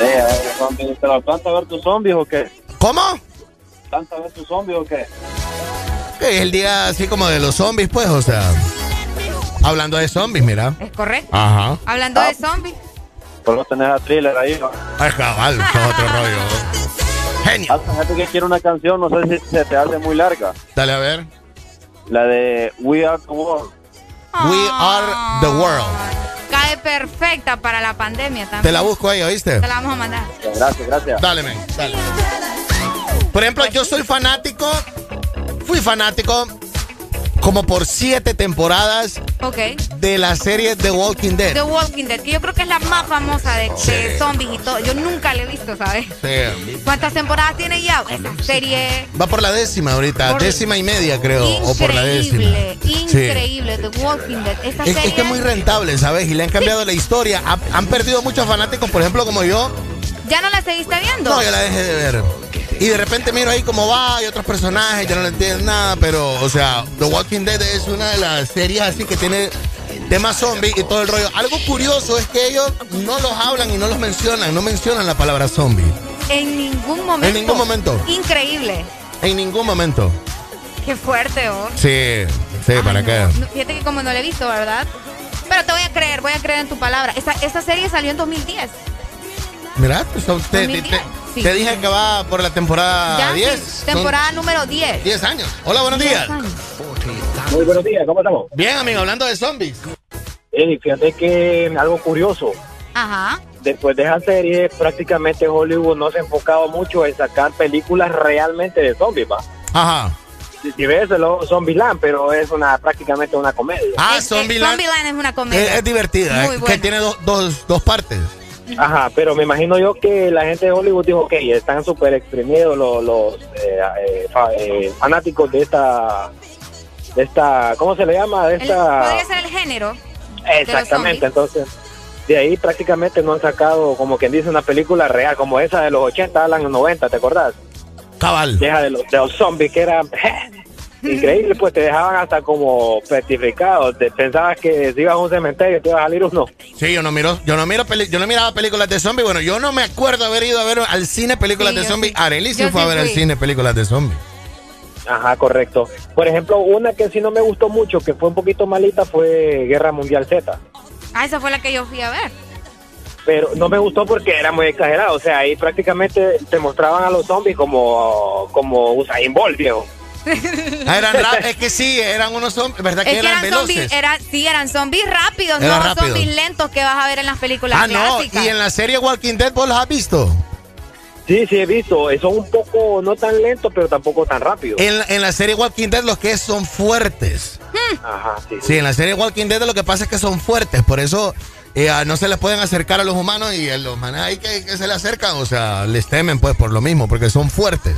Eh, zombie, ¿Te la planta a ver tus zombies o qué? ¿Cómo? ¿Planta a ver tus zombies o qué? Es el día así como de los zombies, pues, o sea. Hablando de zombies, mira. Es correcto. Ajá. Hablando Ah. de zombies. Por no tener a thriller ahí, ¿no? Ay, cabal, es otro rollo. Genio. Hay gente que quiere una canción, no sé si se te hace muy larga. Dale a ver. La de We Are the World. We are the world. Cae perfecta para la pandemia también. Te la busco ahí, ¿oíste? Te la vamos a mandar. Gracias, gracias. Dale, men, dale. Por ejemplo, yo soy fanático, fui fanático como por siete temporadas Ok. de la serie The Walking Dead. The Walking Dead, que yo creo que es la más famosa de, de zombies y todo. Yo nunca la he visto, ¿sabes? Sí. ¿Cuántas temporadas tiene ya? Esa serie Va por la décima ahorita, Por- décima y media creo, o por la décima. increíble, Sí. increíble. The Walking Dead. Esta Es, serie es que es muy rentable, ¿sabes? Y le han cambiado la historia. Ha- han perdido muchos fanáticos, por ejemplo, como yo. ¿Ya no la seguiste viendo? No, ya la dejé de ver. Y de repente miro ahí cómo va, hay otros personajes, ya no le entiendo nada, pero, o sea, The Walking Dead es una de las series así que tiene temas zombie y todo el rollo. Algo curioso es que ellos no los hablan y no los mencionan, no mencionan la palabra zombie. En ningún momento. En ningún momento. Increíble. En ningún momento. Qué fuerte, oh. Sí, sí, ¿para qué? No, Fíjate que como no la he visto, ¿verdad? Pero te voy a creer, voy a creer en tu palabra. Esta, esta serie salió en 2010. Mira, pues, te, te- 2010, te- sí. te dije que va por la temporada ya, 10. sí, Son temporada número 10. 10 años. Hola, buenos 10 días. años. Muy buenos días, ¿cómo estamos? Bien, amigo, hablando de zombies. Eh, fíjate que algo curioso. Ajá. Después de esa serie, prácticamente Hollywood no se ha enfocado mucho en sacar películas realmente de zombies, ¿va? Ajá. Si, si ves, lo Zombieland, pero es una prácticamente una comedia. Ah, Es- es- Zombieland es una comedia. Es, es divertida, Muy es que buena. tiene dos, dos, dos partes. Ajá, pero me imagino yo que la gente de Hollywood dijo, ok, están súper exprimidos los, los eh, eh, fa- eh, fanáticos de esta, de esta, ¿cómo se le llama? De El- esta... podría ser el género. Exactamente, entonces de ahí prácticamente no han sacado, como quien dice, una película real, como esa de los 80, Alan, los 90, ¿te acordás? Cabal. Deja de los, de los zombies, que era increíble, pues te dejaban hasta como petrificado, te pensabas que si ibas a un cementerio te iba a salir uno. Sí, yo no miro, yo no miro peli- yo no miraba películas de zombies. Bueno, yo no me acuerdo haber ido a ver al cine películas Sí, de zombies. sí. Arely sí fue sí a ver al cine películas de zombies. Ajá, correcto. Por ejemplo, una que sí no me gustó mucho, que fue un poquito malita, fue Guerra Mundial Z. Ah, esa fue la que yo fui a ver. Pero no me gustó porque era muy exagerado. O sea, ahí prácticamente te mostraban a los zombies como, como Usain Bolt, viejo. Ah, eran ra- es que sí, eran unos zombies, ¿verdad que Es que eran, eran zombies, sí, eran zombies rápidos, Eran no rápidos. zombies lentos que vas a ver en las películas Ah, no, y en la serie Walking Dead vos los has visto. Sí, sí, he visto. Son un poco, no tan lentos, pero tampoco tan rápidos. En, la- en la serie Walking Dead los que son fuertes. Ajá, sí. Sí, en la serie Walking Dead lo que pasa es que son fuertes, por eso eh, ah, no se les pueden acercar a los humanos y a los manes ahí que, que se le acercan, o sea, les temen pues por lo mismo, porque son fuertes.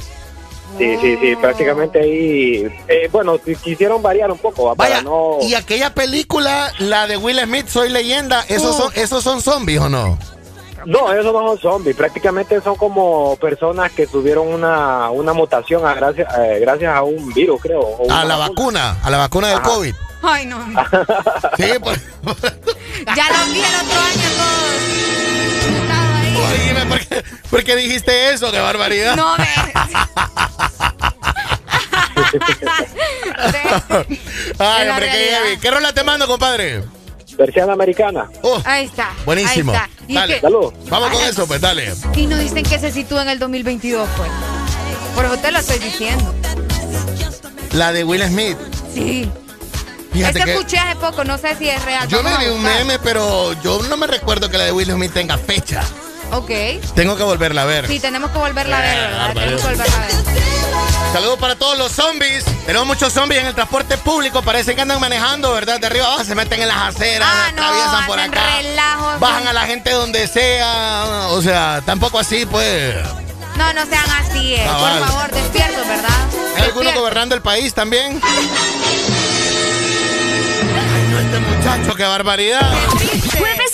Sí, sí, sí, prácticamente ahí. eh, bueno, qui- quisieron variar un poco, ¿va? para no. Y aquella película, la de Will Smith, Soy Leyenda, ¿esos, son, ¿esos son zombies o no? No, esos no son zombies, prácticamente son como personas que tuvieron una, una mutación a gracias, eh, gracias a un virus, creo. o A la vacuna, a la vacuna del Ajá. COVID. Ay, no. Sí, pues. Ya los vi el otro año todos. Oíme, ¿por qué, por qué dijiste eso? ¡Qué barbaridad! No, ve. Ay, hombre, qué, heavy. ¿Qué rola te mando, compadre? Versión americana. Ahí está. Buenísimo. Ahí está. Dale. que- Salud. Vamos con eso, pues dale. Y nos dicen que se sitúa en el 2022, pues. Por eso te lo estoy diciendo. La de Will Smith. Sí. Fíjate que escuché hace poco, no sé si es real. yo me vi un meme, pero yo no me recuerdo que la de Will Smith tenga fecha. Ok. Tengo que volverla a ver. Sí, tenemos que volverla a ver. Tenemos que volverla a ver. Saludos para todos los zombies. Tenemos muchos zombies en el transporte público. Parece que andan manejando, ¿verdad? De arriba abajo se meten en las aceras, Ah, no, atraviesan por acá. Bajan a la gente donde sea. O sea, tampoco así, pues. No, no sean así, eh. Cabal. Por favor, despiertos, ¿verdad? ¿Hay alguno gobernando el país también? Ay, no, este muchacho, qué barbaridad. Jueves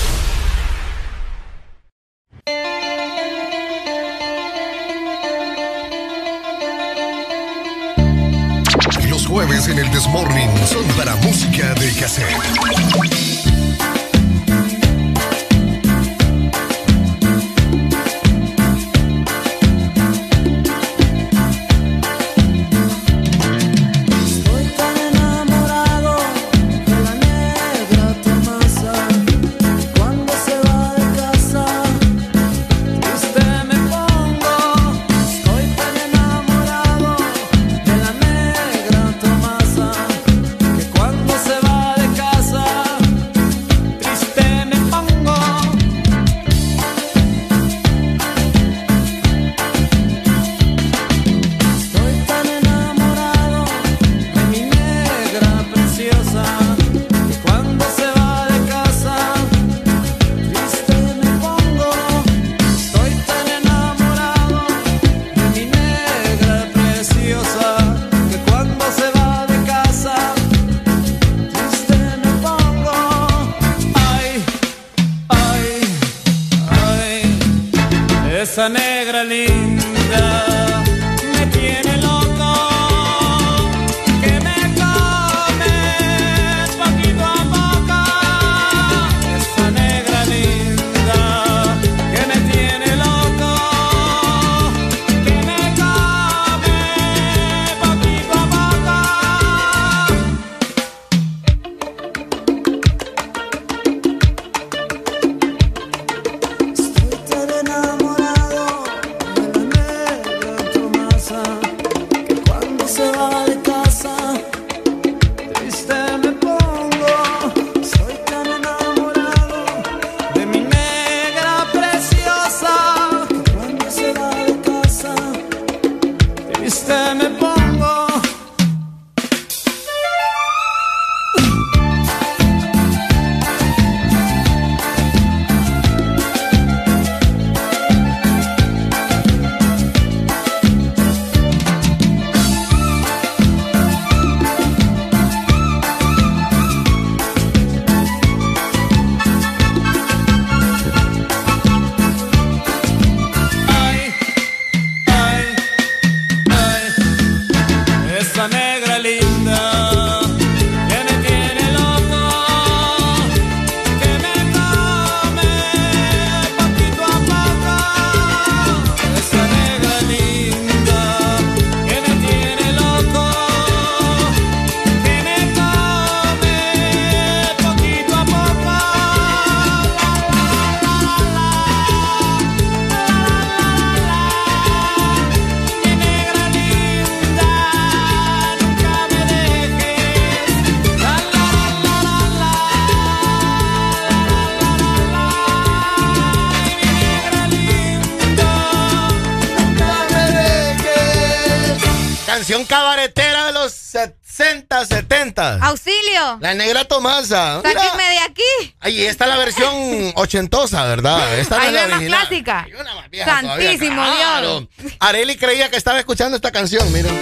Canción cabaretera de los 60, 70. Auxilio. La negra Tomasa. Mira. Sáquenme de aquí. Ahí está la versión ochentosa, ¿verdad? Esta no Hay es la una más original. clásica. vieja todavía, Santísimo claro. Dios. Areli creía que estaba escuchando esta canción, miren.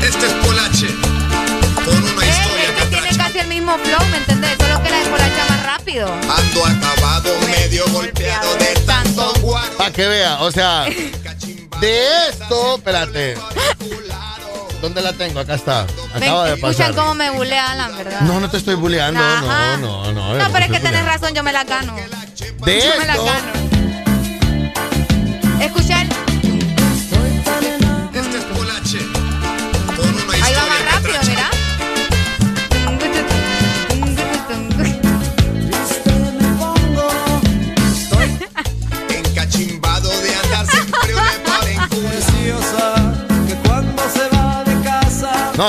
Este es Polache. Una historia Que tiene casi el mismo flow, ¿me entendés? Solo que la de Polacha más rápido. Ando acabado, medio golpeado de tanto guaro. Para que vea, o sea, de esto, espérate. ¿Dónde la tengo? Acá está. Acaba de escuchan pasar. cómo me bulea Alan, ¿verdad? No, no te estoy bulleando. Ajá. No, no, no. No, pero es que tenés razón, yo me la gano. De yo me la esto- gano.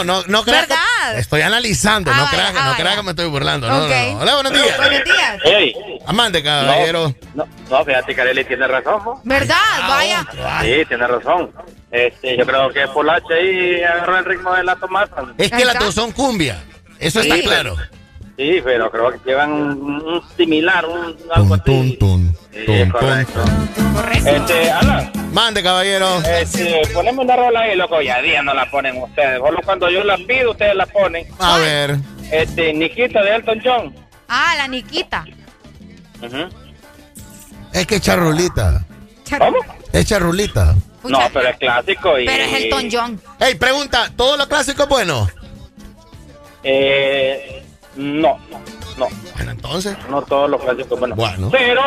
No, no, no que- ¿Verdad? Estoy analizando, Ah, no creas que, ah, no creas que me estoy burlando. No, Ok. no, no. Hola, buenos días. Buenos días. Ey, Amante, caballero. no, no, fíjate que Arely tiene razón, ¿no? ¿Verdad? Vaya. Sí, tiene razón. Este, yo creo que Polache ahí agarró el ritmo de la tomata. Es que las dos son cumbia. Eso está Sí, claro. Sí, pero creo que llevan un, un similar, un algo así. Sí, correcto. Este, Alan. Mande, caballero. Este, poneme una rola ahí, loco. Ya día no la ponen ustedes. Solo cuando yo la pido, ustedes la ponen. A ver. Este, Nikita de Elton John. Ah, la Niquita. Es que es charrulita. ¿Cómo? Es charrulita. No, pero es clásico y... Pero es Elton John. Ey, pregunta, ¿todo lo clásico es bueno? Eh, no, no. Bueno, entonces. No todos los clásicos, bueno. Bueno. Pero,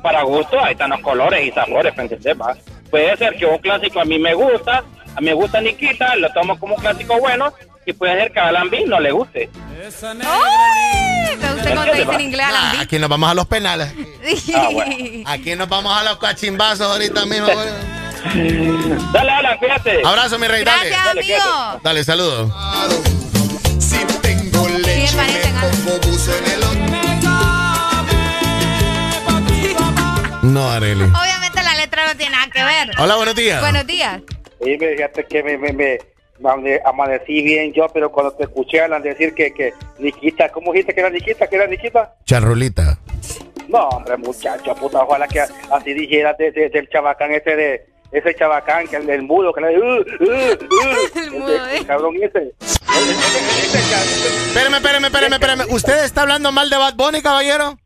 para gusto, ahí están los colores y sabores, ¿me entiendes? va? Puede ser que un clásico a mí me gusta, a mí me gusta Nikita, lo tomo como un clásico bueno, y puede ser que a Alan B no le guste. ¡Ay! Me gusta cuando dice en inglés Alan Ah, aquí nos vamos a los penales. B. Aquí nos vamos a los cachimbazos ahorita mismo. Dale, Alan, fíjate. Abrazo, mi rey, dale. Gracias, amigo. Dale, saludos. Sí, me parecen, No, Areli. Obviamente la letra no tiene nada que ver. Hola, buenos días. Buenos días. Sí, me fíjate que me, me, me, me amanecí bien yo, pero cuando te escuché Alan decir que, que Nikita, ¿cómo dijiste que era Nikita? ¿Que era Nikita? Charrulita. No, hombre, muchacho, puta, ojalá que así dijera de, de- del chabacán ese de ese chabacán, que el del mudo, que le uh, uh, uh, ese- el cabrón ese. Espérame, espérame, espérame, espérame. ¿Usted está hablando mal de Bad Bunny, caballero?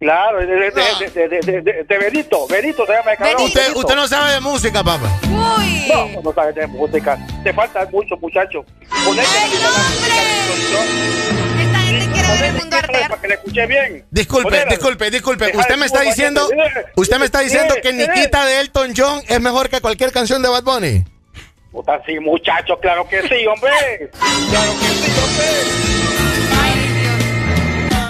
Claro, de, de, de, de, de, de, de- de Benito, Benito se llama el cabrón. Usted, Benito. usted no sabe de música, papá. Uy. No, no sabes de música. Te falta mucho, muchacho. Ponete la Esta gente quiere ver el mundo arder. para que le escuche bien. Disculpe, disculpe, disculpe. Usted me está diciendo, usted me está diciendo que. Nikita de Elton John es mejor que cualquier canción de Bad Bunny. Puta, sí, muchacho, claro que sí, hombre. Claro que sí, hombre.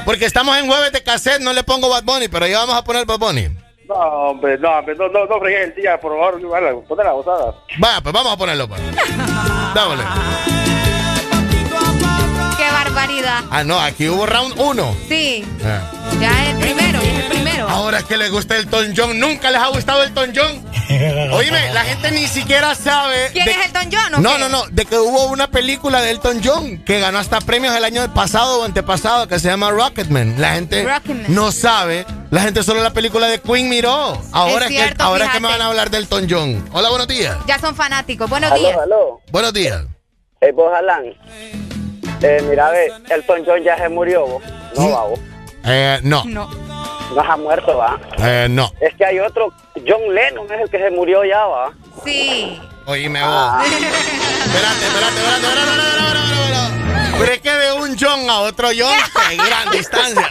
Porque estamos en jueves de cassette, no le pongo Bad Bunny, pero ya vamos a poner Bad Bunny. No, hombre, no, hombre, no, no, no fregues el día, por favor. Vale, ponte la gozada. Vaya, pues vamos a ponerlo, pues. Dámosle. Qué barbaridad. Ah, no, aquí hubo round uno. Sí, Ah. ya es el primero, Ahora es que le gusta Elton John. Nunca les ha gustado Elton John. Oíme, la gente ni siquiera sabe. ¿Quién de- es Elton John o No, qué? no, no. De que hubo una película de Elton John que ganó hasta premios el año pasado o antepasado que se llama Rocketman. La gente Rocketman. no sabe. La gente solo la película de Queen miró. Ahora es, cierto, que, ahora es que me van a hablar de Elton John. Hola, buenos días. Ya son fanáticos. Buenos Aló, días. aló. Buenos días. Eh, vos, Alan. Eh, mira, ve, Elton John ya se murió, vos. No, va, vos. Eh, no. No. No se ha muerto, va. Eh, no. Es que hay otro, John Lennon es el que se murió ya, va. Sí. Oíme vos. Espérate, espérate, espérate, espérate, espérate, espérate, espérate. Pero es que de un John a otro John, qué gran distancia.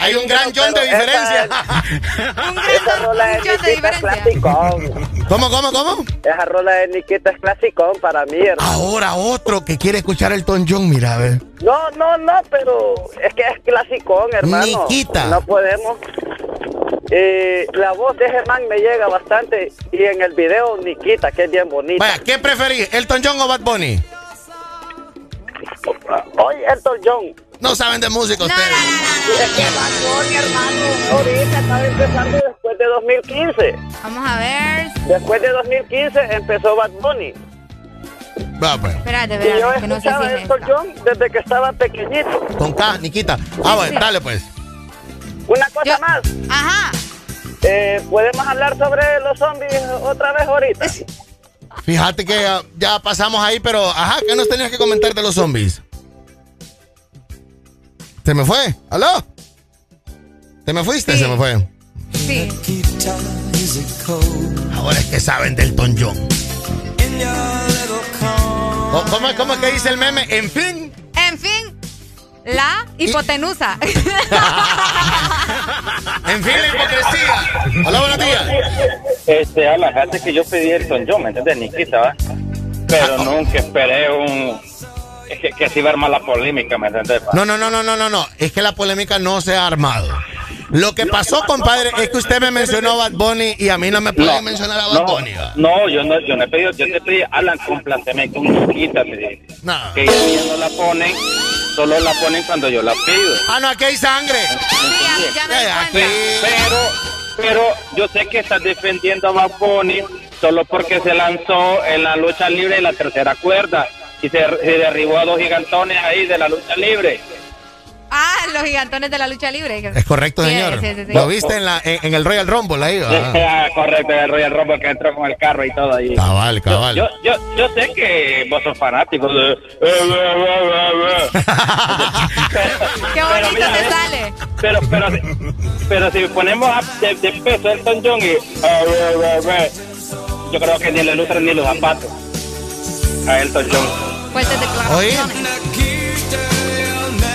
Hay un gran John de diferencia. Esa rola de Nikita es clasicón. ¿Cómo, cómo, cómo? Esa rola de Nikita es clasicón para mí, hermano. Ahora otro que quiere escuchar Elton John, mira, a ver. No, no, no, pero es que es clasicón, hermano. Nikita. No podemos. Eh, la voz de ese man me llega bastante y en el video Nikita, que es bien bonita. Vaya, ¿qué preferís, Elton John o Bad Bunny? Oye, Elton John. No saben de música ustedes. Es que Bad Bunny, hermano, ahorita estaba empezando después de 2015. Vamos a ver. Después de 2015 empezó Bad Bunny. Va, pues. Espérate, Y yo espérate, que no sé si escuchaba es Elton John desde que estaba pequeñito. Con K, Nikita. Ah, bueno, dale pues. Una cosa más. Ajá. Eh, ¿Podemos hablar sobre los zombies otra vez ahorita? Fíjate que ah, ya pasamos ahí, pero ajá, ¿qué nos tenías que comentar de los zombies? ¿Se me fue? ¿Aló? ¿Te me fuiste? Se me fue. Sí. Ahora es que saben del John. ¿Cómo, cómo, es- cómo es que dice el meme? En fin, la hipotenusa. En fin, la hipocresía. Hola, buenos días. Este, a la gente que yo pedí Elton John, ¿me entiendes? Nikita, ¿va? Pero nunca esperé un... es Que, que se iba a armar la polémica, ¿me entiendes? No, no, no, no, no, no, no. Es que la polémica no se ha armado. Lo que pasó, compadre, es que usted me mencionó a Bad Bunny y a mí no me puede mencionar a Bad no, Bunny. ¿va? no, yo no, yo no he pedido, yo te pedí, Alan, complaceme con Nikita, te dije. No. Que ellos no la ponen, solo la ponen cuando yo la pido. Ah, no, aquí hay sangre. Eh, aquí. Pero, pero yo sé que estás defendiendo a Bad Bunny solo porque se lanzó en la lucha libre en la tercera cuerda y se, se derribó a dos gigantones ahí de la lucha libre. Ah, los gigantones de la lucha libre. Es correcto, Sí, señor. sí, sí, sí. Lo viste en, la, en, en el Royal Rumble ahí. Ah, correcto, el Royal Rumble que entró con el carro y todo ahí. Cabal, cabal. Yo, yo, yo sé que vos sos fanático de... Qué bonito te sale. Pero, pero, pero si ponemos a- de, de peso Elton John y... Yo creo que ni le lucran ni los zapatos a Elton John. Declaraciones. Oye,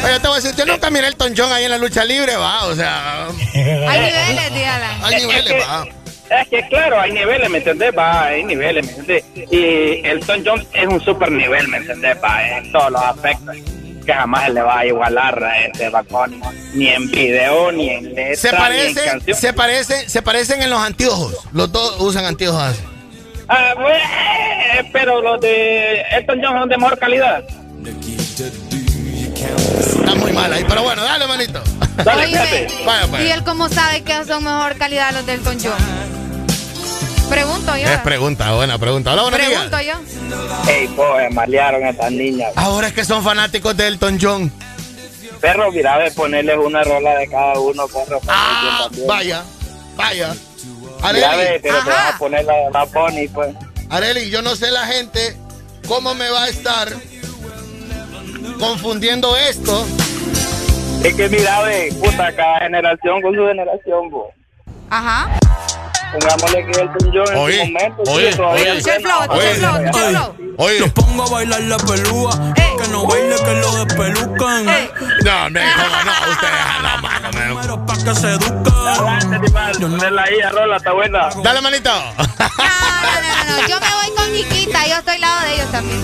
te voy a decir, yo nunca miré el Elton John ahí en la lucha libre, va, o sea... Hay niveles, dígala. Hay niveles, va. Es que claro, hay niveles, ¿me entendés? Va, hay niveles, ¿me entendés? Y Elton John es un super nivel, ¿me entendés? Va, en todos los aspectos. Que jamás se le va a igualar a este Bunny, Ni en video, ni en letra, Se ni en parece, canción. se parece, se parecen en los anteojos. Los dos usan anteojos así. Ah, bueno, pero los de Elton John son de mejor calidad. Está muy mal ahí, pero bueno, dale, manito. Dale, Oye. Vaya, pues. ¿y él cómo sabe que son mejor calidad los del John? Pregunto yo. Es pregunta, buena pregunta. Hola, buenos días. Pregunto yo. Ey, pues, malearon a estas niñas. Ahora es que son fanáticos de Elton John. Perro, mira, de ponerles una rola de cada uno, perro. Ah, vaya, vaya. Areli, pero te vas a poner la de Bad Bunny, pues. Areli, yo no sé la gente cómo me va a estar confundiendo esto. Es que mira, ve, puta, cada generación con su generación, bo. Ajá. Pongámosle que Elton John en Oye, su momento. oye, todavía oye. El flow, el flow, el. Oye, Los pongo a bailar la pelúa. Que no baile, que lo despelucan. no, me ¿cómo no, ustedes, no, mano, me- Pero pa' que se educan. Ponerla ahí, a rola, está buena. Dale, manito. No, no, no, no, yo me voy con Niquita, yo estoy al lado de ellos también.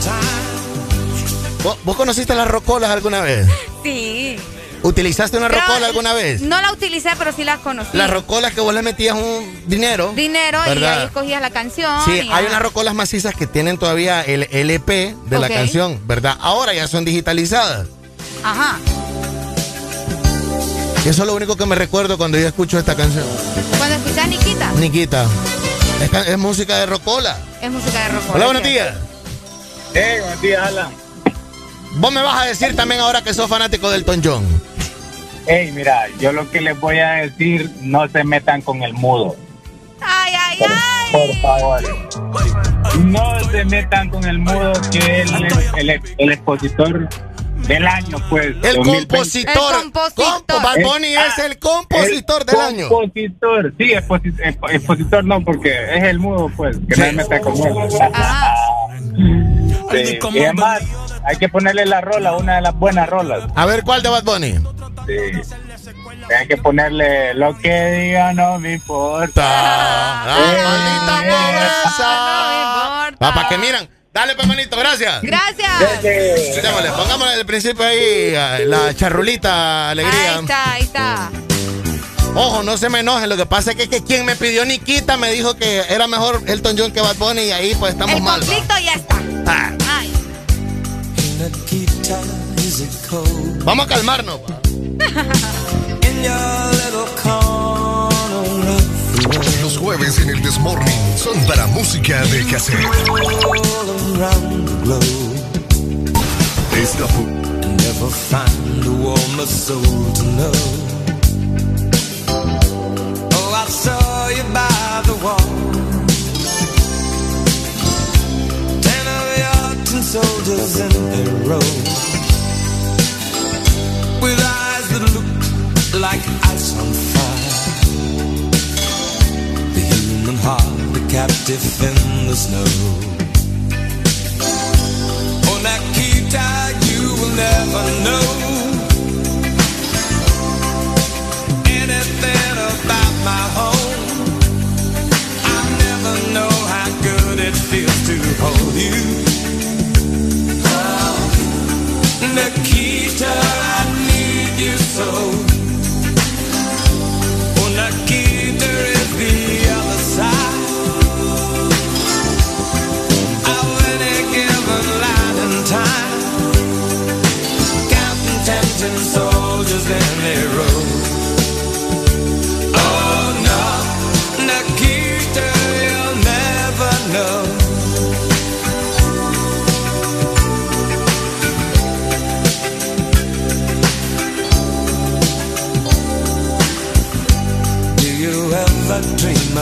¿Vos, vos conociste las rocolas alguna vez? Sí. ¿Utilizaste una Pero rocola alguna vez? No la utilicé, pero sí las conocí. Las rocolas que vos le metías un dinero. Dinero y ahí escogías la canción. Sí, hay ya. unas rocolas macizas que tienen todavía el LP de la canción, ¿verdad? Ahora ya son digitalizadas. Ajá. Eso es lo único que me recuerdo cuando yo escucho esta canción. Cuando escuchas Niquita, Niquita, es, ca- es música de rocola. es música de rock. Hola, buenos días. Eh, buenos días, Alan. Vos me vas a decir también ahora que sos fanático del Elton John. Ey, mira, yo lo que les voy a decir, no se metan con el mudo. Ay, ay, Por, ay. por favor. No se metan con el mudo, que él es el, el expositor del año, pues. El 2020. compositor. El compositor. Compo- Bad Bunny es ah, el compositor El del año. Compositor, sí, exposi- expo- expositor no, porque es el mudo, pues, que no se meta con él. Ajá. Sí, Y además, hay que ponerle la rola, una de las buenas rolas. A ver, ¿cuál de Bad Bunny? Sí. Hay que ponerle lo que diga, no me importa. Ah, maldita pobreza. No me importa. Para que miran. Dale, pues, manito, gracias. Gracias. Démosle, pongámosle al principio ahí ah, la charrulita alegría. Ahí está, ahí está. Ojo, no se me enojen. Lo que pasa es que, que quien me pidió Nikita me dijo que era mejor Elton John que Bad Bunny y ahí pues estamos El mal. ¿va? conflicto ya está. Ah, Ay. Vamos a calmarnos. pa. Los jueves en el Desmorning son para música de cassette. Esta soldiers in a row. With eyes that look like ice on fire. The human heart, a captive in the snow. Oh, Nikita, you will never know anything about my home. I never know how good it feels to hold you. Nikita, I need you so.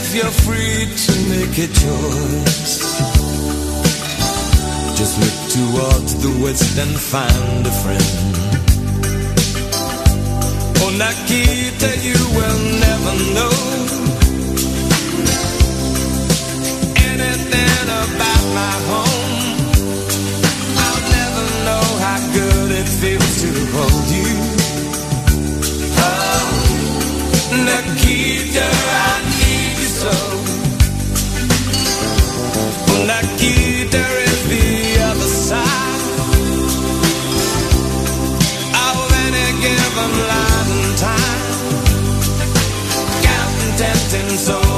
If you're free to make a choice, just look towards the west and find a friend. Oh, Nikita, you will never know anything about my home. I'll never know how good it feels to hold you. Oh, Nikita, I given line and time. Counting tempting soldiers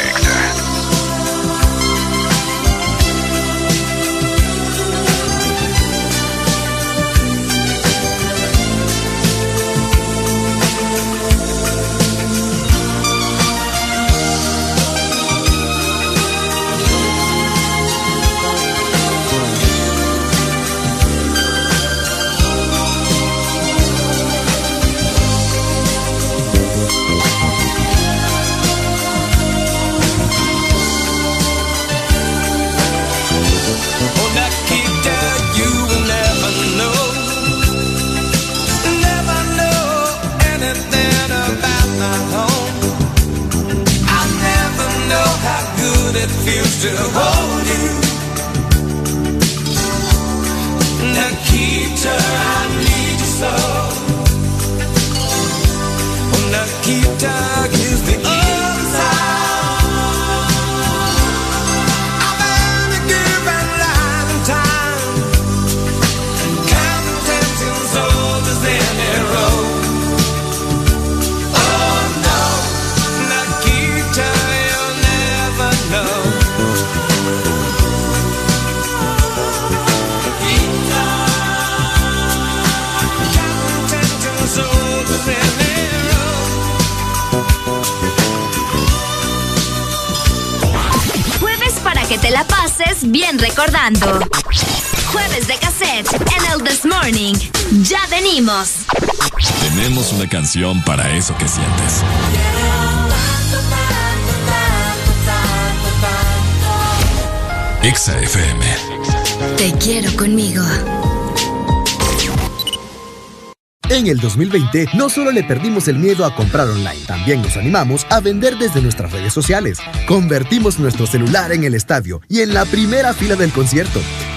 It feels to hold you. Nikita, Jueves para que te la pases bien recordando. Jueves de cassette en el This Morning. Ya venimos. Tenemos una canción para eso que sientes. Exa FM. Te quiero conmigo. En el 2020 no solo le perdimos el miedo a comprar online, también nos animamos a vender desde nuestras redes sociales. Convertimos nuestro celular en el estadio y en la primera fila del concierto.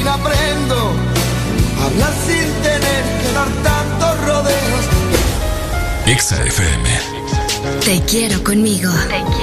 Fin aprendo a hablar sin tener que dar tantos rodeos. Exa FM. Te quiero conmigo. Te quiero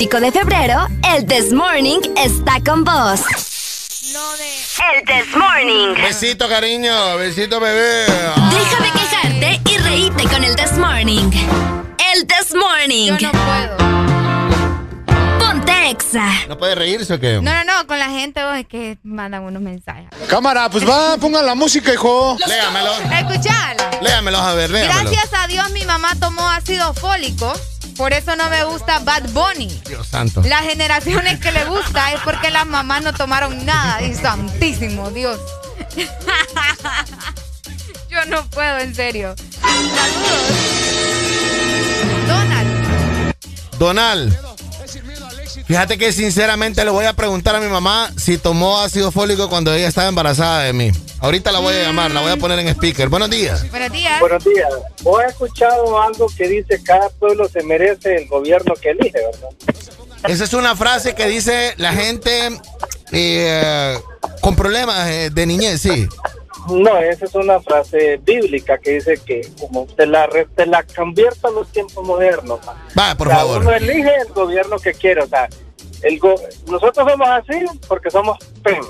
romántico de febrero, el This Morning está con vos. El This Morning. Besito, cariño. Besito, bebé. Deja de quejarte y reíte con el This Morning. El This Morning. Yo no puedo. Ponte exa. ¿No puede reírse o qué? No, no, no, con la gente vos es que mandan unos mensajes. Cámara, pues va, pongan la música, hijo. Léamelo. Escuchala. Léamelos a ver, léamelos. Gracias a Dios mi mamá tomó ácido fólico, por eso no me gusta Bad Bunny. Dios santo. Las generaciones que le gusta es porque las mamás no tomaron nada. Y santísimo Dios. Yo no puedo, en serio. Saludos. Donald. Donald. Fíjate que sinceramente le voy a preguntar a mi mamá si tomó ácido fólico cuando ella estaba embarazada de mí. Ahorita la voy a llamar, la voy a poner en speaker. Buenos días. Buenos días. Buenos días. He escuchado algo que dice cada pueblo se merece el gobierno que elige, ¿verdad? Esa es una frase que dice la gente eh, con problemas eh, de niñez, sí. No, esa es una frase bíblica que dice que como te la, te la convierta a los tiempos modernos. Va, por o sea, favor. Uno elige el gobierno que quiere, o sea, el go nosotros somos así porque somos pen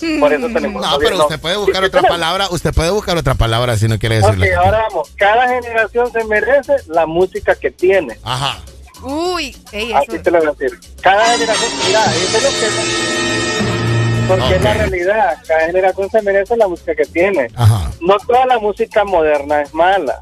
no, pero usted puede buscar otra palabra, usted puede buscar otra palabra si no quiere decirlo. Ahora vamos, cada generación se merece la música que tiene. Ajá. Uy, ey, eso... Así te lo voy a decir. Cada generación, mira, eso es lo que... Porque es la realidad, cada generación se merece la música que tiene. Ajá. No toda la música moderna es mala,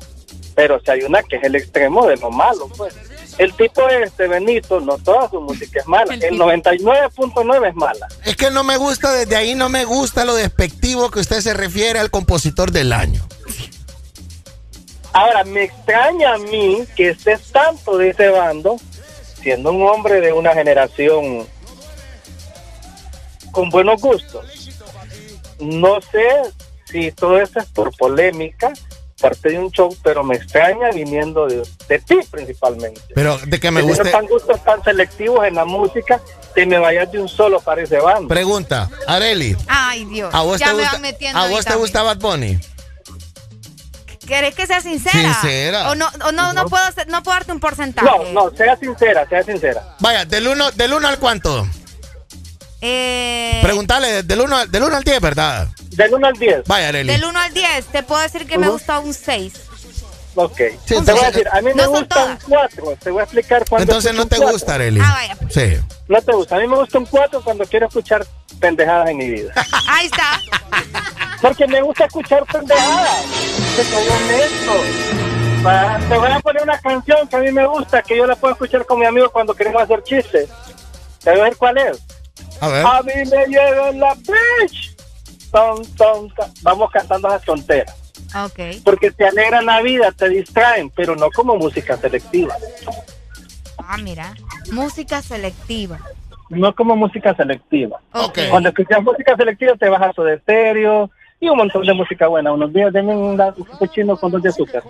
pero si hay una que es el extremo de lo malo, pues. El tipo este, Benito, no toda su música es mala. El 99.9 es mala. Es que no me gusta, desde ahí no me gusta lo despectivo que usted se refiere al compositor del año. Ahora, me extraña a mí que estés tanto de ese bando, siendo un hombre de una generación con buenos gustos. No sé si todo esto es por polémica, parte de un show, pero me extraña viniendo de, de ti principalmente. Pero de que me si guste. tan gustos tan selectivos en la música, te me vayas de un solo para ese bando. Pregunta, Areli. Ay, Dios. ¿A vos, te, me gusta, metiendo ¿a vos te gusta Bad Bunny? ¿Querés que sea sincera? Sincera. O no, o no, no, no, puedo, no puedo darte un porcentaje. No, no, sea sincera, sea sincera. Vaya, del 1 uno, del uno al cuánto? Eh... Preguntale, del 1 uno, del uno al 10, ¿verdad? Del 1 al 10. Vaya, Lely. Del 1 al 10, te puedo decir que me gusta un 6. Ok. Te voy a decir, a mí me gusta un 4. Te voy a explicar cuándo. Entonces no te gusta, Arely. Ah, vaya. Sí. No te gusta. A mí me gusta un 4 cuando quiero escuchar pendejadas en mi vida. Ahí está. Porque me gusta escuchar pendejadas. Te soy honesto. Te voy a poner una canción que a mí me gusta, que yo la puedo escuchar con mi amigo cuando queremos hacer chistes. ¿Te voy a ver cuál es? A ver. A mí me llevan la bitch ton, ton, vamos cantando las tonteras. Okay. Porque te alegran la vida, te distraen, pero no como música selectiva. Ah, mira, música selectiva. No como música selectiva. Okay. Cuando escuchas música selectiva te vas a su de estéreo y un montón de música buena. Unos días denme un cochino con dos de azúcar.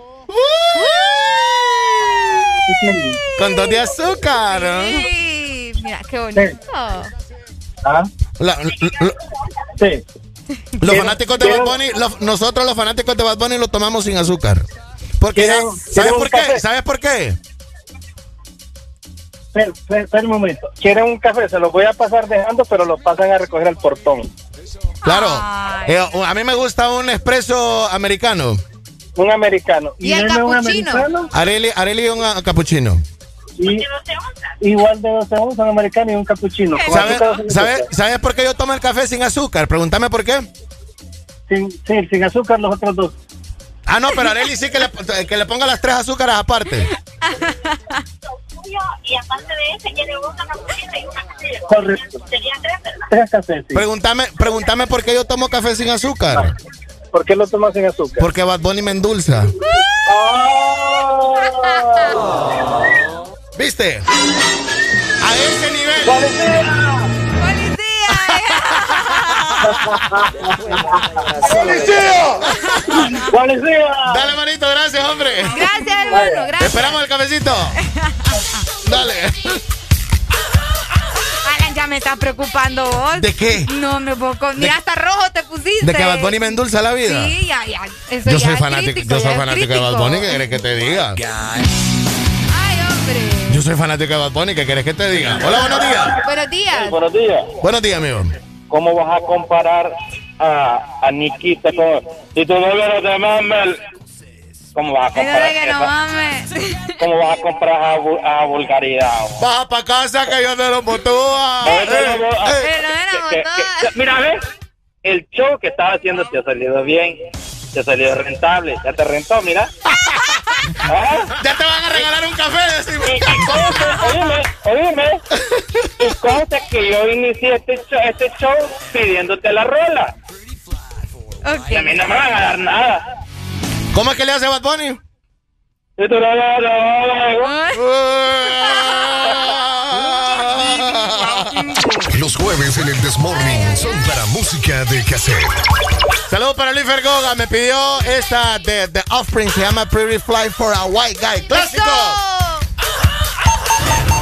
Con dos de azúcar. ¿eh? Sí, mira, qué bonito. ¿Ah? Sí. Los fanáticos de Bad Bunny, nosotros los fanáticos de Bad Bunny lo tomamos sin azúcar. Porque, ¿sabes, por qué? ¿Sabes por qué? Espera un momento. Quieren un café, se los voy a pasar dejando, pero lo pasan a recoger al portón. Claro. Eh, a mí me gusta un expreso americano. Un americano. ¿Y, el no capuchino? Areli, un capuchino. Igual de 12 onzas, un americano y un capuchino. ¿Sabes ¿sabe, ¿sabe por qué yo tomo el café sin azúcar? Pregúntame por qué. Sin, sí, sin azúcar los otros dos. Ah, no, pero Areli sí que le, que le ponga las tres azúcaras aparte. y de ese, tiene una Serían tres, ¿verdad? Tres cafés. Pregúntame, pregúntame por qué yo tomo café sin azúcar. ¿Por qué lo tomas sin azúcar? Porque Bad Bunny me endulza. Oh. ¿Viste? A ese nivel. ¡Policía! ¡Policía! ¡Policía! ¡Policía! Dale, manito, gracias, hombre. Gracias, hermano, gracias. Esperamos el cafecito. Dale. Ya me estás preocupando vos. ¿De qué? No me puedo. Mira, hasta rojo te pusiste. ¿De que Bad Bunny me endulza la vida? Sí, ya, ya. Yo, soy fanático, yo soy fanático, de Bad Bunny, ¿qué querés que te diga? Oh yo soy fanático de Bad Bunny, ¿qué querés que te diga? Hola, buenos días. Buenos días. Buenos días. Buenos amigo. ¿Cómo vas a comparar a, a Nikita con... Si tu novio no te mames, ¿Cómo vas a comprar? Que no mames. ¿Cómo vas a comprar a, a vulgaridad? Baja pa' casa que yo te lo motúa. Eh, eh, eh, mira, ves, el show que estaba haciendo te ha salido bien, te ha salido rentable, ya te rentó, mira. Ya te van a regalar un café, decimos. Y, y oíme, oíme. ¿Cómo te que yo inicié este show, este show pidiéndote la rola? Okay. Y a mí no me van a dar nada. ¿Cómo es que le hace Bad Bunny? Los jueves en el Desmorning son para música de cassette. Saludos para Luis Vergoga. Me pidió esta de The Offspring. Se llama Pretty Fly for a White Guy. ¡Clásico!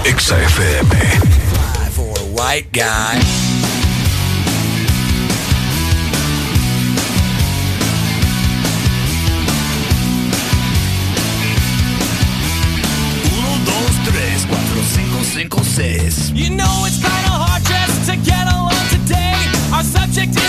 XFM. Fly for a White Guy. You know it's fine. Project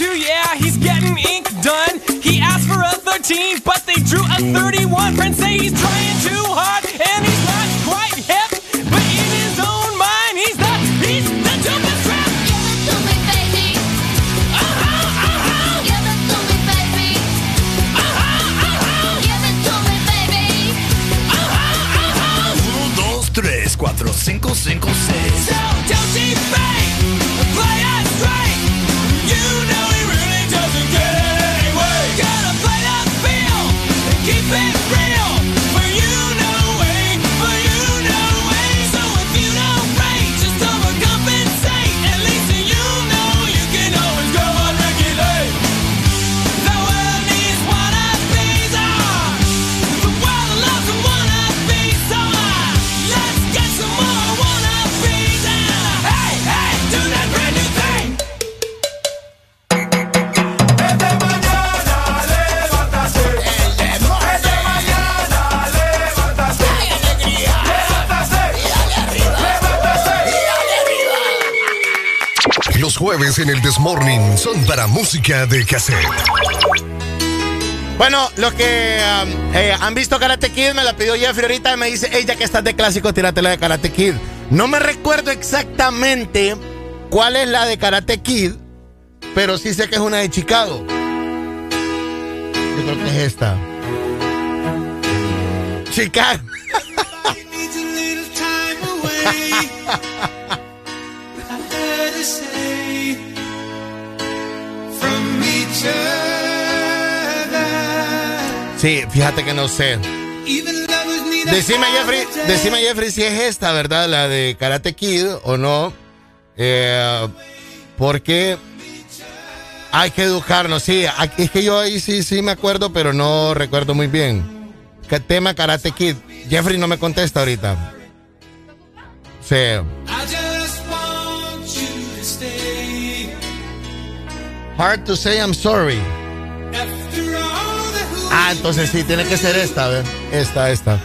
22, yeah, he's getting ink done. He asked for a 13, but they drew a 31. Friends say he's trying too hard, and he's not quite hip. But in his own mind, he's the, he's the dopest trap. Give it to me, baby. Uh-huh, uh-huh. Give it to me, baby. Uh-huh, uh-huh. Give it to me, baby. Uh-huh, uh-huh. Jueves en el Desmorning son para música de cassette. Bueno, los que um, eh, han visto Karate Kid me la pidió Jeffrey ahorita y me dice, ella que estás de clásico, tírate la de Karate Kid. No me recuerdo exactamente cuál es la de Karate Kid, pero sí sé que es una de Chicago. Yo creo que es esta. Chicago. Sí, fíjate que no sé. Decime Jeffrey, decime Jeffrey si es esta, ¿verdad? La de Karate Kid o no. Eh, porque hay que educarnos, sí. Es que yo ahí sí, sí me acuerdo, pero no recuerdo muy bien. ¿Qué tema Karate Kid? Jeffrey no me contesta ahorita. Sí. Hard to say I'm sorry. Ah, entonces sí, tiene que ser esta, ¿ver? Esta, esta.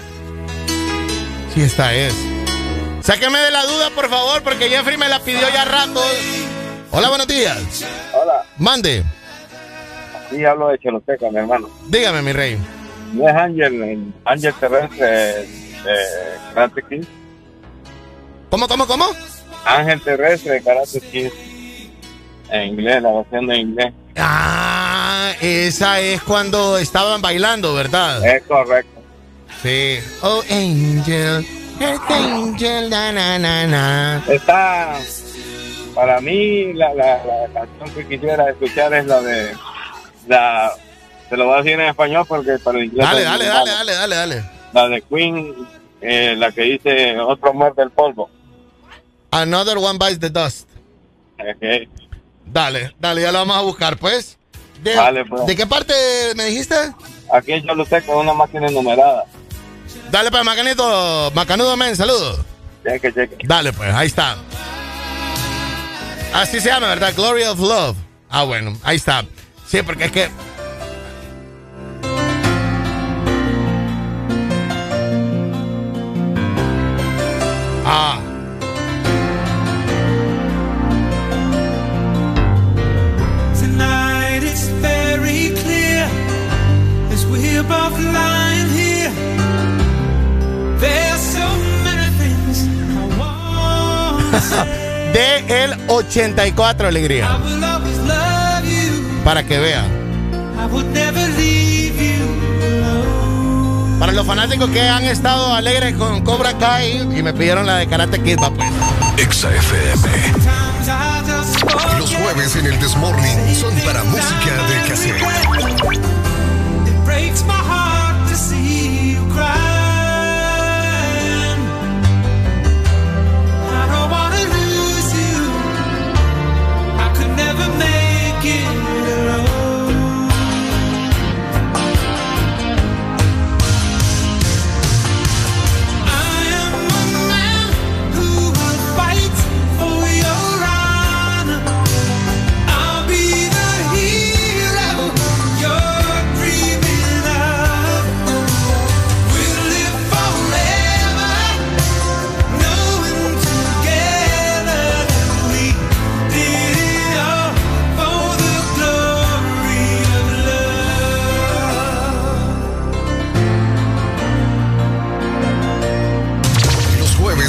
Sí, esta es. Sáqueme de la duda, por favor, porque Jeffrey me la pidió ya rato. Hola, buenos días. Hola, Mande, sí hablo de Choloteca, mi hermano. dígame, mi rey. No es Ángel, el Ángel terrestre de Karate Kid. ¿Cómo, cómo, cómo? Ángel terrestre de Karate Kid. En inglés, la versión de inglés. Ah, esa es cuando estaban bailando, ¿verdad? Es correcto. Sí. Oh, Angel. Earth Angel, na, na, na, na. Está, para mí, la, la, la canción que quisiera escuchar es la de, la, se lo voy a decir en español porque para el inglés. Dale, dale, dale, dale, dale, dale. La de Queen, eh, la que dice otro muerde el polvo. Another one bites the dust. Ok. Dale, dale, ya lo vamos a buscar, pues. ¿De, Vale, pues. ¿de qué parte me dijiste? Aquí yo lo sé con una máquina numerada. Dale para Macanito, Macanudo Men, saludos. Cheque, cheque. Dale, pues, ahí está. Así se llama, ¿verdad? Glory of Love. Ah, bueno, ahí está. Sí, porque es que. Ah. Both lying here. There's so many things I want to say. De el 84, alegría. I will always love you. Para que vea. I would never leave you alone. Para los fanáticos que han estado alegres con Cobra Kai y me pidieron la de Karate Kid, va pues. Exa FM. Los jueves en el Desmorning son para música de cassette. Breaks my heart to see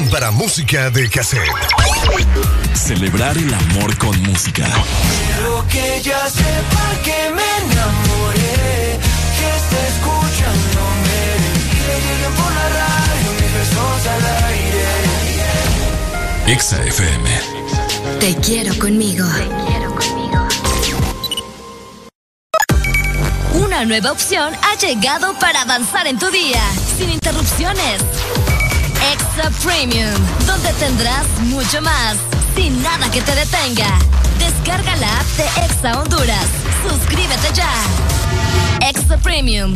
Son para música de cassette. Celebrar el amor con música. Quiero que ella sepa que me enamoré, que está escuchándome y le lleguen por la radio mis besos al aire. Exa FM. Te quiero conmigo. Una nueva opción ha llegado para avanzar en tu día, sin interrupciones. Extra Premium, donde tendrás mucho más, sin nada que te detenga. Descarga la app de Exa Honduras. Suscríbete ya. Extra Premium.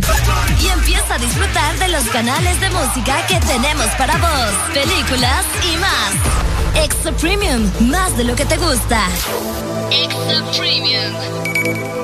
Y empieza a disfrutar de los canales de música que tenemos para vos, películas y más. Extra Premium, más de lo que te gusta. Extra Premium.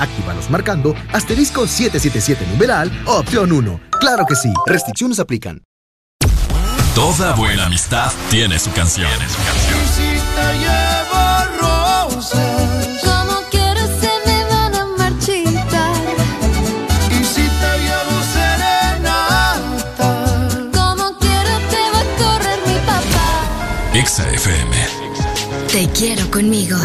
Actívalos marcando asterisco 777 numeral opción 1. Claro que sí, restricciones aplican. Toda buena amistad tiene su canción. Y si te llevo rosas. Como quiero se me van a marchitar. Y si te llevo serenata. Como quiero te va a correr mi papá. Exa FM. Te quiero conmigo.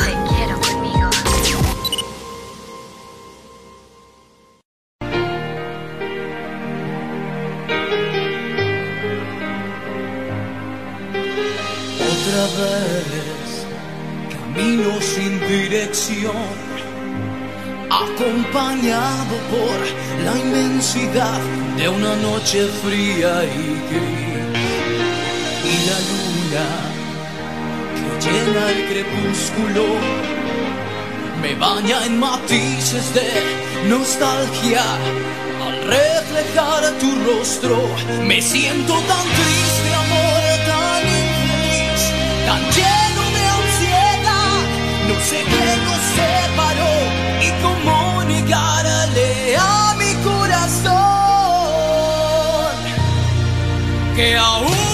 Acompañado por la inmensidad de una noche fría y gris. Y la luna que llena el crepúsculo me baña en matices de nostalgia. Al reflejar tu rostro, me siento tan triste, amor, tan infeliz, tan lleno de ansiedad. No sé qué negarle a mi corazón que aún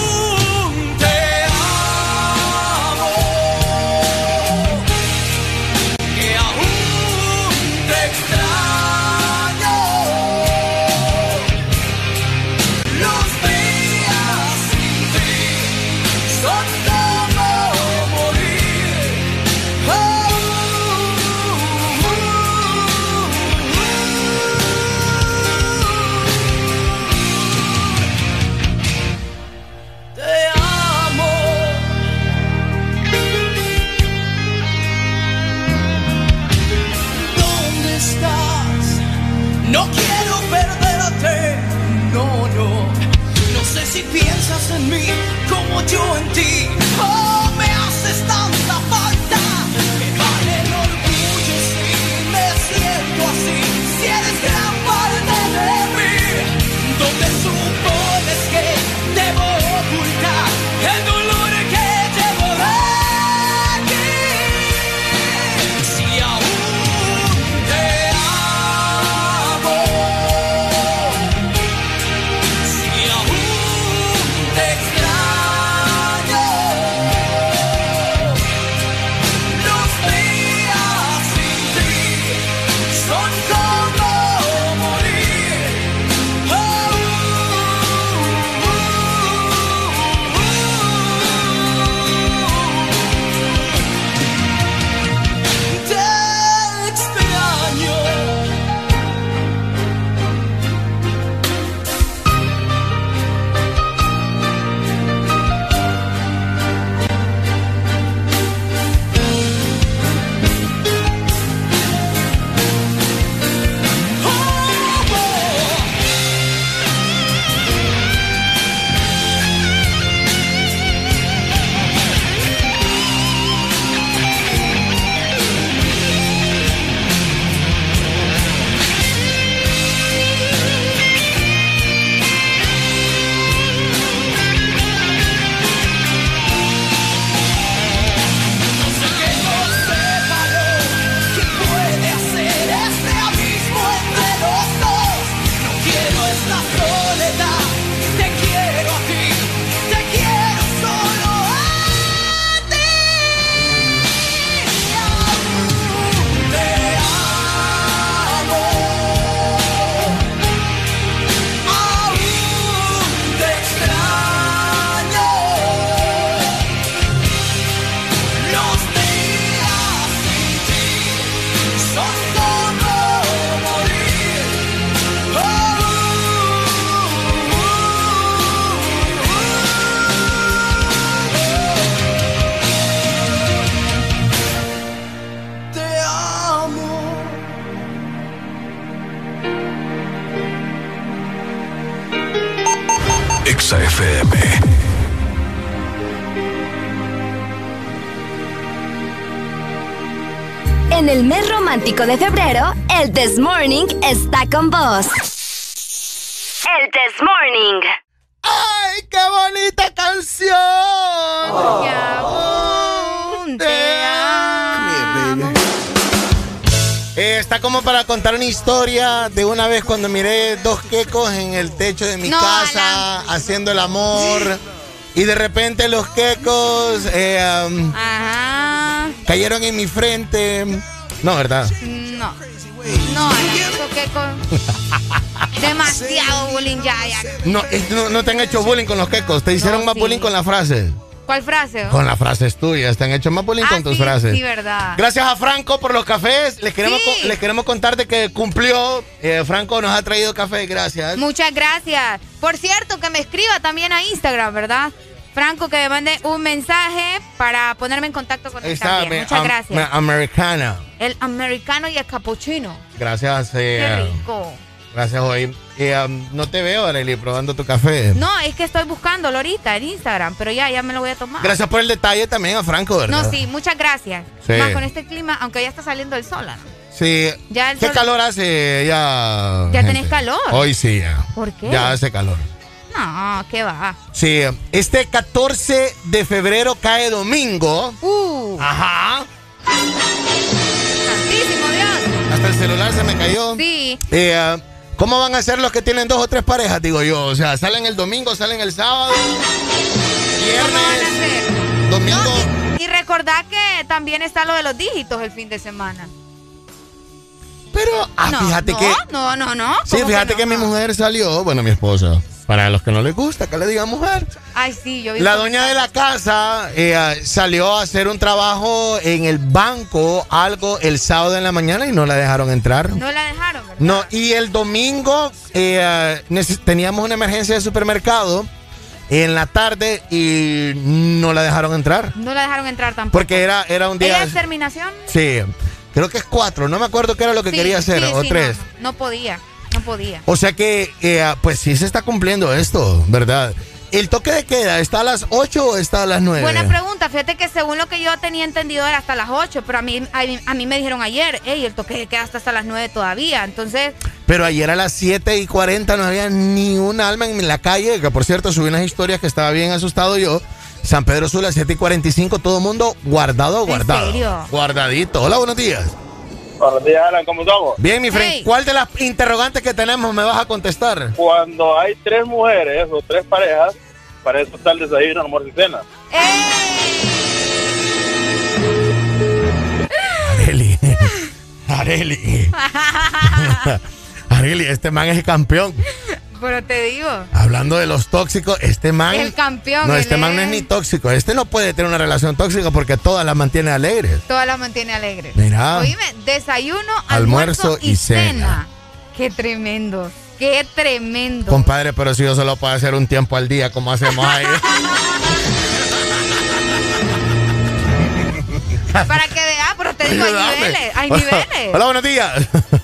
de febrero, el This Morning está con vos. El This Morning. ¡Ay, qué bonita canción! Oh. Está como para contar una historia de una vez cuando miré dos quecos en el techo de mi casa haciendo el amor. Y de repente los quecos eh, cayeron en mi frente. No, ¿verdad? No. No, Alan, eso que con. Demasiado bullying ya, ya. No, es- no, no te han hecho bullying con los quecos, te hicieron No, más sí. bullying con la frase. ¿Cuál frase? Con las frases tuyas, te han hecho más bullying Ah, con tus sí, frases. Sí, verdad. Gracias a Franco por los cafés. Les queremos, Sí. les queremos contar de que cumplió. Eh, Franco nos ha traído café, gracias. Muchas gracias. Por cierto, que me escriba también a Instagram, ¿verdad? Franco, que me mande un mensaje para ponerme en contacto con él también. Muchas gracias. me- americana. El americano y el capuchino. Gracias. eh, Qué rico. gracias, hoy. Eh, um, no te veo, Arely, probando tu café. No, es que estoy buscándolo ahorita en Instagram, pero ya, ya me lo voy a tomar. Gracias por el detalle también a Franco, ¿verdad? No, sí, muchas gracias. Sí. Más con este clima, aunque ya está saliendo el sol. ¿no? Sí. Ya el ¿Qué sol- calor hace ya? Ya gente? tenés calor. Hoy sí, ya. ¿Por qué? Ya hace calor. No, ¿qué va? Sí, este 14 de febrero cae domingo. Uh. Ajá. Santísimo Dios. Hasta el celular se me cayó. Sí. Eh, ah, ¿Cómo van a ser los que tienen dos o tres parejas? Digo yo. O sea, salen el domingo, salen el sábado. ¿Cómo van a hacer? Domingo. Y recordad que también está lo de los dígitos el fin de semana. Pero, ah, no, fíjate no, que. No, no, no. Sí, ¿Cómo fíjate que, mi mujer salió, bueno, mi esposa. Para los que no les gusta que le digan mujer. Ay, sí, yo vi La doña de la casa eh, salió a hacer un trabajo en el banco, algo el sábado en la mañana y no la dejaron entrar. No la dejaron, ¿verdad? No, y el domingo eh, teníamos una emergencia de supermercado en la tarde y no la dejaron entrar. No la dejaron entrar tampoco. Porque era, era un día... ¿Ella es terminación? Sí, creo que es cuatro, no me acuerdo qué era lo que Sí, quería hacer, sí, o sí, tres. No, no podía, podía. O sea que, eh, pues sí se está cumpliendo esto, ¿verdad? ¿El toque de queda está a las 8 o está a las 9? Buena pregunta. Fíjate que según lo que yo tenía entendido era hasta las 8, pero a mí, a mí, a mí me dijeron ayer, hey, el toque de queda está hasta las 9 todavía. Entonces, Pero ayer a las 7 y 40 no había ni un alma en la calle, que por cierto subí unas historias que estaba bien asustado yo. San Pedro Sula, 7 y 45, todo el mundo guardado, guardado. serio? Guardadito. Hola, buenos días. Buenos días, Alan, ¿cómo estamos? Bien, mi friend, ¿cuál de las interrogantes que tenemos me vas a contestar? Cuando hay tres mujeres o tres parejas, para eso está el desayuno, almuerzo y cena. Areli. Areli. Areli, este man es el campeón. Pero te digo, Hablando de los tóxicos, este man. el campeón. No, este man no es ni tóxico. Este no puede tener una relación tóxica porque todas las mantiene alegres. Toda la mantiene alegre. Mira. Oíme, desayuno, Almuerzo almuerzo, y y, cena. cena. Qué tremendo. Qué tremendo. Compadre, pero si yo solo puedo hacer un tiempo al día, como hacemos ahí. Para que vea, pero te digo, hay niveles. Hay niveles. Hola, buenos días.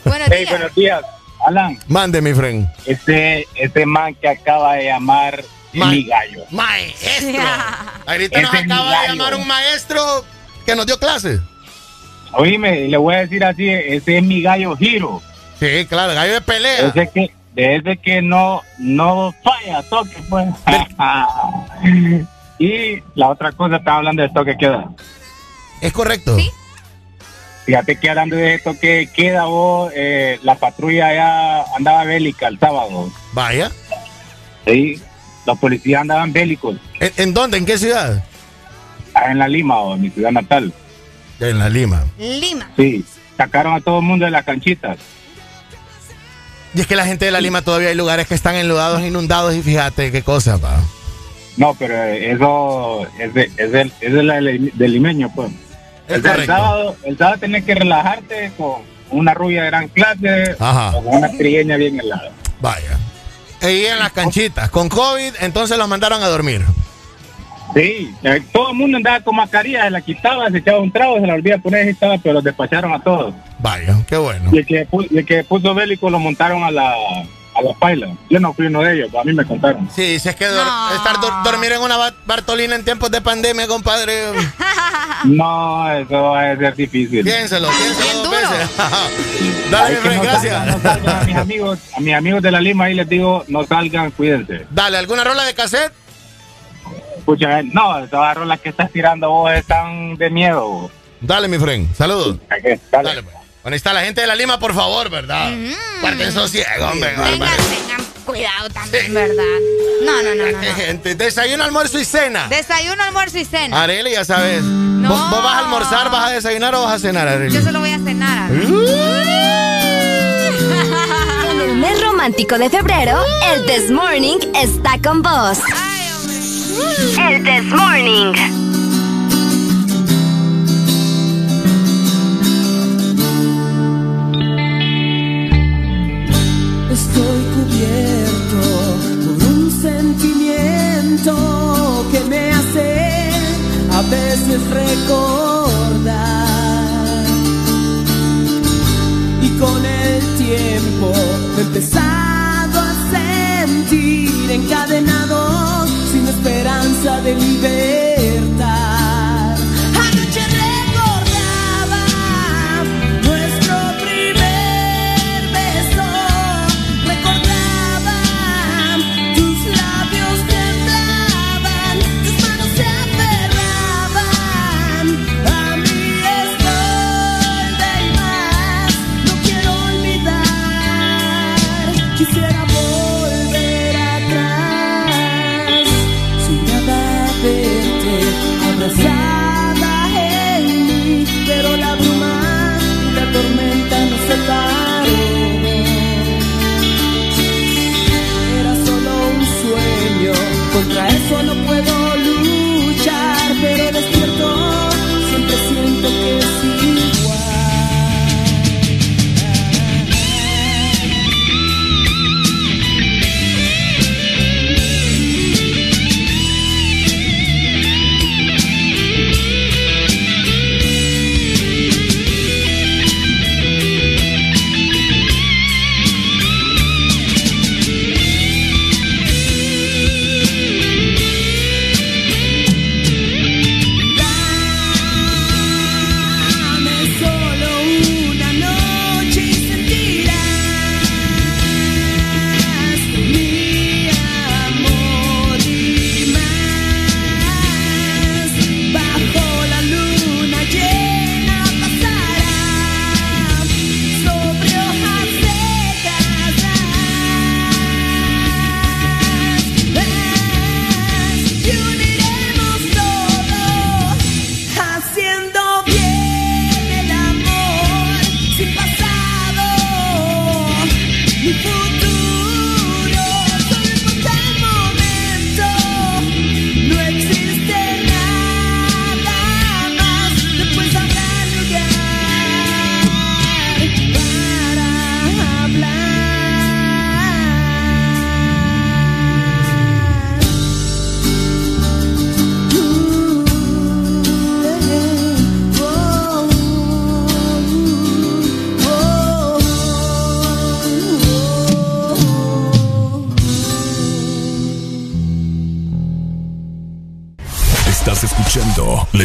Buenos Hey, días. buenos días. Alan, Mande, mi friend. este, este man que acaba de llamar mi gallo. Maestro. Ahorita nos acaba de llamar un maestro que nos dio clase. Oíme, le voy a decir así, ese es mi gallo giro. Sí, claro, gallo de pelea. Ese que, de ese que no, no falla, toque, pues. y la otra cosa, estaba hablando de toque queda. Es correcto. Fíjate que hablando de esto que queda vos, eh, la patrulla ya andaba bélica el sábado. Vaya. Sí, los policías andaban bélicos. ¿En, en dónde? ¿En qué ciudad? Ah, En la Lima, o en mi ciudad natal. En la Lima. Lima. Sí, sacaron a todo el mundo de las canchitas. Y es que la gente de la Lima todavía hay lugares que están enlodados, inundados y fíjate qué cosa, pa. No, pero eso es, de, es, del, es de la del limeño, pues. El, sábado, el sábado tenés que relajarte con una rubia de gran clase Ajá. o con una trigueña bien helada. Vaya. Ahí en las canchitas. Con COVID, entonces los mandaron a dormir. Sí, eh, todo el mundo andaba con mascarilla, se la quitaba, se echaba un trago, se la olvidaba poner y estaba, pero los despacharon a todos. Vaya, qué bueno. Y el que, y el que puso bélico lo montaron a la, a la paila. Yo no fui uno de ellos, a mí me contaron. Sí, si es que estar dormir en una Bartolina en tiempos de pandemia, compadre. no, eso va a ser difícil. Piénselo, piénselo Dale, mi gracias. a mis amigos, a mis amigos de la Lima ahí les digo, no salgan, cuídense. Dale, ¿alguna rola de cassette? Escucha, no, todas las rolas que estás tirando vos están de miedo. Dale, mi friend, saludos. dale. dale pues. Bueno, está la gente de la Lima, por favor, ¿verdad? Mm. sosiego, hombre. Tengan, cuidado también, ¿verdad? No, no, no, no. Gente, desayuno, almuerzo y cena. Desayuno, almuerzo y cena. Arely, ya sabes. ¿Vos, vas a almorzar, vas a desayunar o vas a cenar, Arely? Yo solo voy a cenar. en el mes romántico de febrero, el This Morning está con vos. El This Morning. Cubierto por un sentimiento que me hace a veces recordar. Y con el tiempo he empezado a sentir encadenado sin esperanza de libertad.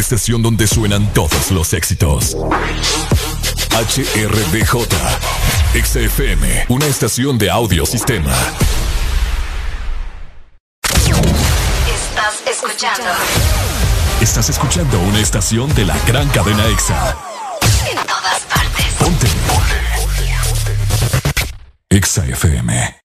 Estación donde suenan todos los éxitos. HRDJ, XFM, una estación de audio sistema. Estás escuchando. Estás escuchando una estación de la gran cadena EXA. En todas partes. Ponte. Ponte. EXA FM.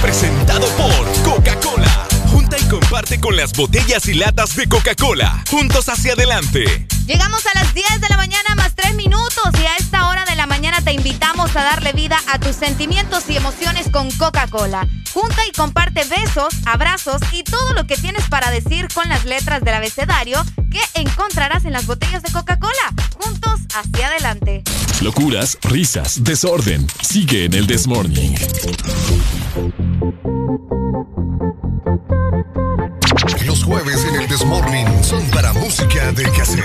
Presentado por Coca-Cola. Junta y comparte con las botellas y latas de Coca-Cola. Juntos hacia adelante. Llegamos a las 10 de la mañana más 3 minutos y a esta hora de la mañana te invitamos a darle vida a tus sentimientos y emociones con Coca-Cola. Junta y comparte besos, abrazos y todo lo que tienes para decir con las letras del abecedario que encontrarás en las botellas de Coca-Cola. Juntos hacia adelante. Locuras, risas, desorden. Sigue en el Desmorning. Morning son para música de cassette.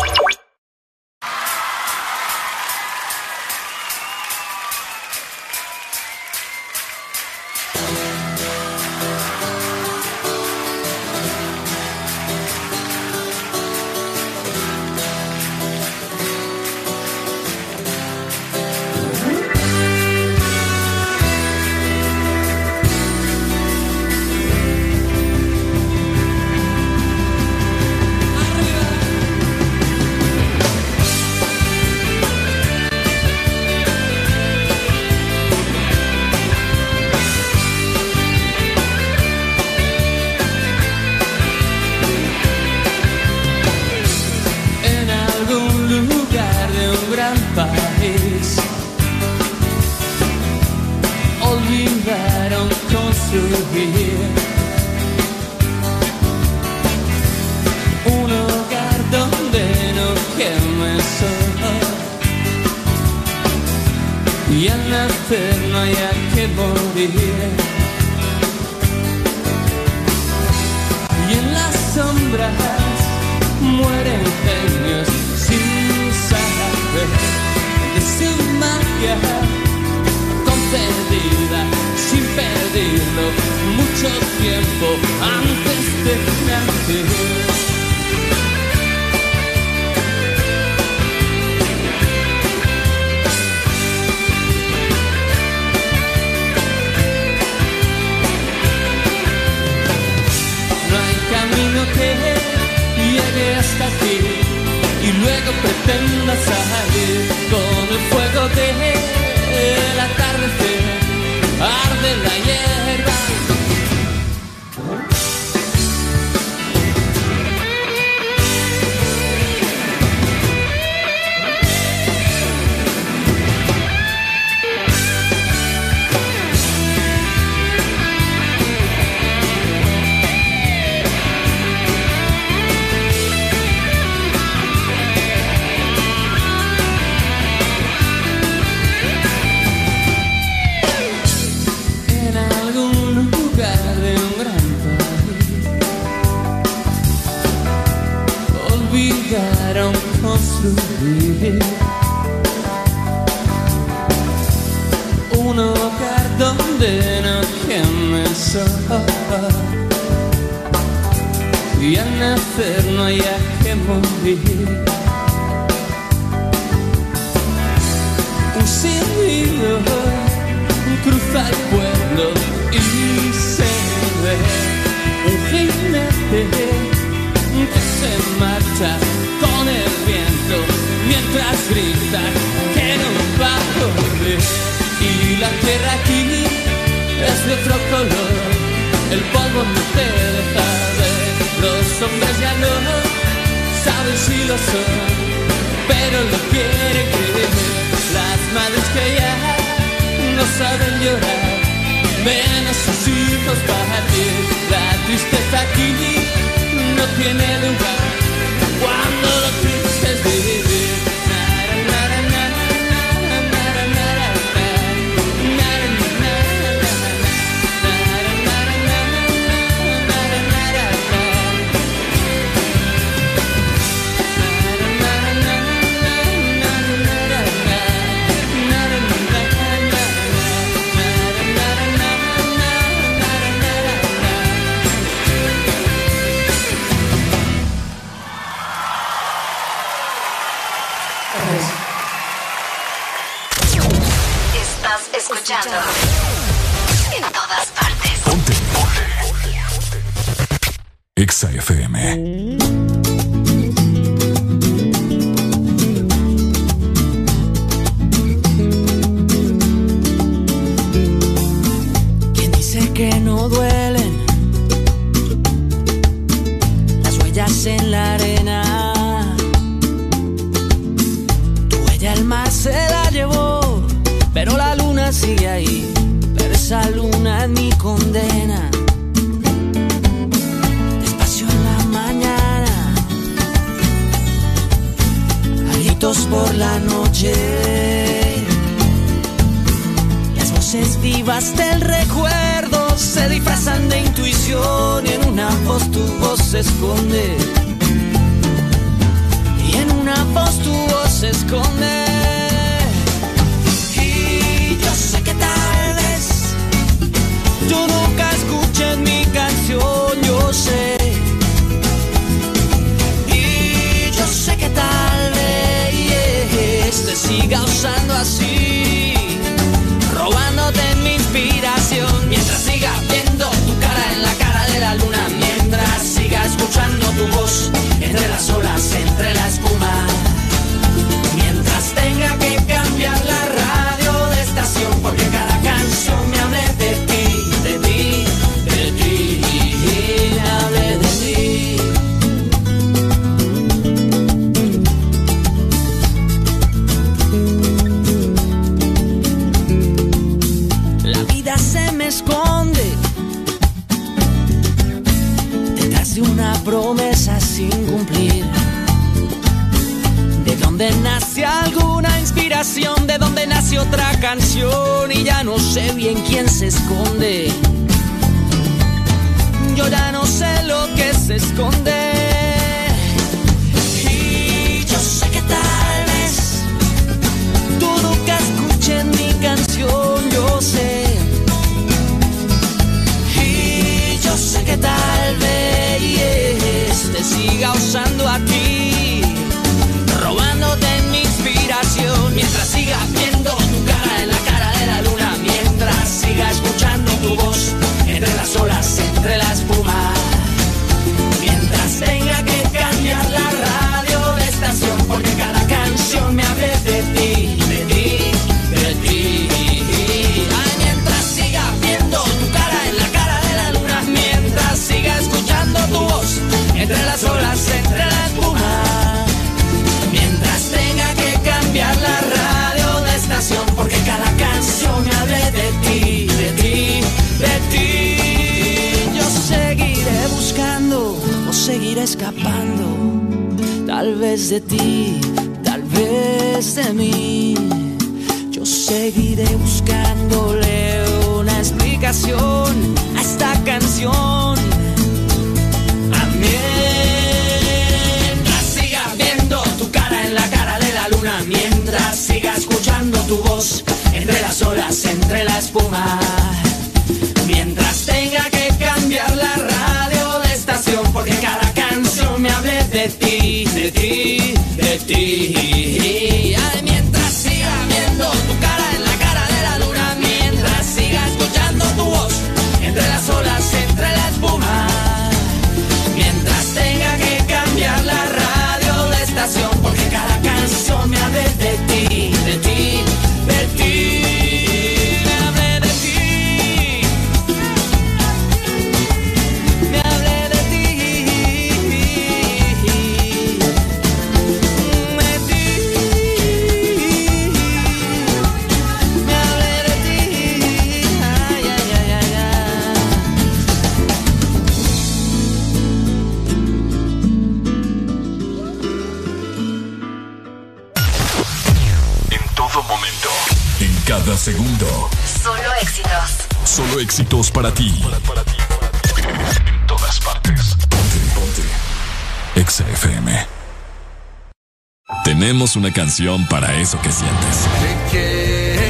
para eso que sientes. Te quiero.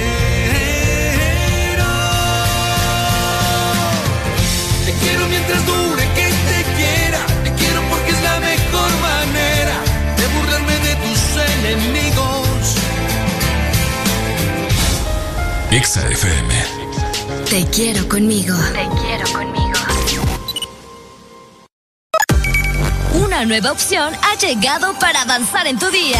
Te quiero mientras dure que te quiera. Te quiero porque es la mejor manera de burlarme de tus enemigos. Exa FM. Te quiero conmigo. Te quiero conmigo. Una nueva opción ha llegado para avanzar en tu día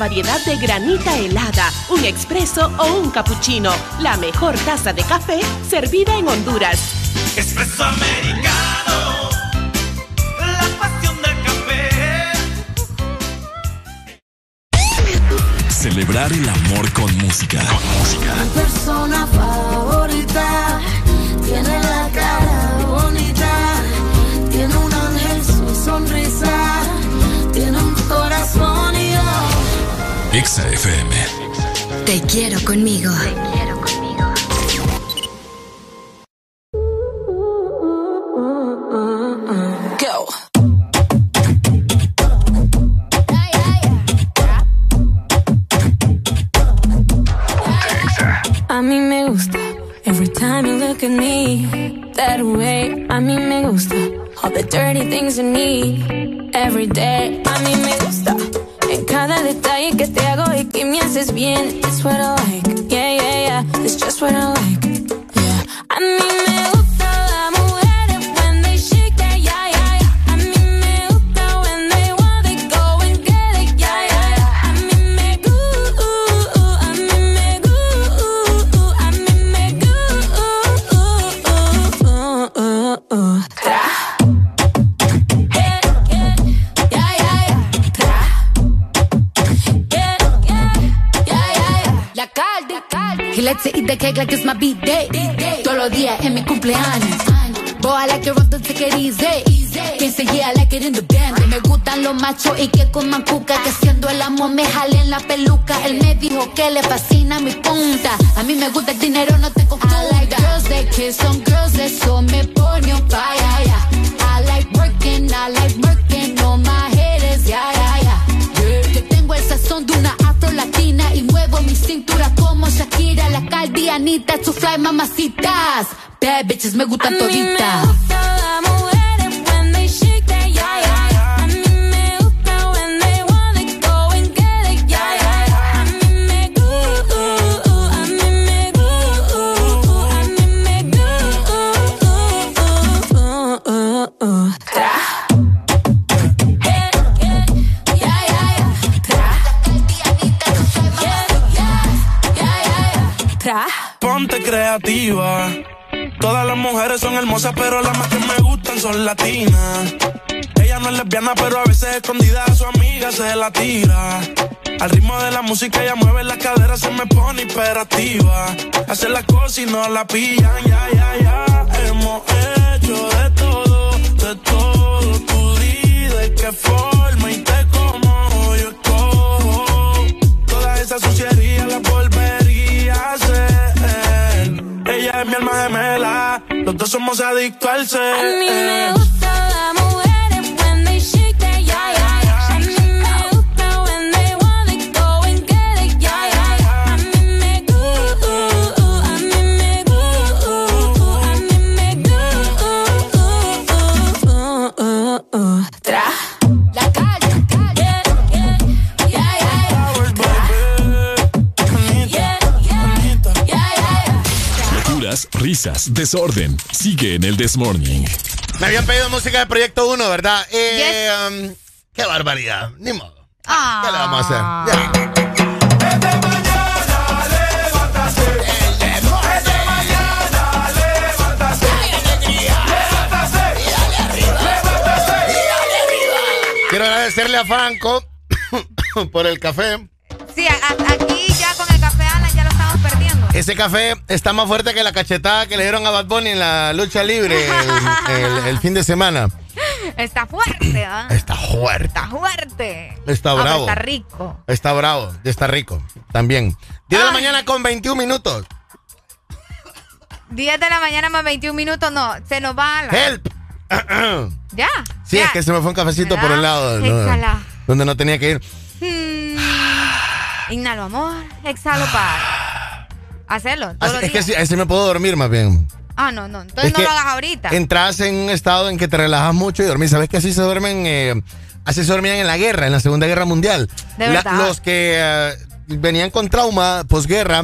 variedad de granita helada, un expreso o un cappuccino. La mejor taza de café servida en Honduras. Expreso americano. La pasión del café. Celebrar el amor con música. Música. quiero conmigo. Desorden. Sigue en el This Morning. Me habían pedido música de Proyecto 1, ¿verdad? Eh, um, qué barbaridad. Ni modo. ¿Qué le vamos a hacer? Ya. Quiero agradecerle a Franco por el café. Ese café está más fuerte que la cachetada que le dieron a Bad Bunny en la lucha libre el, el- el fin de semana. Está fuerte, ¿ah? Está fuerte. Está fuerte. Está Ah, bravo. Está rico. Está bravo, está rico. También. 10 de la mañana con 21 minutos. 10 de la mañana más 21 minutos, no, se nos va a la... ¡Help! ¿Ya? Sí, ya. es que se me fue un cafecito por el lado. ¿no? Donde no tenía que ir. Mm, Inhalo amor, exhalo paz. Hacelo, todos los es que así, así me puedo dormir más bien. Ah, no, no. Entonces Es no lo hagas ahorita. Entras en un estado en que te relajas mucho y dormís. ¿Sabes que así se duermen? eh, así se dormían en la guerra, en la Segunda Guerra Mundial. De verdad. los que eh, venían con trauma posguerra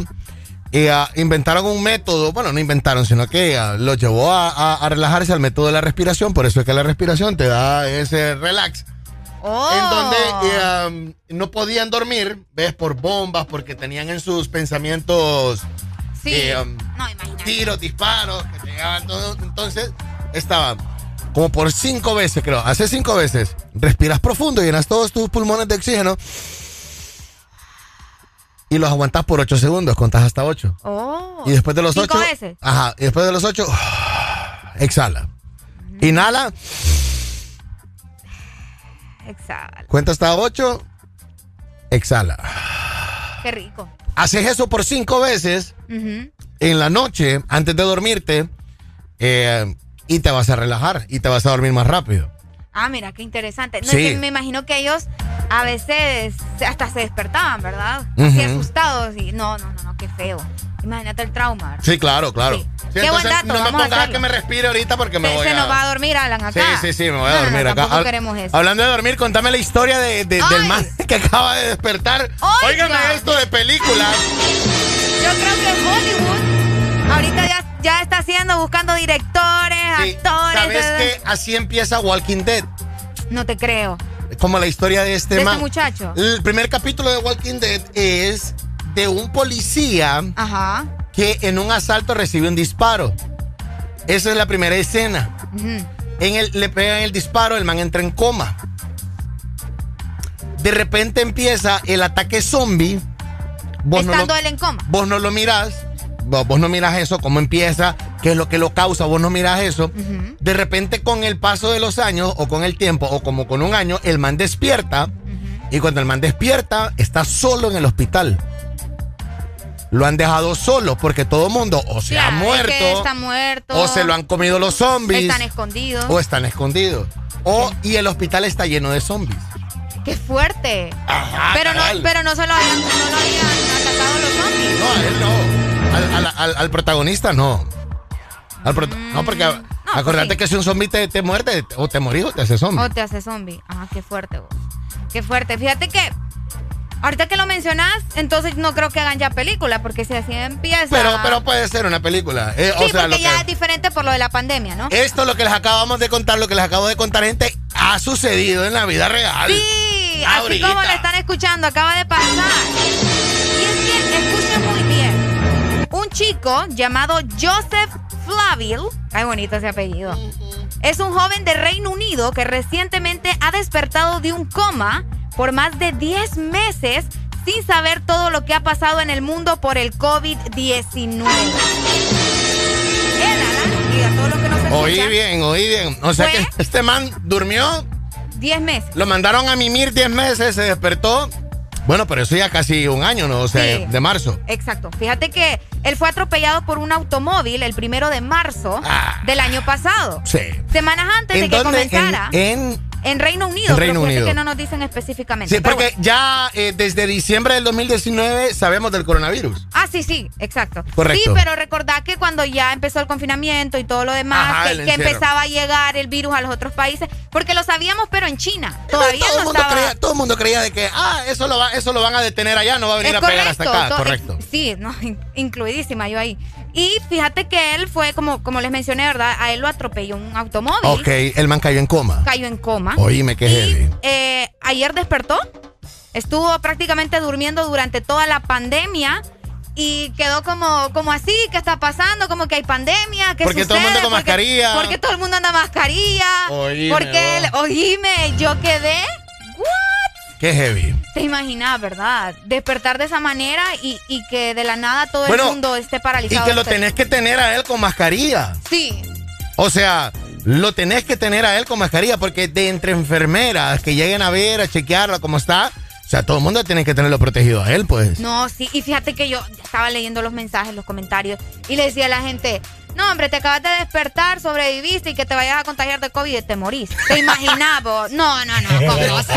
eh, ah, inventaron un método, bueno, no inventaron, sino que ah, los llevó a, a- a relajarse al método de la respiración. Por eso es que la respiración te da ese relax. Oh. En donde eh, um, no podían dormir, ¿ves? Por bombas, porque tenían en sus pensamientos Sí. eh, um, tiros, disparos, que te llegaban todo. Entonces, estaban como por cinco veces, creo. Hace cinco veces. Respiras profundo, llenas todos tus pulmones de oxígeno. Y los aguantas por ocho segundos, contás hasta ocho. Oh. Y después de los Cinco ocho. veces. Ajá. Y después de los ocho, exhala. Inhala, Exhala. cuenta hasta ocho, exhala. Qué rico. Haces eso por cinco veces en la noche, antes de dormirte, eh, y te vas a relajar y te vas a dormir más rápido. Ah, mira, qué interesante. No, Sí. es que me imagino que ellos a veces hasta se despertaban, ¿verdad? Así asustados y no, no, no, no, qué feo. Imagínate el trauma. ¿verdad? Sí, claro, claro. Sí, Qué buen dato, no me a pongas a que me respire ahorita porque me Se, voy se a... nos va a dormir Alan Sí, acá. sí, sí, me voy a No, no, dormir no, acá. tampoco queremos eso. Hablando de dormir, contame la historia de, de- del man que acaba de despertar. Oiga. Óigame esto de película. Yo creo que Hollywood ahorita ya, ya está haciendo, buscando directores, actores. ¿Sabes que así empieza Walking Dead? No te creo. Como la historia de este De man. este muchacho. El primer capítulo de Walking Dead es de un policía Ajá. que en un asalto recibe un disparo. Esa es la primera escena. En el, le pegan el disparo, el man entra en coma. De repente empieza el ataque zombie. Vos no, Estando lo, él en coma. vos no lo mirás. Vos no miras eso, cómo empieza, qué es lo que lo causa, vos no miras eso. De repente con el paso de los años o con el tiempo o como con un año, el man despierta y cuando el man despierta está solo en el hospital. Lo han dejado solo porque todo el mundo o se ha es muerto que está muerto. o se lo han comido los zombies Están escondidos. o están escondidos. O y el hospital está lleno de zombies. ¡Qué fuerte! pero, no, pero no se lo habían, no lo habían atacado los zombies. No, a él no. Al, al- protagonista no. Al prota- no, porque acordate pues sí. que si un zombie te, te muerde o te morís o te hace zombie. O te hace zombie. Ah, qué fuerte, vos. Qué fuerte. Fíjate que ahorita que lo mencionas, entonces no creo que hagan ya película, porque si así empieza. Pero, pero puede ser una película. Eh, sí, o sea, porque lo ya que- es diferente por lo de la pandemia, ¿no? esto lo que les acabamos de contar, lo que les acabo de contar, gente, ha sucedido en la vida real. Sí, así Ahorita. como lo están escuchando, acaba de pasar. Y es que, escuchen un chico llamado Joseph Flaville, ay bonito ese apellido, es un joven de Reino Unido que recientemente ha despertado de un coma por más de 10 meses sin saber todo lo que ha pasado en el mundo por el COVID-19. Él, Alan, diga todo lo que no se Oí bien, oí bien. O sea Fue- que este man durmió, 10 meses. lo mandaron a mimir 10 meses, se despertó. Bueno, pero eso ya casi un año, ¿no? O sea, Sí. de marzo. Exacto. Fíjate que él fue atropellado por un automóvil el primero de marzo del año pasado. Sí. Semanas antes de Ah. ¿En que comenzara. En, En Reino Unido. En Reino Unido. que no nos dicen específicamente. Sí, porque ya eh, desde diciembre del 2019 sabemos del coronavirus. Ah, sí, sí, exacto. Correcto. Sí, pero recordad que cuando ya empezó el confinamiento y todo lo demás, Ajá, que, empezaba a llegar el virus a los otros países, porque lo sabíamos, pero en China. Todavía todo, el no mundo estaba... creía, todo el mundo creía de que, ah, eso lo, va, eso lo van a detener allá, no va a venir Es a pegar hasta acá. to- Correcto. Sí, no, in- incluidísima yo ahí. Y fíjate que él fue, como, como les mencioné, ¿verdad? A él lo atropelló un automóvil. Ok, el man cayó en coma. Cayó en coma. Oíme, qué heavy. Eh, ayer despertó. Estuvo prácticamente durmiendo durante toda la pandemia. Y quedó como, como así, ¿qué está pasando? Como que hay pandemia, ¿qué Porque todo el mundo sucede? con Porque- mascarilla. Porque todo el mundo anda mascarilla. Oíme, porque, el- oíme, yo quedé... Qué heavy. Te imaginas, ¿verdad? Despertar de esa manera y, y que de la nada todo Bueno, el mundo esté Y paralizado. que lo tenés que tener a él con mascarilla. Sí, O sea, lo tenés que tener a él con mascarilla porque de entre enfermeras que lleguen a ver, a chequearlo cómo está, o sea, todo el mundo tiene que tenerlo protegido a él, pues. no, sí. Y fíjate que yo estaba leyendo los mensajes, los comentarios y le decía a la gente, no, hombre, te acabas de despertar, sobreviviste y que te vayas a contagiar de COVID y te morís. ¿Te imaginas vos? No, no, no, ¿cómo así?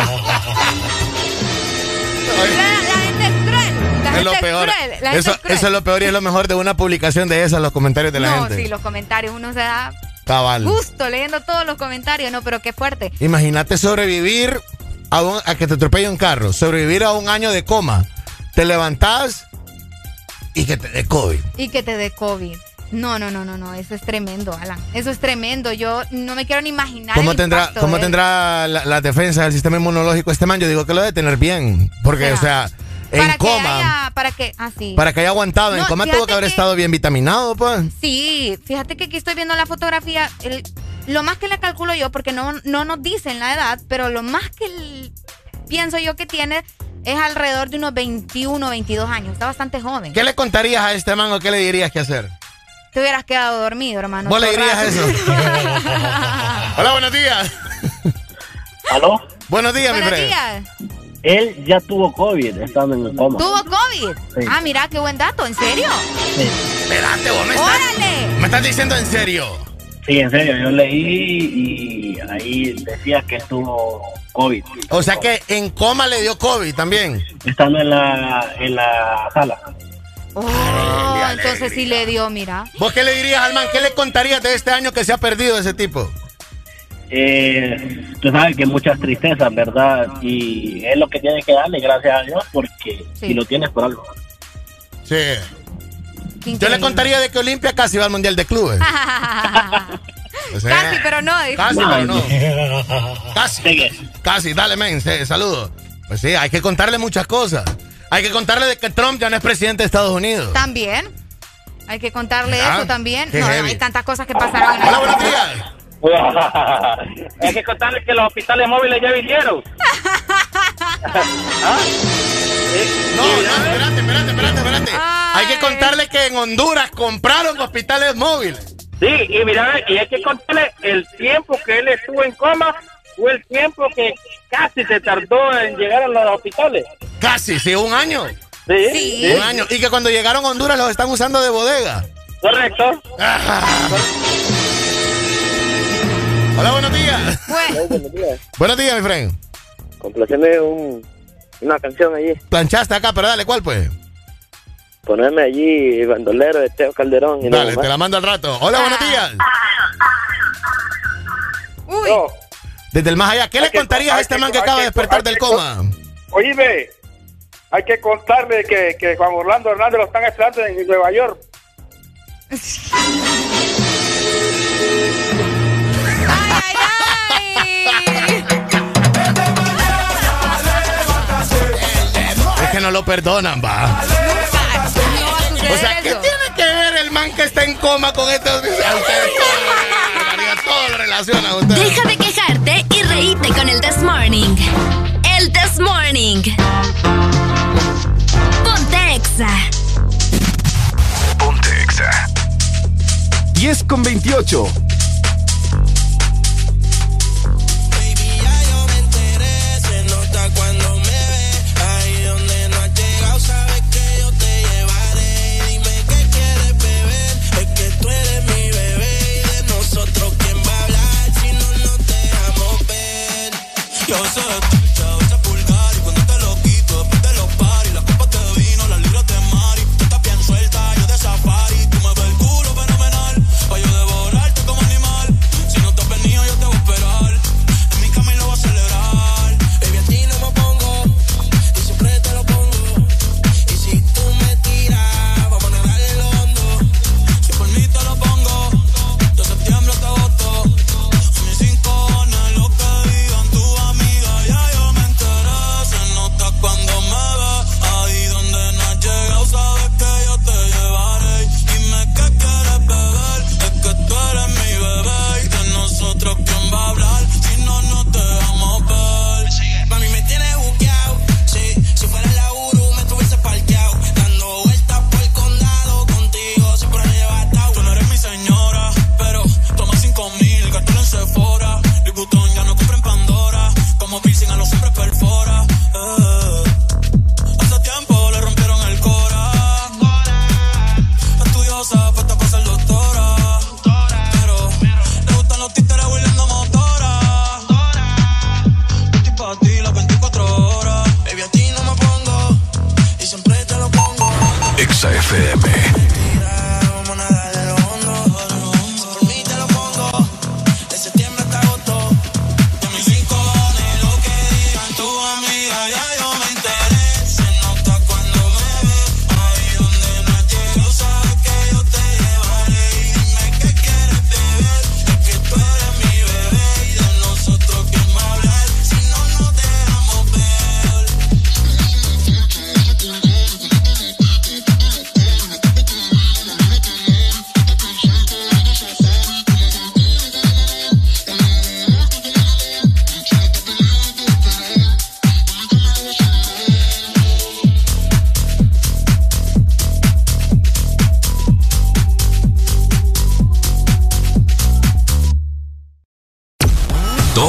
La, la gente es cruel. La es gente lo peor. cruel. La gente Eso, es cruel. eso es lo peor y es lo mejor de una publicación de esas, los comentarios de la no, gente. sí, los comentarios. Uno se da Cabal. gusto leyendo todos los comentarios, no, pero qué fuerte. Imagínate sobrevivir a, un- a que te atropelle un carro, sobrevivir a un año de coma. Te levantás y que te dé COVID. Y que te dé COVID. No, no, no, no, no, eso es tremendo, Alan. Eso es tremendo. Yo no me quiero ni imaginar. ¿Cómo el tendrá, impacto cómo de- tendrá la, la defensa del sistema inmunológico este man? Yo digo que lo debe tener bien. Porque, o sea, en para que coma, haya, para que, ah, sí. para que haya aguantado, en coma tuvo que haber que- estado bien vitaminado, pues. Sí, fíjate que aquí estoy viendo la fotografía. el- lo más que le calculo yo, porque no, no nos dicen la edad, pero lo más que el- pienso yo que tiene es alrededor de unos 21, 22 años. Está bastante joven. ¿Qué le contarías a este man o qué le dirías que hacer? Te hubieras quedado dormido, hermano. ¿Vos le dirías eso? Hola, buenos días. ¿Aló? Buenos días, mi Buenos días. Él ya tuvo COVID estando en el coma. ¿Tuvo COVID? Sí. Ah, mira, qué buen dato. ¿En serio? Espérate, vos me estás, ¡Órale! me estás diciendo en serio. Sí, en serio, yo leí y ahí decía que tuvo COVID. O sea que en coma le dio COVID también. Estando en la, en la sala. Oh, entonces sí le dio, mira. ¿Vos qué le dirías al man? ¿Qué le contarías de este año que se ha perdido ese tipo? Eh, tú sabes que muchas tristezas, ¿verdad? Y es lo que tienes que darle, gracias a Dios, porque si lo tienes por algo. Sí. Yo le contaría de que Olimpia casi va al Mundial de Clubes. O sea, Casi, pero no. dijo. Casi, pero no. Casi. Casi, dale, men, saludos. Pues sí, hay que contarle muchas cosas. Hay que contarle de que Trump ya no es presidente de Estados Unidos. También. Hay que contarle eso también. qué No, heavy. hay tantas cosas que pasaron en Hola, buenos días. Hay que contarle que los hospitales móviles ya vinieron. ¿Ah? No, no, espérate, espérate, espérate, espérate. Hay que contarle que en Honduras compraron hospitales móviles. Sí, y mira, y hay que contarle el tiempo que él estuvo en coma, fue el tiempo que casi se tardó en llegar a los hospitales. Casi, sí, un año. Sí, Un año. Y que cuando llegaron a Honduras los están usando de bodega. Correcto. Hola, buenos días. buenos días. Buenos días, mi friend. Complaceme un, una canción allí. Planchaste acá, pero dale, ¿cuál pues? Ponerme allí bandolero de Teo Calderón. Y Dale, nada más. te la mando al rato. Hola, buenos días. Uy. Desde el más allá, ¿qué le contarías a este man que acaba de despertar del coma? Oíme, hay que contarle que, que Juan Orlando Hernández lo están esperando en Nueva York. Es que no lo perdonan, va. O sea, ¿qué tiene que ver el man que está en coma con esto? A ustedes todo, todo lo relaciona a ustedes. Y reíte con el This Morning. El This Morning. Ponte Exa. Ponte Exa. 10 con 28. Yo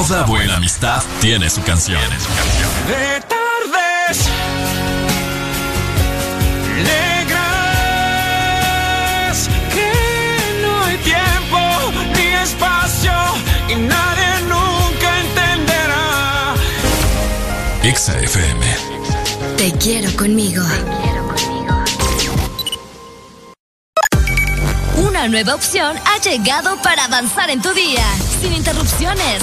Toda buena amistad tiene su canción. De tardes negras que no hay tiempo ni espacio y nadie nunca entenderá. Exa FM. Te quiero conmigo. Una nueva opción ha llegado para avanzar en tu día, sin interrupciones.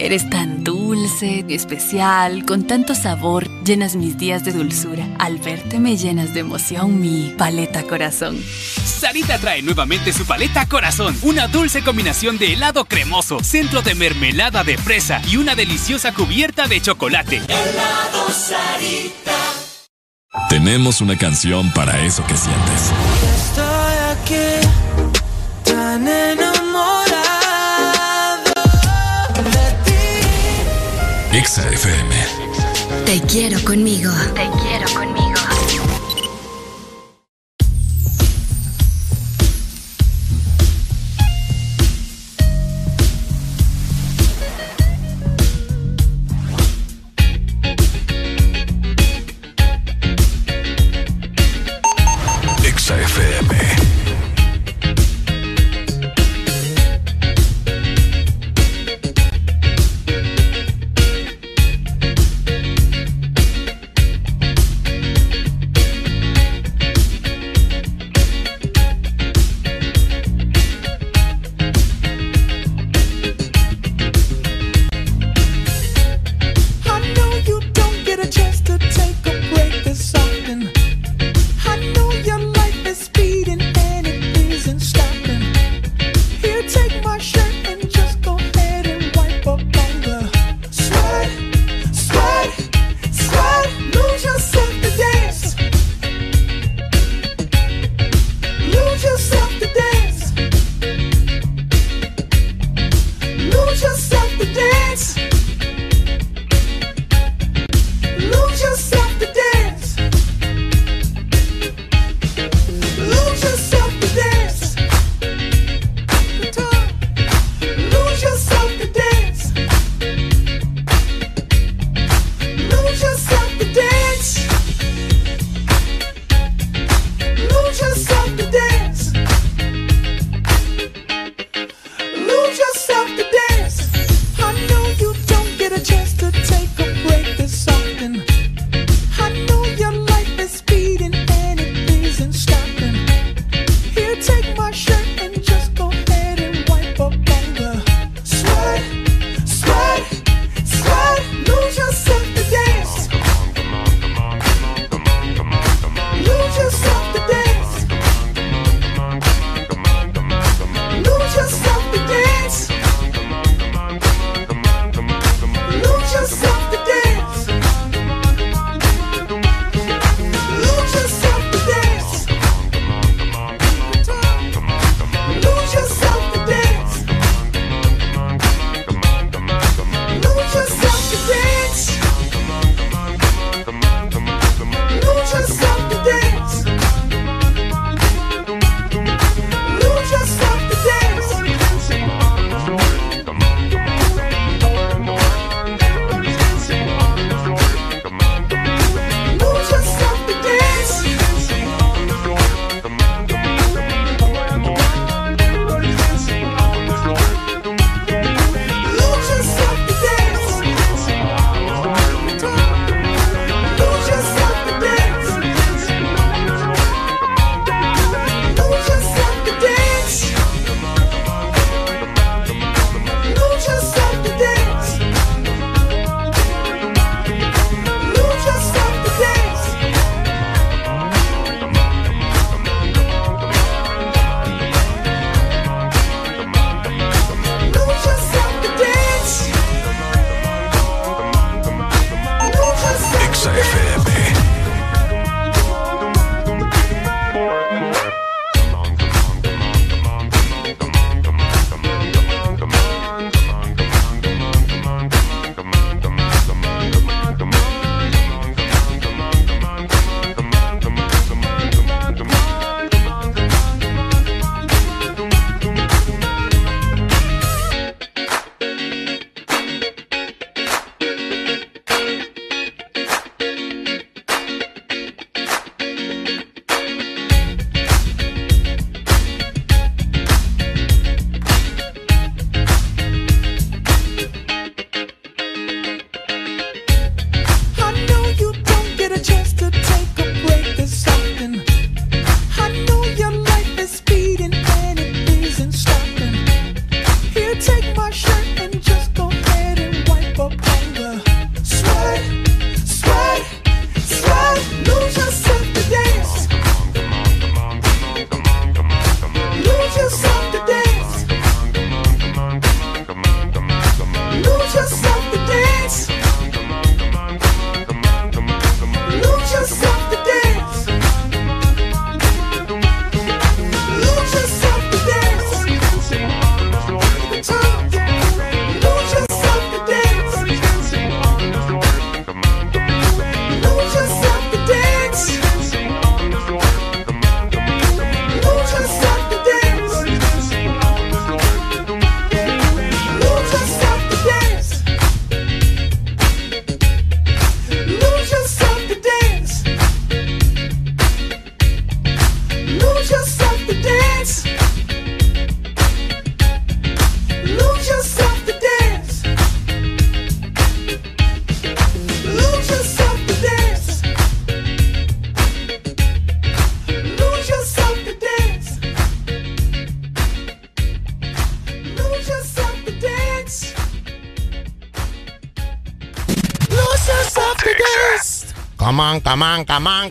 Eres tan dulce, especial, con tanto sabor, llenas mis días de dulzura. Al verte me llenas de emoción mi paleta corazón. Sarita trae nuevamente su paleta corazón, una dulce combinación de helado cremoso, centro de mermelada de fresa y una deliciosa cubierta de chocolate. Helado Sarita. Tenemos una canción para eso que sientes. Estoy aquí, tan enamorado Exa FM. Te quiero conmigo. Te quiero conmigo.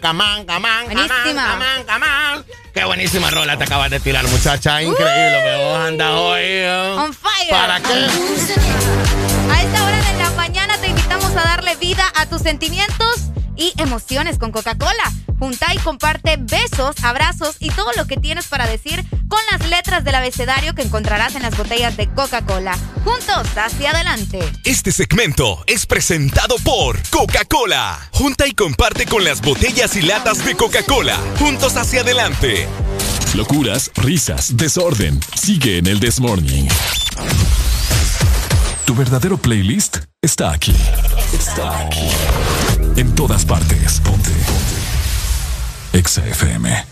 On, come on, Buenísima. come on. Qué buenísima rola te acabas de tirar, muchacha. Increíble, me vos andas hoy. ¿eh? On fire. ¿Para qué? A esta hora de la mañana te invitamos a darle vida a tus sentimientos y emociones con Coca-Cola. Junta y comparte besos, abrazos y todo lo que tienes para decir con las letras del abecedario que encontrarás en las botellas de Coca-Cola. Juntos hacia adelante. Este segmento es presentado por Coca-Cola. Junta y comparte con las botellas y latas de Coca-Cola. Juntos hacia adelante. Locuras, risas, desorden. Sigue en el This Morning. Tu verdadero playlist está aquí. Está aquí. En todas partes. Ponte. Ponte. Exa FM.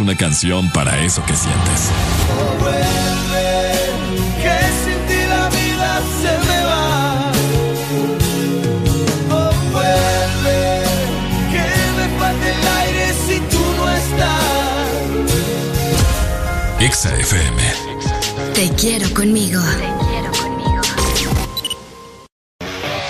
Una canción para eso que sientes. Que sin ti la vida se me va. Oh, vuelve, que me falte el aire si tú no estás. Exa FM. Te quiero conmigo.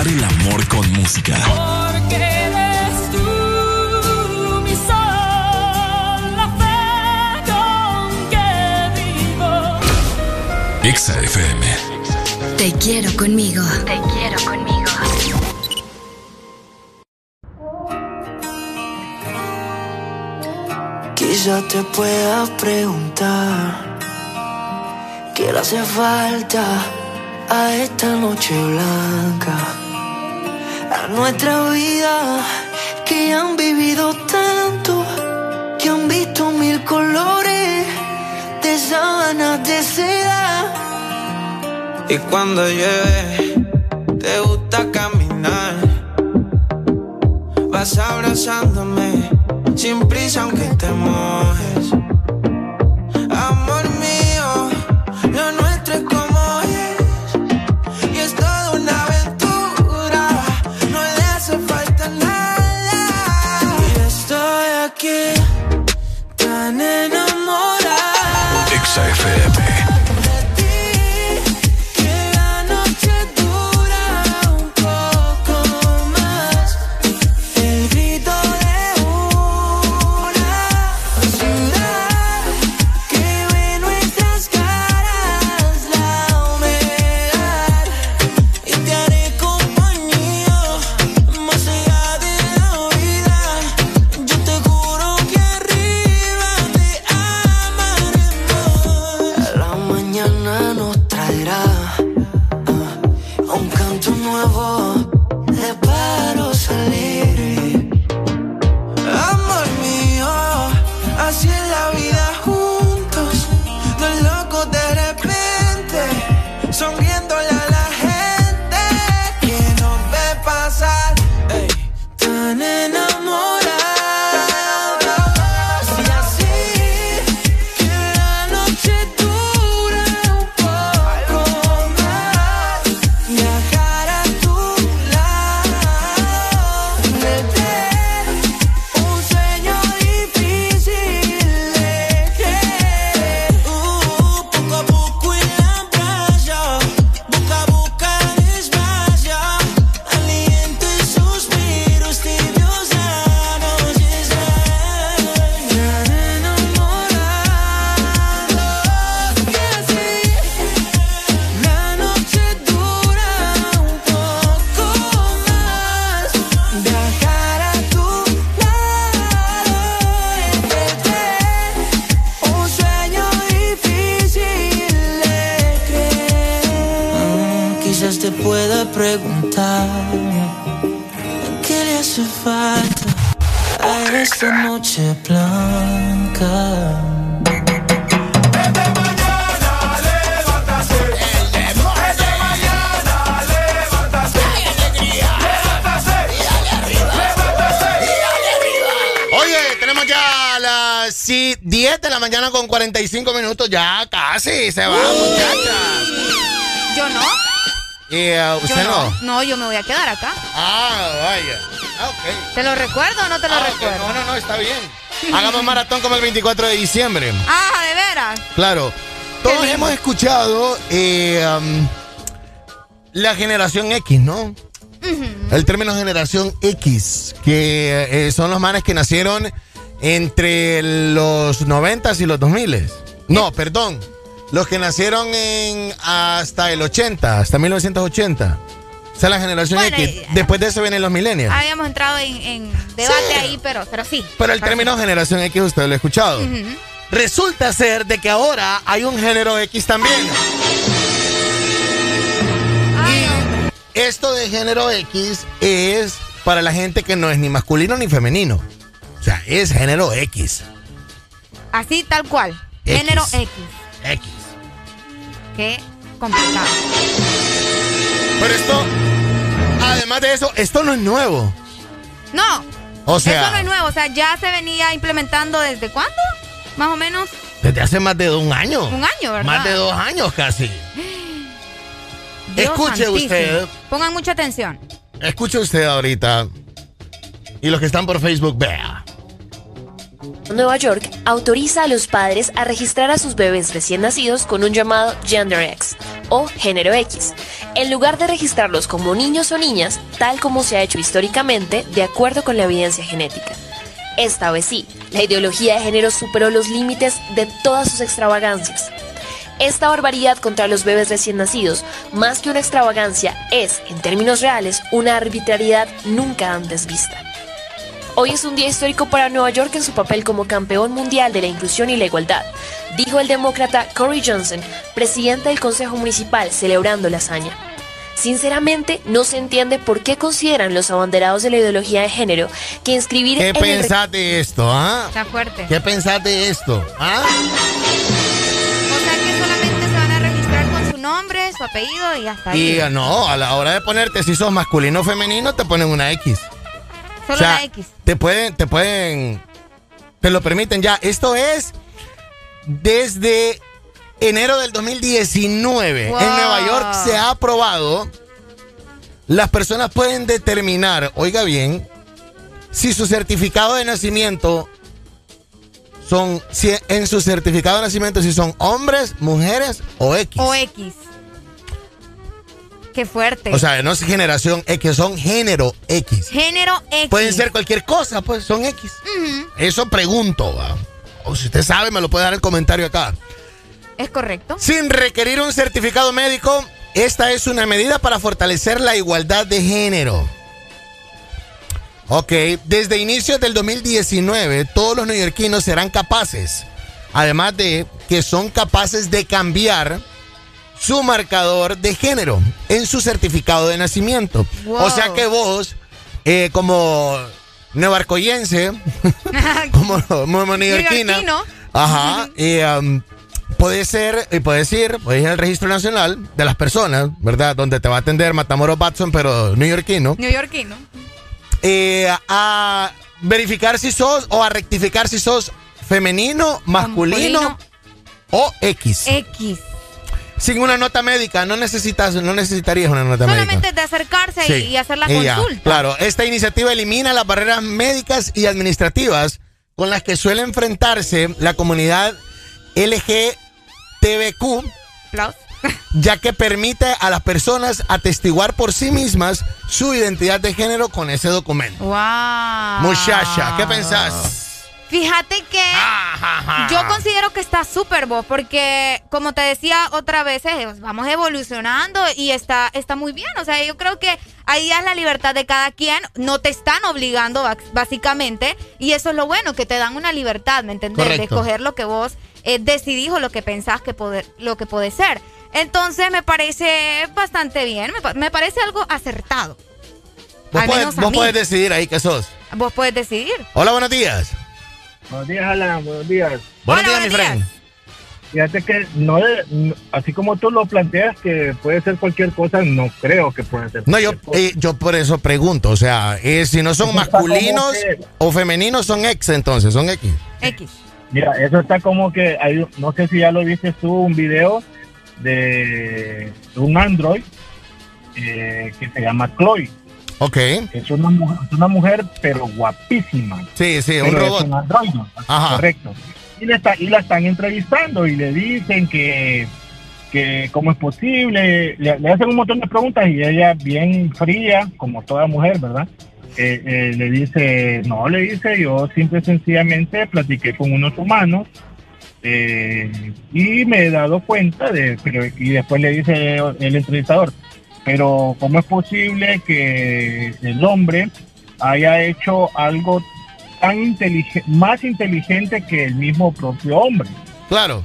El amor con música. Porque eres tú mi sol, la fe con que vivo. Exa FM. Te quiero conmigo. Te quiero conmigo. Quizá te pueda preguntar qué le hace falta a esta noche blanca, nuestra vida que han vivido tanto, que han visto mil colores de sábanas de seda. Y cuando llueve, te gusta caminar. Vas abrazándome sin prisa aunque te mojes. Ya casi se va, muchacha. Yo no. ¿Y eh, Yo usted no? No, yo me voy a quedar acá. Ah, vaya. Ah, ok. ¿Te lo recuerdo o no te lo Ah, recuerdo? No, no, no, está bien. Hagamos maratón como el 24 de diciembre. Ah, ¿de veras? Claro. Todos hemos escuchado eh, um, la generación X, ¿no? El término generación X, que eh, son los manes que nacieron entre los 90 y los 2000. No, perdón. Los que nacieron en hasta el 80, hasta 1980. Esa es la generación Bueno, X. y- Después de eso vienen los millennials. Habíamos entrado en, en debate ahí, pero, pero sí. Pero el término generación X usted lo ha escuchado. Resulta ser de que ahora hay un género X también. Y esto de género X es para la gente que no es ni masculino ni femenino. O sea, es género X. Así tal cual. X. Género X. X. Qué complicado. Pero esto, además de eso, esto no es nuevo. No. O sea, Eso no es nuevo, o sea, ya se venía implementando desde cuándo? Más o menos desde hace más de un año. un año, ¿verdad? Más de dos años casi. Dios Escuche santísimo. usted. Pongan mucha atención. Escuche usted ahorita. Y los que están por Facebook, vea. Nueva York autoriza a los padres a registrar a sus bebés recién nacidos con un llamado Gender X o género X, en lugar de registrarlos como niños o niñas, tal como se ha hecho históricamente de acuerdo con la evidencia genética. Esta vez sí, la ideología de género superó los límites de todas sus extravagancias. Esta barbaridad contra los bebés recién nacidos, más que una extravagancia, es, en términos reales, una arbitrariedad nunca antes vista. Hoy es un día histórico para Nueva York en su papel como campeón mundial de la inclusión y la igualdad, dijo el demócrata Corey Johnson, presidente del Consejo Municipal, celebrando la hazaña. Sinceramente, no se entiende por qué consideran los abanderados de la ideología de género que inscribir ¿Qué en el re- pensás de esto, ah? Está fuerte. ¿Qué pensás de esto, ah? O sea que solamente se van a registrar con su nombre, su apellido y hasta ahí. Y no, a la hora de ponerte si sos masculino o femenino, te ponen una X. Solo o sea, la X. Te pueden, te pueden, te lo permiten ya. Esto es desde enero del 2019. Wow. En Nueva York se ha aprobado. Las personas pueden determinar, oiga bien, si su certificado de nacimiento son, si en su certificado de nacimiento si son hombres, mujeres o X. O X. Qué fuerte. O sea, no es generación X, son género X. género X. Pueden ser cualquier cosa, pues son X. Eso pregunto. ¿va? O si usted sabe, me lo puede dar en el comentario acá. Es correcto. Sin requerir un certificado médico, esta es una medida para fortalecer la igualdad de género. Ok, desde inicios del 2019, todos los neoyorquinos serán capaces, además de que son capaces de cambiar su marcador de género en su certificado de nacimiento. Wow. O sea que vos, eh, como neobarcoyense, como, como neoyorquina, ajá, y, um, puede ser, y puedes ir, puedes ir al registro nacional de las personas, ¿verdad? Donde te va a atender Matamoros Batson, pero neoyorquino, Neoyorquino. eh, a verificar si sos o a rectificar si sos femenino, masculino Masculino. o X. X. Sin una nota médica, no necesitas, no necesitarías una nota Solamente médica. de acercarse Sí. y, hacer la Y ya, consulta. claro, esta iniciativa elimina las barreras médicas y administrativas con las que suele enfrentarse la comunidad LGTBQ, ya que permite a las personas atestiguar por sí mismas su identidad de género con ese documento. Wow. Muchacha, ¿qué pensás? Fíjate que yo considero que está súper vos, porque como te decía otras veces, eh, vamos evolucionando y está, está muy bien. O sea, yo creo que ahí es la libertad de cada quien, no te están obligando básicamente, y eso es lo bueno, que te dan una libertad, ¿me entendés? De escoger lo que vos eh, decidís o lo que pensás que poder, lo que puede ser. Entonces me parece bastante bien, me, me parece algo acertado. Vos, a vos puedes decidir ahí que sos. Vos puedes decidir. Hola, buenos días. Buenos días, Alan. Buenos días. Buenos días, mi friend. Fíjate que no, así como tú lo planteas que puede ser cualquier cosa, no creo que pueda ser. No, yo, eh, yo por eso pregunto, o sea, eh, si no son Eso masculinos o femeninos, son X entonces, son X. X. Mira, eso está como que hay, no sé si ya lo viste tú, un video de un Android eh, que se llama Chloe. Ok. Es una, mu- es una mujer, pero guapísima. Sí, sí, un es robot. un androide, Ajá. correcto. Y, le está, y la están entrevistando y le dicen que, que cómo es posible, le, le hacen un montón de preguntas y ella bien fría, como toda mujer, ¿verdad? Eh, eh, le dice, no, le dice, yo simple y sencillamente platiqué con unos humanos eh, y me he dado cuenta de, pero, y después le dice el entrevistador, pero ¿cómo es posible que el hombre haya hecho algo tan inteligente, más inteligente que el mismo propio hombre? Claro.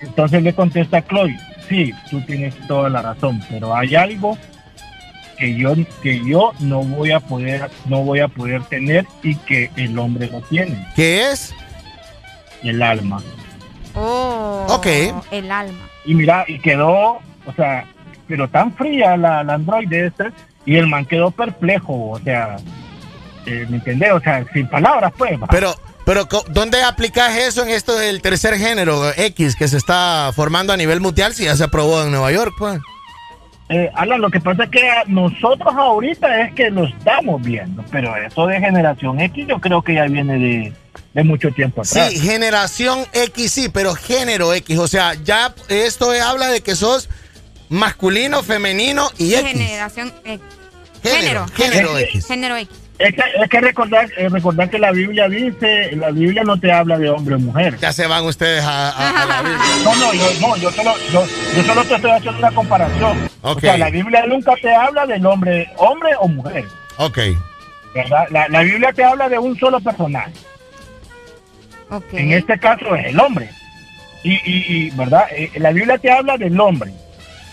Entonces le contesta Chloe, sí, tú tienes toda la razón, pero hay algo que yo que yo no voy a poder no voy a poder tener y que el hombre lo tiene, ¿Qué es? el alma. Oh. Ok. El alma. Y mira, y quedó, o sea, pero tan fría la, la androide esta, y el man quedó perplejo, o sea, Eh, ¿Me entendés? O sea, sin palabras, pues. va. Pero, pero, ¿dónde aplicas eso en esto del tercer género X que se está formando a nivel mundial si ya se aprobó en Nueva York, pues? Eh, Alan, lo que pasa es que nosotros ahorita es que lo estamos viendo, pero eso de generación X yo creo que ya viene de, de mucho tiempo atrás. Sí, generación X sí, pero género X. O sea, ya esto habla de que sos masculino, femenino y X. Generación X. Género, Género. género X. Género X. Es que, es que recordar, eh, recordar que la Biblia dice, la Biblia no te habla de hombre o mujer. Ya se van ustedes a, a- a la Biblia. No, no, yo, no, yo solo, yo, yo solo te estoy haciendo una comparación. Ok. O sea, la Biblia nunca te habla del hombre, hombre o mujer. Ok. ¿verdad? La, la Biblia te habla de un solo personaje. En este caso es el hombre. Y, y, y, ¿verdad? Eh, la Biblia te habla del hombre.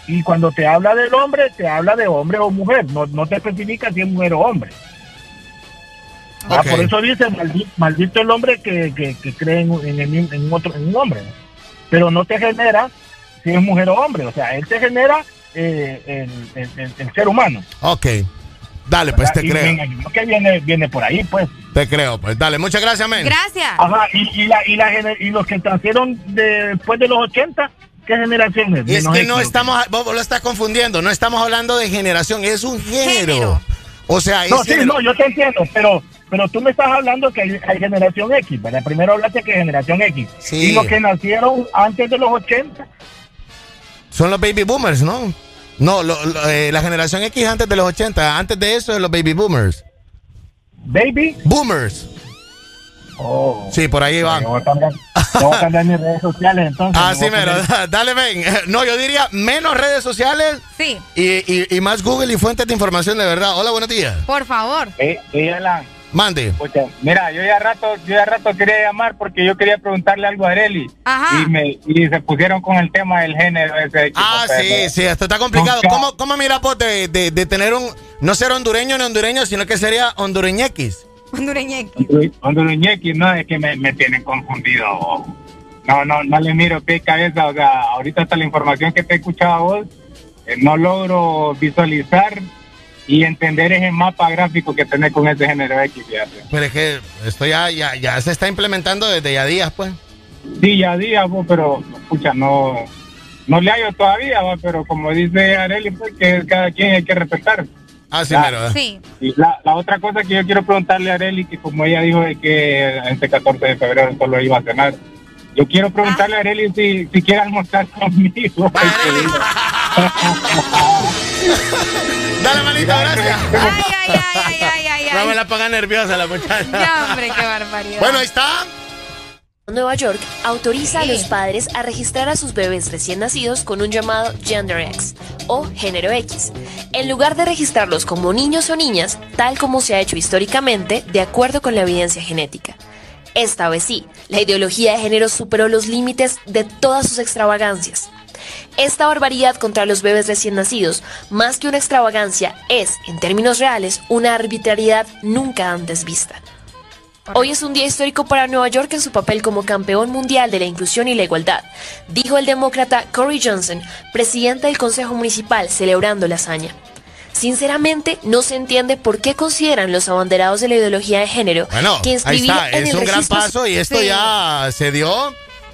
Y cuando te habla del hombre, te habla de hombre o mujer. No, no te especifica si es mujer o hombre. Ah. Por eso dice, maldito, maldito el hombre que, que, que cree en, en, otro, en un hombre. ¿no? Pero no te genera si es mujer o hombre. O sea, él te genera eh, el, el- el- el ser humano. Ok. Dale, pues te Y creo. que viene, viene por ahí, pues. Te creo, pues. Dale, muchas gracias, men. Gracias. Ajá, y, y, la, y, la, y los que nacieron después de los 80, ¿qué generación es? Menos que no ¿o estamos, vos, lo estás confundiendo, no estamos hablando de generación, es un género. O sea, es No, sí, género. no, yo te entiendo, pero pero tú me estás hablando que hay, hay generación X, ¿verdad? Primero hablaste que generación X. Sí. Y los que nacieron antes de los 80, Son los baby boomers, ¿no? No, lo- lo- eh, la generación X antes de los 80, antes de eso es los baby boomers. ¿Baby? Boomers. Oh. Sí, por ahí van. Voy a cambiar, yo voy a cambiar mis redes sociales entonces. Ah, me mero. poner- Dale, ven. No, yo diría menos redes sociales Sí, y, y- y más Google y fuentes de información de verdad. Hola, buenos días. por favor. Eh, eh, Alan, Mande. pucha, mira, yo ya rato, yo ya rato quería llamar porque yo quería preguntarle algo a Areli. Ajá. Y, me, y se pusieron con el tema del género. Ese Ah, pero- sí, sí, esto está complicado. ¿Cómo, cómo mira, vos, de, de- de tener un, no ser hondureño ni hondureño, sino que sería hondureñex? Hondureñeque. Hondureñequi, no, es que me, me tienen confundido. No, no, no le miro y cabeza. O sea, ahorita hasta la información que te he escuchado a vos, eh, no logro visualizar y entender ese mapa gráfico que tenés con ese género X, fíjate. Pero es que esto ya, ya, ya se está implementando desde ya días, pues. Sí, ya día, vos, pero, escucha, no, no le hallo todavía, pero como dice Areli, pues que cada quien hay que respetar. Ah, sí, La-. Sí. Y la, la otra cosa que yo quiero preguntarle a Areli, que como ella dijo de que este 14 de febrero solo iba a cenar, yo quiero preguntarle a Areli si, si quiere almorzar conmigo. Dale, manito, gracias. Ay, ay, ay, ay, ay, No ay. me la ponga nerviosa la muchacha. Ya, hombre, qué barbaridad. Bueno, ahí está. Nueva York autoriza a los padres a registrar a sus bebés recién nacidos con un llamado Gender X o género X, en lugar de registrarlos como niños o niñas, tal como se ha hecho históricamente de acuerdo con la evidencia genética. Esta vez sí, la ideología de género superó los límites de todas sus extravagancias. Esta barbaridad contra los bebés recién nacidos, más que una extravagancia, es, en términos reales, una arbitrariedad nunca antes vista. Hoy es un día histórico para Nueva York en su papel como campeón mundial de la inclusión y la igualdad, dijo el demócrata Corey Johnson, presidente del Consejo Municipal, celebrando la hazaña. Sinceramente, no se entiende por qué consideran los abanderados de la ideología de género Bueno, que ahí está. en Es el un gran registro- paso y esto Sí. ya se dio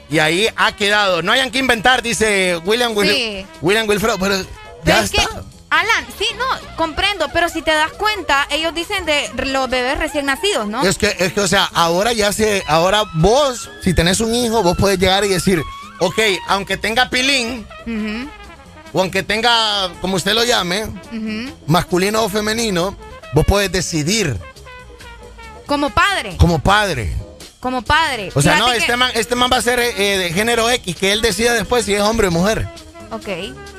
y ahí ha quedado. No hayan que inventar, dice William, Wil- Sí. William Wilfredo, pero Pero ya es que, está. Alan, sí, no, comprendo, pero si te das cuenta, ellos dicen de los bebés recién nacidos, ¿no? Es que, es que, o sea, ahora ya se, ahora vos, si tenés un hijo, vos puedes llegar y decir, ok, aunque tenga pilín, o aunque tenga, como usted lo llame, masculino o femenino, vos puedes decidir Como padre, como padre. como padre. O sea, no, este man, este man va a ser eh, de género X, que él decida después si es hombre o mujer. Ok,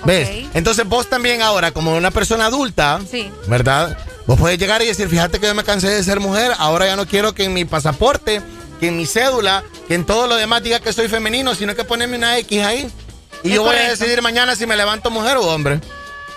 ¿Ves? Entonces vos también ahora, como una persona adulta, Sí. ¿verdad? Vos puedes llegar y decir, fíjate que yo me cansé de ser mujer, ahora ya no quiero que en mi pasaporte, que en mi cédula, que en todo lo demás diga que soy femenino, sino que ponerme una X ahí. Y Es yo voy a decidir mañana si me levanto mujer o hombre.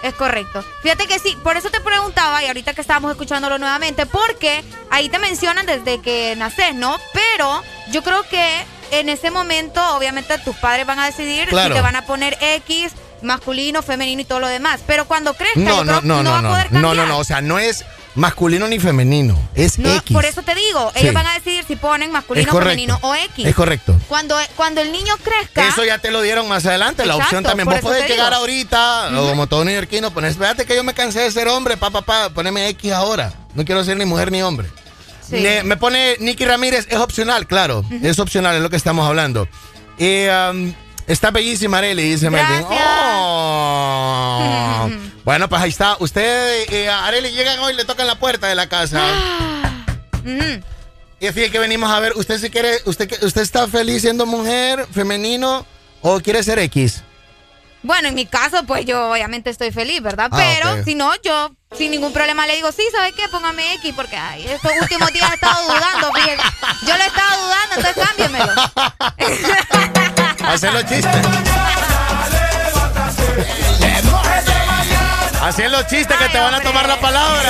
Es correcto. Fíjate que sí, por eso te preguntaba y ahorita que estábamos escuchándolo nuevamente, porque ahí te mencionan desde que naces, ¿no? Pero yo creo que en ese momento, obviamente, tus padres van a decidir Claro. si te van a poner X, masculino, femenino y todo lo demás. Pero cuando crezca, No, no, no, no, va a no, poder no, cambiar. no, no, o sea, no es, masculino ni femenino. Es No, X. por eso te digo, Sí. ellos van a decidir si ponen masculino, femenino o X. Es correcto. Cuando, cuando el niño crezca. Eso ya te lo dieron más adelante. la opción también. Vos podés llegar digo. ahorita, o como todo neoyorquino, pones, espérate que yo me cansé de ser hombre, papá, papá, poneme X ahora. No quiero ser ni mujer ni hombre. Sí. Ne- me pone Nicky Ramírez, es opcional, claro. Es opcional, es lo que estamos hablando. Y, um, está bellísima, Arely, dice Melvin. Oh. bueno, pues ahí está. Usted y Arely llegan hoy, le tocan la puerta de la casa. Y fíjate que venimos a ver, ¿usted si quiere, usted, usted está feliz siendo mujer, femenino o quiere ser X? Bueno, en mi caso, pues yo obviamente estoy feliz, ¿verdad? Ah, Pero ok. si no, yo sin ningún problema le digo, sí, ¿sabes qué? Póngame X, porque ay, estos últimos días he estado dudando, fíjate. Yo lo he estado dudando, entonces cámbiamelo. Hacer los chistes. Hacer los chistes que te van a tomar la palabra.